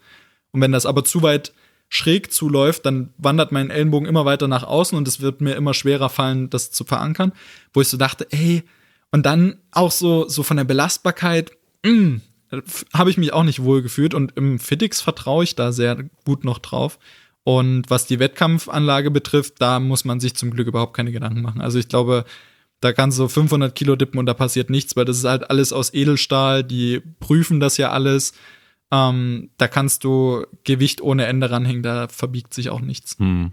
Und wenn das aber zu weit schräg zuläuft, dann wandert mein Ellenbogen immer weiter nach außen und es wird mir immer schwerer fallen, das zu verankern. Wo ich so dachte, ey, und dann auch so, so von der Belastbarkeit, mh, habe ich mich auch nicht wohl gefühlt und im Fittix vertraue ich da sehr gut noch drauf. Und was die Wettkampfanlage betrifft, da muss man sich zum Glück überhaupt keine Gedanken machen. Also ich glaube, da kannst du 500 Kilo dippen und da passiert nichts, weil das ist halt alles aus Edelstahl. Die prüfen das ja alles. Ähm, da kannst du Gewicht ohne Ende ranhängen, da verbiegt sich auch nichts. Hm.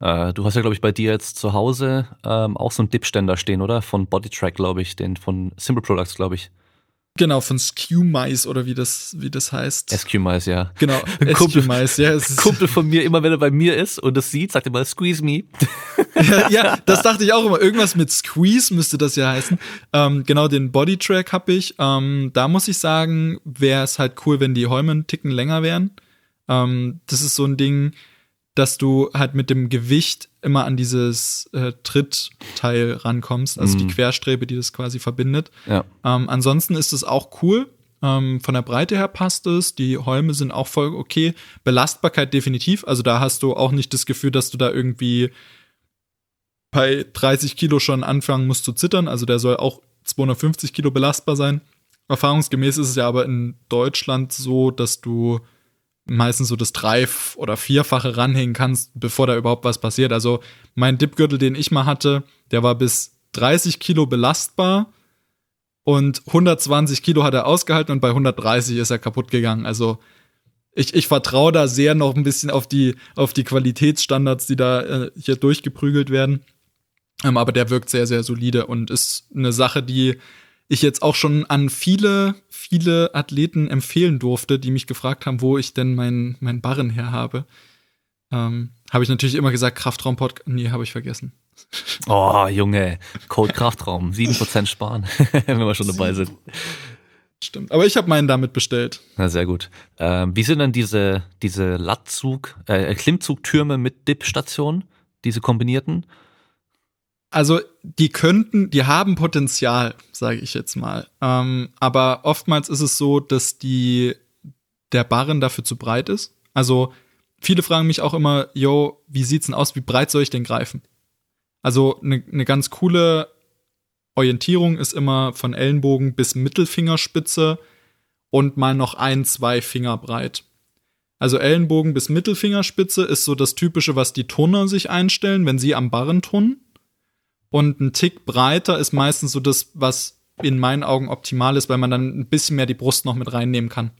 Äh, du hast ja, glaube ich, bei dir jetzt zu Hause ähm, auch so einen Dipständer stehen, oder? Von Bodytrack, glaube ich, den von Simple Products, glaube ich. Genau, von Skew-Mice oder wie das, wie das heißt. SQ-Mais, ja. genau, Skew-Mice, ja. Kumpel von mir, immer wenn er bei mir ist und das sieht, sagt er mal, squeeze me. ja, das dachte ich auch immer. Irgendwas mit Squeeze müsste das ja heißen. Ähm, genau, den Bodytrack habe ich. Ähm, da muss ich sagen, wäre es halt cool, wenn die Holme einen Ticken länger wären. Ähm, das ist so ein Ding, dass du halt mit dem Gewicht immer an dieses äh, Trittteil rankommst, also die Querstrebe, die das quasi verbindet. Ja. Ähm, ansonsten ist es auch cool. Ähm, von der Breite her passt es. Die Holme sind auch voll okay. Belastbarkeit definitiv. Also da hast du auch nicht das Gefühl, dass du da irgendwie bei 30 Kilo schon anfangen musst zu zittern. Also der soll auch 250 Kilo belastbar sein. Erfahrungsgemäß ist es ja aber in Deutschland so, dass du meistens so das Dreif- oder Vierfache ranhängen kannst, bevor da überhaupt was passiert. Also mein Dipgürtel, den ich mal hatte, der war bis 30 Kilo belastbar und 120 Kilo hat er ausgehalten und bei 130 ist er kaputt gegangen. Also ich, ich vertraue da sehr noch ein bisschen auf die, auf die Qualitätsstandards, die da äh, hier durchgeprügelt werden. Ähm, aber der wirkt sehr, sehr solide und ist eine Sache, die ich jetzt auch schon an viele, viele Athleten empfehlen durfte, die mich gefragt haben, wo ich denn mein, mein Barren her habe. Ähm, habe ich natürlich immer gesagt, Kraftraum-Podcast. Nee, habe ich vergessen. (laughs) Oh, Junge. Code Kraftraum. 7% sparen, (laughs) wenn wir schon dabei sind. Stimmt. Aber ich habe meinen damit bestellt. Na, sehr gut. Ähm, wie sind denn diese, diese Lattzug, äh, Klimmzugtürme mit Dip-Stationen? Diese kombinierten? Also, die könnten, die haben Potenzial, sage ich jetzt mal. Ähm, aber oftmals ist es so, dass die, der Barren dafür zu breit ist. Also, viele fragen mich auch immer, yo, wie sieht's denn aus? Wie breit soll ich denn greifen? Also, eine ne ganz coole Orientierung ist immer von Ellenbogen bis Mittelfingerspitze und mal noch ein, zwei Finger breit. Also Ellenbogen bis Mittelfingerspitze ist so das Typische, was die Turner sich einstellen, wenn sie am Barren turnen. Und ein Tick breiter ist meistens so das, was in meinen Augen optimal ist, weil man dann ein bisschen mehr die Brust noch mit reinnehmen kann.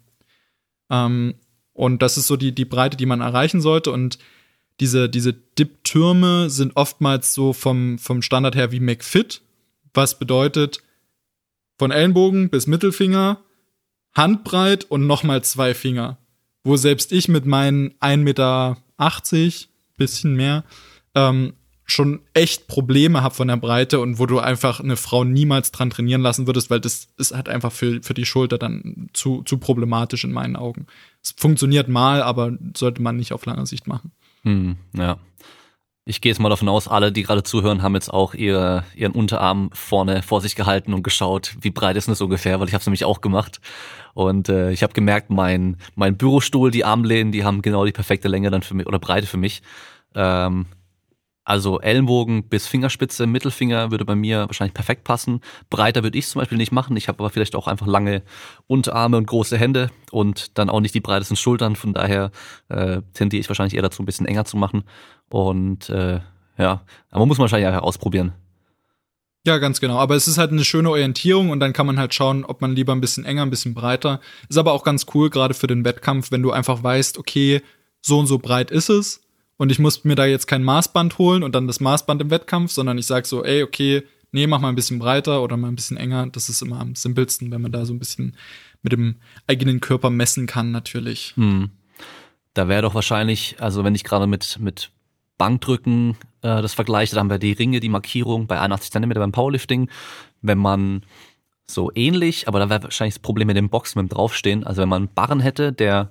Ähm, und das ist so die, die Breite, die man erreichen sollte. Und diese, diese Dip-Türme sind oftmals so vom, vom Standard her wie McFit, was bedeutet von Ellenbogen bis Mittelfinger, Handbreit und nochmal zwei Finger. Wo selbst ich mit meinen 1,80 Meter, bisschen mehr, ähm, schon echt Probleme habe von der Breite und wo du einfach eine Frau niemals dran trainieren lassen würdest, weil das ist halt einfach für, für die Schulter dann zu, zu problematisch in meinen Augen. Es funktioniert mal, aber sollte man nicht auf lange Sicht machen. Hm, ja. Ich gehe jetzt mal davon aus, alle, die gerade zuhören, haben jetzt auch ihre, ihren Unterarm vorne vor sich gehalten und geschaut, wie breit ist das ungefähr, weil ich habe es nämlich auch gemacht. Und äh, ich habe gemerkt, mein, mein Bürostuhl, die Armlehnen, die haben genau die perfekte Länge dann für mich oder Breite für mich. Ähm, also Ellenbogen bis Fingerspitze, Mittelfinger würde bei mir wahrscheinlich perfekt passen. Breiter würde ich zum Beispiel nicht machen. Ich habe aber vielleicht auch einfach lange Unterarme und große Hände und dann auch nicht die breitesten Schultern. Von daher äh, tendiere ich wahrscheinlich eher dazu, ein bisschen enger zu machen. Und äh, ja, aber muss man wahrscheinlich einfach ausprobieren. Ja, ganz genau. Aber es ist halt eine schöne Orientierung und dann kann man halt schauen, ob man lieber ein bisschen enger, ein bisschen breiter. Ist aber auch ganz cool, gerade für den Wettkampf, wenn du einfach weißt, okay, so und so breit ist es und ich muss mir da jetzt kein Maßband holen und dann das Maßband im Wettkampf, sondern ich sag so, ey, okay, nee, mach mal ein bisschen breiter oder mal ein bisschen enger. Das ist immer am simpelsten, wenn man da so ein bisschen mit dem eigenen Körper messen kann, natürlich. Hm. Da wäre doch wahrscheinlich, also wenn ich gerade mit, mit Bankdrücken äh, das vergleicht, da haben wir die Ringe, die Markierung bei 81 cm beim Powerlifting. Wenn man so ähnlich, aber da wäre wahrscheinlich das Problem mit dem Boxen, mit dem Draufstehen. Also wenn man einen Barren hätte, der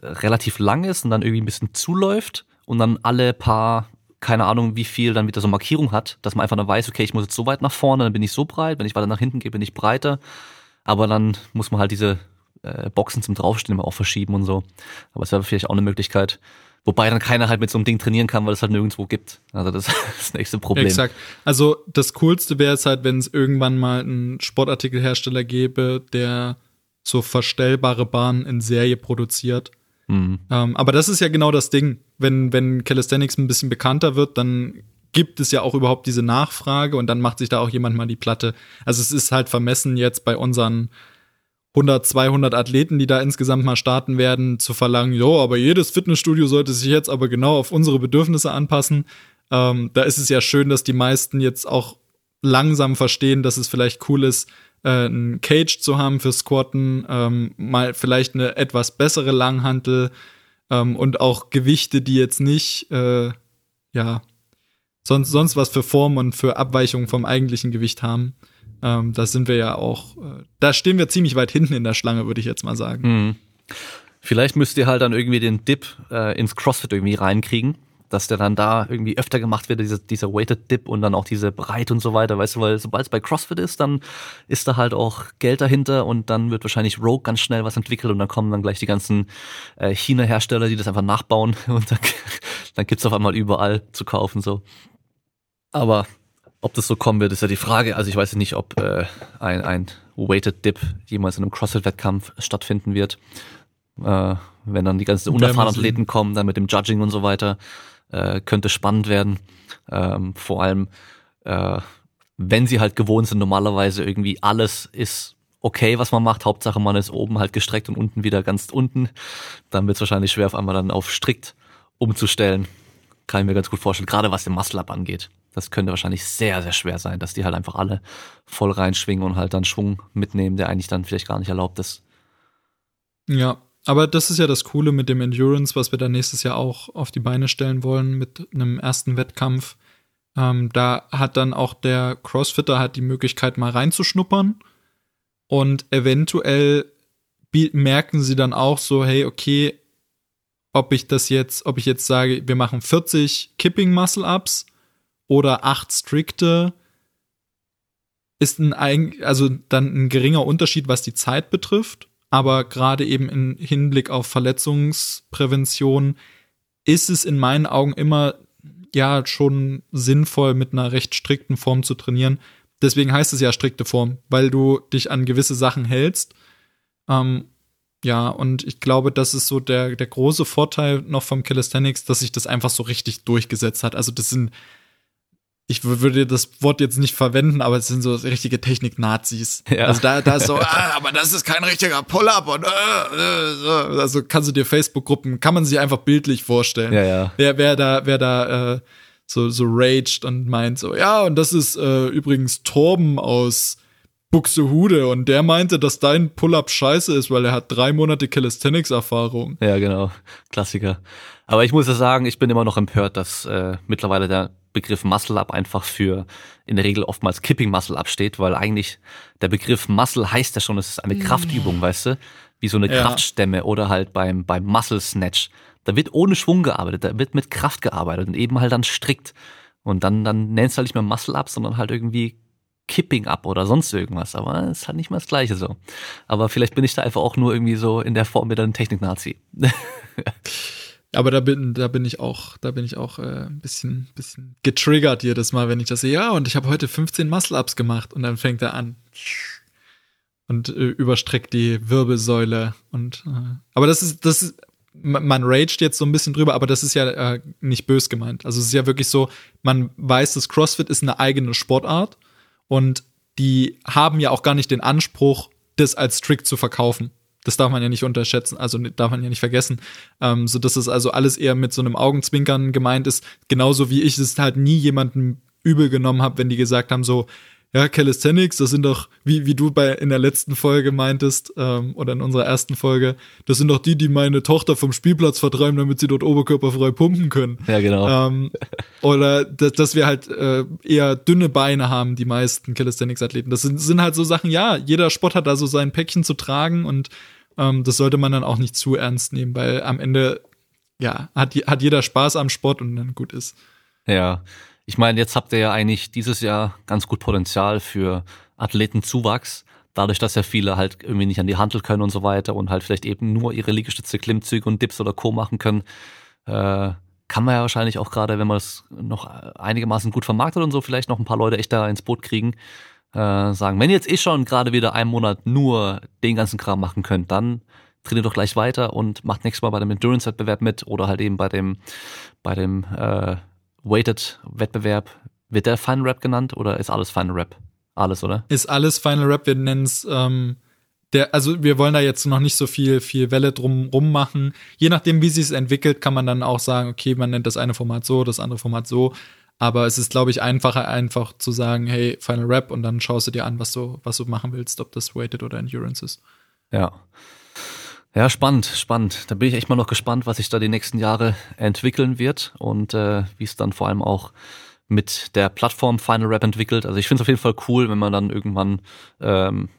äh, relativ lang ist und dann irgendwie ein bisschen zuläuft und dann alle paar, keine Ahnung wie viel, dann wieder so Markierung hat, dass man einfach dann weiß, okay, ich muss jetzt so weit nach vorne, dann bin ich so breit, wenn ich weiter nach hinten gehe, bin ich breiter. Aber dann muss man halt diese äh, Boxen zum Draufstehen immer auch verschieben und so. Aber es wäre vielleicht auch eine Möglichkeit. Wobei dann keiner halt mit so einem Ding trainieren kann, weil es halt nirgendwo gibt. Also das (laughs) ist das nächste Problem. Exakt. Also das Coolste wäre es halt, wenn es irgendwann mal einen Sportartikelhersteller gäbe, der so verstellbare Bahnen in Serie produziert. Mhm. Ähm, aber das ist ja genau das Ding. Wenn, wenn Calisthenics ein bisschen bekannter wird, dann gibt es ja auch überhaupt diese Nachfrage und dann macht sich da auch jemand mal die Platte. Also es ist halt vermessen jetzt bei unseren 100, 200 Athleten, die da insgesamt mal starten werden, zu verlangen, jo, aber jedes Fitnessstudio sollte sich jetzt aber genau auf unsere Bedürfnisse anpassen. Ähm, da ist es ja schön, dass die meisten jetzt auch langsam verstehen, dass es vielleicht cool ist, äh, ein Cage zu haben für Squatten, ähm, mal vielleicht eine etwas bessere Langhantel ähm, und auch Gewichte, die jetzt nicht, äh, ja, sonst, sonst was für Form und für Abweichungen vom eigentlichen Gewicht haben. Ähm, da sind wir ja auch, äh, da stehen wir ziemlich weit hinten in der Schlange, würde ich jetzt mal sagen. Mhm. Vielleicht müsst ihr halt dann irgendwie den Dip äh, ins CrossFit irgendwie reinkriegen, dass der dann da irgendwie öfter gemacht wird, dieser, dieser Weighted Dip und dann auch diese Breite und so weiter, weißt du, weil sobald es bei CrossFit ist, dann ist da halt auch Geld dahinter und dann wird wahrscheinlich Rogue ganz schnell was entwickelt und dann kommen dann gleich die ganzen äh, China-Hersteller, die das einfach nachbauen (laughs) und dann, dann gibt's auf einmal überall zu kaufen so. Aber ob das so kommen wird, ist ja die Frage. Also ich weiß nicht, ob äh, ein, ein Weighted Dip jemals in einem CrossFit-Wettkampf stattfinden wird. Äh, wenn dann die ganzen unerfahrenen Athleten kommen, dann mit dem Judging und so weiter, äh, könnte spannend werden. Ähm, vor allem, äh, wenn sie halt gewohnt sind, normalerweise irgendwie alles ist okay, was man macht. Hauptsache, man ist oben halt gestreckt und unten wieder ganz unten. Dann wird es wahrscheinlich schwer, auf einmal dann auf strikt umzustellen. Kann ich mir ganz gut vorstellen, gerade was den Muscle-Up angeht. Das könnte wahrscheinlich sehr, sehr schwer sein, dass die halt einfach alle voll reinschwingen und halt dann Schwung mitnehmen, der eigentlich dann vielleicht gar nicht erlaubt ist. Ja, aber das ist ja das Coole mit dem Endurance, was wir dann nächstes Jahr auch auf die Beine stellen wollen mit einem ersten Wettkampf. Ähm, da hat dann auch der Crossfitter halt die Möglichkeit, mal reinzuschnuppern. Und eventuell merken sie dann auch so, hey, okay, ob ich das jetzt, ob ich jetzt sage, wir machen 40 Kipping Muscle Ups oder acht strikte ist ein, also dann ein geringer Unterschied, was die Zeit betrifft. Aber gerade eben im Hinblick auf Verletzungsprävention ist es in meinen Augen immer ja schon sinnvoll, mit einer recht strikten Form zu trainieren. Deswegen heißt es ja strikte Form, weil du dich an gewisse Sachen hältst. Ähm, ja, und ich glaube, das ist so der, der große Vorteil noch vom Calisthenics, dass sich das einfach so richtig durchgesetzt hat. Also das sind ich würde das Wort jetzt nicht verwenden, aber es sind so richtige Technik-Nazis. Ja. Also da, da ist so, (laughs) ah, aber das ist kein richtiger Pull-up und äh, äh, also kannst du dir Facebook-Gruppen, kann man sich einfach bildlich vorstellen. Ja, ja. Wer, wer da, wer da äh, so, so raged und meint so, ja, und das ist äh, übrigens Torben aus Buxtehude und der meinte, dass dein Pull-up scheiße ist, weil er hat drei Monate Calisthenics-Erfahrung. Ja, genau. Klassiker. Aber ich muss ja sagen, ich bin immer noch empört, dass äh, mittlerweile der Begriff Muscle Up einfach für in der Regel oftmals Kipping Muscle Up steht, weil eigentlich der Begriff Muscle heißt ja schon, es ist eine Kraftübung, weißt du? Wie so eine ja. Kraftstämme oder halt beim, beim Muscle Snatch. Da wird ohne Schwung gearbeitet, da wird mit Kraft gearbeitet und eben halt dann strikt. Und dann, dann nennst du halt nicht mehr Muscle Up, sondern halt irgendwie Kipping Up oder sonst irgendwas. Aber es ist halt nicht mehr das Gleiche so. Aber vielleicht bin ich da einfach auch nur irgendwie so in der Form wieder ein Technik-Nazi. (laughs) Aber da bin, da bin ich auch, da bin ich auch äh, ein bisschen, bisschen getriggert jedes Mal, wenn ich das sehe. Ja, und ich habe heute 15 Muscle-Ups gemacht und dann fängt er an und äh, überstreckt die Wirbelsäule und äh, aber das ist, das ist, man raged jetzt so ein bisschen drüber, aber das ist ja äh, nicht bös gemeint. Also es ist ja wirklich so, man weiß, dass CrossFit ist eine eigene Sportart und die haben ja auch gar nicht den Anspruch, das als Trick zu verkaufen. Das darf man ja nicht unterschätzen, also darf man ja nicht vergessen. Ähm, so dass es also alles eher mit so einem Augenzwinkern gemeint ist, genauso wie ich es halt nie jemandem übel genommen habe, wenn die gesagt haben, so, ja, Calisthenics, das sind doch, wie, wie du bei in der letzten Folge meintest, ähm, oder in unserer ersten Folge, das sind doch die, die meine Tochter vom Spielplatz vertreiben, damit sie dort oberkörperfrei pumpen können. Ja, genau. Ähm, oder dass, dass wir halt äh, eher dünne Beine haben, die meisten Calisthenics-Athleten. Das sind, sind halt so Sachen, ja, jeder Sport hat da so sein Päckchen zu tragen und ähm, das sollte man dann auch nicht zu ernst nehmen, weil am Ende, ja, hat, hat jeder Spaß am Sport und dann gut ist. Ja, ich meine, jetzt habt ihr ja eigentlich dieses Jahr ganz gut Potenzial für Athletenzuwachs. Dadurch, dass ja viele halt irgendwie nicht an die Handel können und so weiter und halt vielleicht eben nur ihre Liegestütze, Klimmzüge und Dips oder Co. machen können, äh, kann man ja wahrscheinlich auch gerade, wenn man es noch einigermaßen gut vermarktet und so, vielleicht noch ein paar Leute echt da ins Boot kriegen, äh, sagen, wenn ihr jetzt eh schon gerade wieder einen Monat nur den ganzen Kram machen könnt, dann trainiert doch gleich weiter und macht nächstes Mal bei dem Endurance-Wettbewerb mit oder halt eben bei dem, bei dem äh, Weighted-Wettbewerb. Wird der Final Rap genannt oder ist alles Final Rap? Alles, oder? Ist alles Final Rap. Wir nennen es, ähm, der, also wir wollen da jetzt noch nicht so viel, viel Welle drum rum machen. Je nachdem, wie sich es entwickelt, kann man dann auch sagen, okay, man nennt das eine Format so, das andere Format so. Aber es ist, glaube ich, einfacher, einfach zu sagen, hey, Final Rap und dann schaust du dir an, was du, was du machen willst, ob das Weighted oder Endurance ist. Ja. Ja, spannend, spannend. Da bin ich echt mal noch gespannt, was sich da die nächsten Jahre entwickeln wird und äh, wie es dann vor allem auch mit der Plattform Final Rap entwickelt. Also ich finde es auf jeden Fall cool, wenn man dann irgendwann, ähm,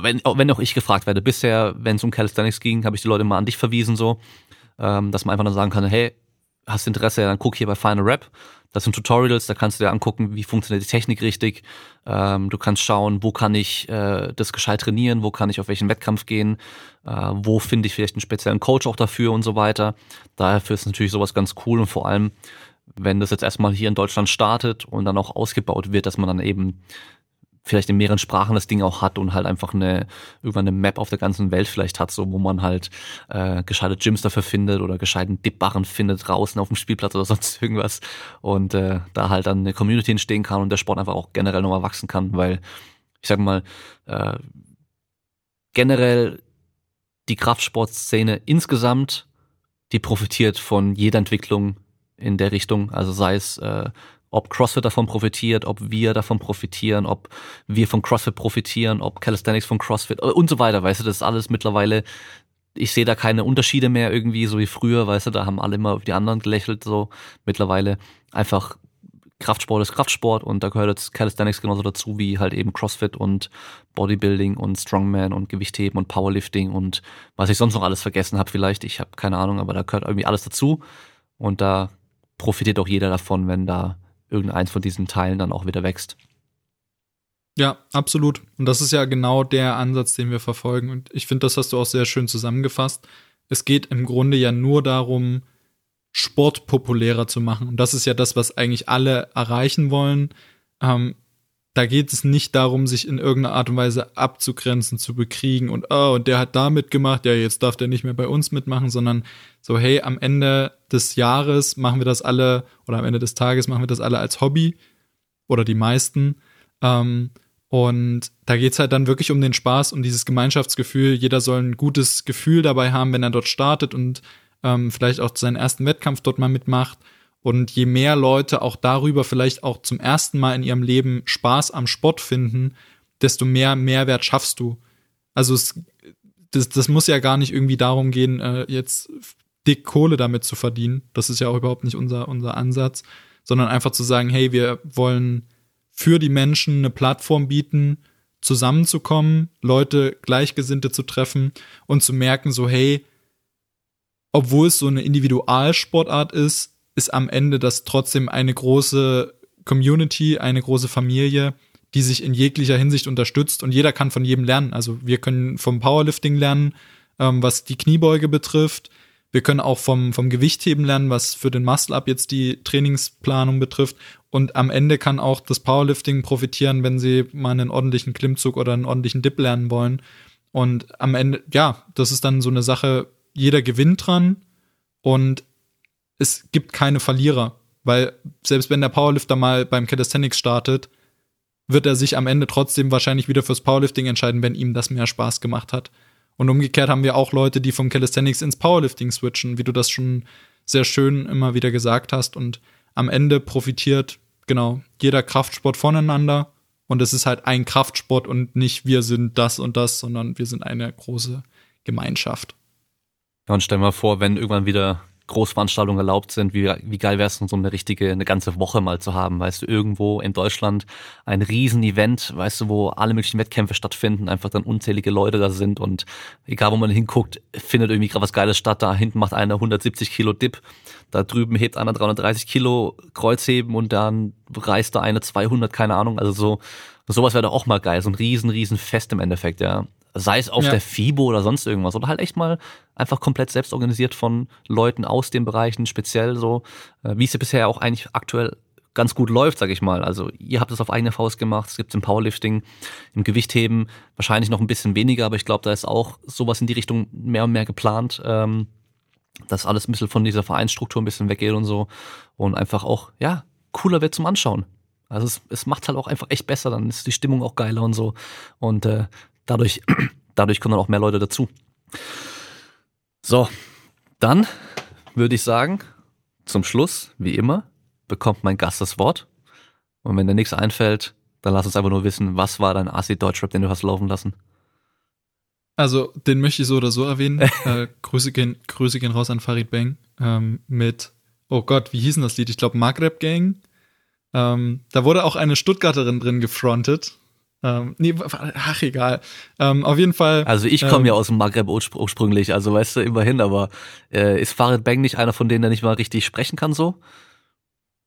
wenn, wenn auch ich gefragt werde, bisher, wenn es um Calisthenics ging, habe ich die Leute mal an dich verwiesen, so, ähm, dass man einfach dann sagen kann, hey, hast Interesse, dann guck hier bei Final Rap. Das sind Tutorials, da kannst du dir angucken, wie funktioniert die Technik richtig. Ähm, du kannst schauen, wo kann ich äh, das gescheit trainieren, wo kann ich auf welchen Wettkampf gehen, äh, wo finde ich vielleicht einen speziellen Coach auch dafür und so weiter. Daher ist natürlich sowas ganz cool und vor allem, wenn das jetzt erstmal hier in Deutschland startet und dann auch ausgebaut wird, dass man dann eben vielleicht in mehreren Sprachen das Ding auch hat und halt einfach eine irgendwann eine Map auf der ganzen Welt vielleicht hat, so wo man halt äh, gescheite Gyms dafür findet oder gescheiten Dipbarren findet draußen auf dem Spielplatz oder (laughs) sonst irgendwas und äh, da halt dann eine Community entstehen kann und der Sport einfach auch generell nochmal wachsen kann, weil ich sag mal äh, generell die Kraftsportszene insgesamt die profitiert von jeder Entwicklung in der Richtung, also sei es äh, ob CrossFit davon profitiert, ob wir davon profitieren, ob wir von CrossFit profitieren, ob Calisthenics von CrossFit äh, und so weiter, weißt du, das ist alles mittlerweile, ich sehe da keine Unterschiede mehr irgendwie, so wie früher, weißt du, da haben alle immer auf die anderen gelächelt, so. Mittlerweile einfach Kraftsport ist Kraftsport und da gehört jetzt Calisthenics genauso dazu wie halt eben CrossFit und Bodybuilding und Strongman und Gewichtheben und Powerlifting und was ich sonst noch alles vergessen habe vielleicht, ich habe keine Ahnung, aber da gehört irgendwie alles dazu und da profitiert auch jeder davon, wenn da irgendeins von diesen Teilen dann auch wieder wächst. Ja, absolut. Und das ist ja genau der Ansatz, den wir verfolgen. Und ich finde, das hast du auch sehr schön zusammengefasst. Es geht im Grunde ja nur darum, Sport populärer zu machen. Und das ist ja das, was eigentlich alle erreichen wollen. Ähm, da geht es nicht darum, sich in irgendeiner Art und Weise abzugrenzen, zu bekriegen und oh, und der hat da mitgemacht, ja, jetzt darf der nicht mehr bei uns mitmachen, sondern so, hey, am Ende des Jahres machen wir das alle oder am Ende des Tages machen wir das alle als Hobby oder die meisten. Ähm, und da geht's halt dann wirklich um den Spaß, um dieses Gemeinschaftsgefühl. Jeder soll ein gutes Gefühl dabei haben, wenn er dort startet und ähm, vielleicht auch seinen ersten Wettkampf dort mal mitmacht. Und je mehr Leute auch darüber vielleicht auch zum ersten Mal in ihrem Leben Spaß am Sport finden, desto mehr Mehrwert schaffst du. Also es, das, das muss ja gar nicht irgendwie darum gehen, äh, jetzt dick Kohle damit zu verdienen. Das ist ja auch überhaupt nicht unser, unser Ansatz, sondern einfach zu sagen, hey, wir wollen für die Menschen eine Plattform bieten, zusammenzukommen, Leute Gleichgesinnte zu treffen und zu merken, so, hey, obwohl es so eine Individualsportart ist, ist am Ende das trotzdem eine große Community, eine große Familie, die sich in jeglicher Hinsicht unterstützt und jeder kann von jedem lernen. Also wir können vom Powerlifting lernen, ähm, was die Kniebeuge betrifft. Wir können auch vom, vom Gewichtheben lernen, was für den Muscle-Up jetzt die Trainingsplanung betrifft. Und am Ende kann auch das Powerlifting profitieren, wenn sie mal einen ordentlichen Klimmzug oder einen ordentlichen Dip lernen wollen. Und am Ende, ja, das ist dann so eine Sache, jeder gewinnt dran. Und es gibt keine Verlierer, weil selbst wenn der Powerlifter mal beim Calisthenics startet, wird er sich am Ende trotzdem wahrscheinlich wieder fürs Powerlifting entscheiden, wenn ihm das mehr Spaß gemacht hat. Und umgekehrt haben wir auch Leute, die vom Calisthenics ins Powerlifting switchen, wie du das schon sehr schön immer wieder gesagt hast. Und am Ende profitiert genau jeder Kraftsport voneinander Und es ist halt ein Kraftsport und nicht wir sind das und das, sondern wir sind eine große Gemeinschaft. Ja, und stell mal vor, wenn irgendwann wieder Großveranstaltungen erlaubt sind, wie, wie geil wäre es, so eine richtige, eine ganze Woche mal zu haben, weißt du, irgendwo in Deutschland ein Riesen-Event, weißt du, wo alle möglichen Wettkämpfe stattfinden, einfach dann unzählige Leute da sind und egal wo man hinguckt, findet irgendwie gerade was Geiles statt, da hinten macht einer 170 Kilo Dip, da drüben hebt einer 330 Kilo Kreuzheben und dann reißt da eine 200, keine Ahnung, also so, sowas wäre doch auch mal geil, so ein riesen, riesen Fest im Endeffekt, ja. Sei es auf ja. der FIBO oder sonst irgendwas. Oder halt echt mal einfach komplett selbst organisiert von Leuten aus den Bereichen, speziell so, äh, wie es ja bisher auch eigentlich aktuell ganz gut läuft, sag ich mal. Also ihr habt es auf eigene Faust gemacht, es gibt im Powerlifting, im Gewichtheben wahrscheinlich noch ein bisschen weniger, aber ich glaube, da ist auch sowas in die Richtung mehr und mehr geplant, ähm, dass alles ein bisschen von dieser Vereinsstruktur ein bisschen weggeht und so und einfach auch, ja, cooler wird zum Anschauen. Also es, es macht halt auch einfach echt besser, dann ist die Stimmung auch geiler und so. Und äh, Dadurch, (clears throat) dadurch kommen dann auch mehr Leute dazu. So, dann würde ich sagen, zum Schluss, wie immer, bekommt mein Gast das Wort. Und wenn dir nichts einfällt, dann lass uns einfach nur wissen, was war dein AC Deutschrap, den du hast laufen lassen? Also, den möchte ich so oder so erwähnen. (laughs) äh, Grüße, gehen, Grüße gehen raus an Farid Bang ähm, mit, oh Gott, wie hieß denn das Lied? Ich glaube, Maghreb Gang. Ähm, da wurde auch eine Stuttgarterin drin gefrontet. Ähm, nee, ach egal. Ähm, auf jeden Fall. Also ich komme ähm, ja aus dem Maghreb ursprünglich, also weißt du, immerhin, aber äh, ist Farid Bang nicht einer von denen, der nicht mal richtig sprechen kann so?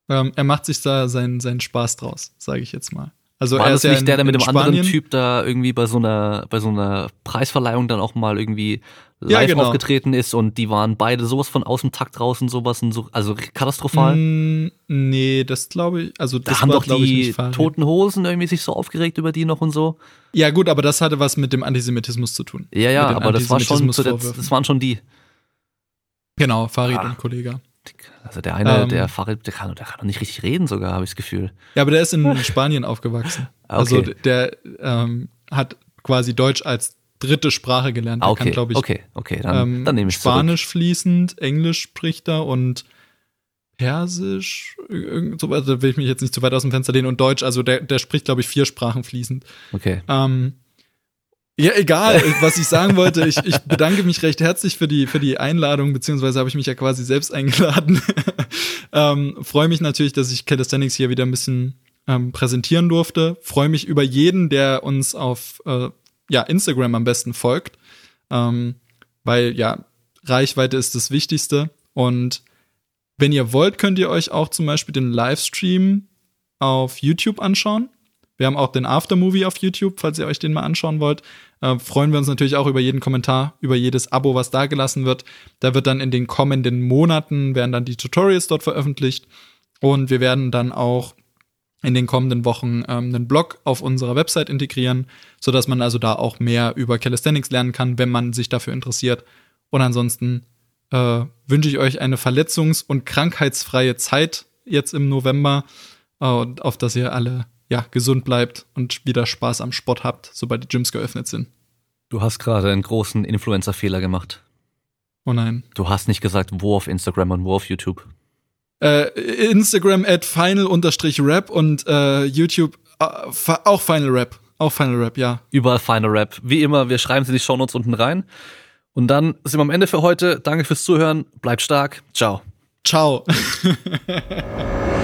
Ähm, er macht sich da seinen, seinen Spaß draus, sage ich jetzt mal. Also War er ist das nicht ja der, der mit dem Spanien? anderen Typ da irgendwie bei so einer bei so einer Preisverleihung dann auch mal irgendwie live ja, genau. aufgetreten ist und die waren beide sowas von aus dem Takt draußen, sowas und so, also katastrophal. Mm, nee, das glaube ich, also das da haben war, doch die toten Hosen irgendwie sich so aufgeregt über die noch und so. Ja gut, aber das hatte was mit dem Antisemitismus zu tun. Ja, ja, aber das war schon, das waren schon die. Genau, Farid ah. und Kollege. Also der eine, ähm, der Farid, der kann, der kann doch nicht richtig reden sogar, habe ich das Gefühl. Ja, aber der ist in (laughs) Spanien aufgewachsen. Also okay. Also der ähm, hat quasi Deutsch als dritte Sprache gelernt. Er okay, kann, glaube ich, okay, okay, dann, ähm, dann nehme ich Spanisch zurück. fließend, Englisch spricht er und Persisch, so, also will ich mich jetzt nicht zu weit aus dem Fenster lehnen und Deutsch, also der, der spricht, glaube ich, vier Sprachen fließend. Okay. Ähm, ja, egal, was ich sagen wollte. Ich, ich bedanke mich recht herzlich für die, für die Einladung, beziehungsweise habe ich mich ja quasi selbst eingeladen. (laughs) ähm, Freue mich natürlich, dass ich Calisthenics hier wieder ein bisschen ähm, präsentieren durfte. Freue mich über jeden, der uns auf äh, ja, Instagram am besten folgt. Ähm, weil ja, Reichweite ist das Wichtigste. Und wenn ihr wollt, könnt ihr euch auch zum Beispiel den Livestream auf YouTube anschauen. Wir haben auch den Aftermovie auf YouTube, falls ihr euch den mal anschauen wollt. Äh, freuen wir uns natürlich auch über jeden Kommentar, über jedes Abo, was da gelassen wird. Da wird dann in den kommenden Monaten werden dann die Tutorials dort veröffentlicht und wir werden dann auch in den kommenden Wochen ähm, einen Blog auf unserer Website integrieren, sodass man also da auch mehr über Calisthenics lernen kann, wenn man sich dafür interessiert. Und ansonsten äh, wünsche ich euch eine verletzungs- und krankheitsfreie Zeit jetzt im November, äh, auf dass ihr alle ja, gesund bleibt und wieder Spaß am Sport habt, sobald die Gyms geöffnet sind. Du hast gerade einen großen Influencer-Fehler gemacht. Oh nein. Du hast nicht gesagt, wo auf Instagram und wo auf YouTube. Äh, Instagram at final-rap und äh, YouTube äh, auch Final Rap. Auch Final Rap, ja. Überall Final Rap. Wie immer, wir schreiben sie in die Shownotes unten rein. Und dann sind wir am Ende für heute. Danke fürs Zuhören. Bleibt stark. Ciao. Ciao. (laughs)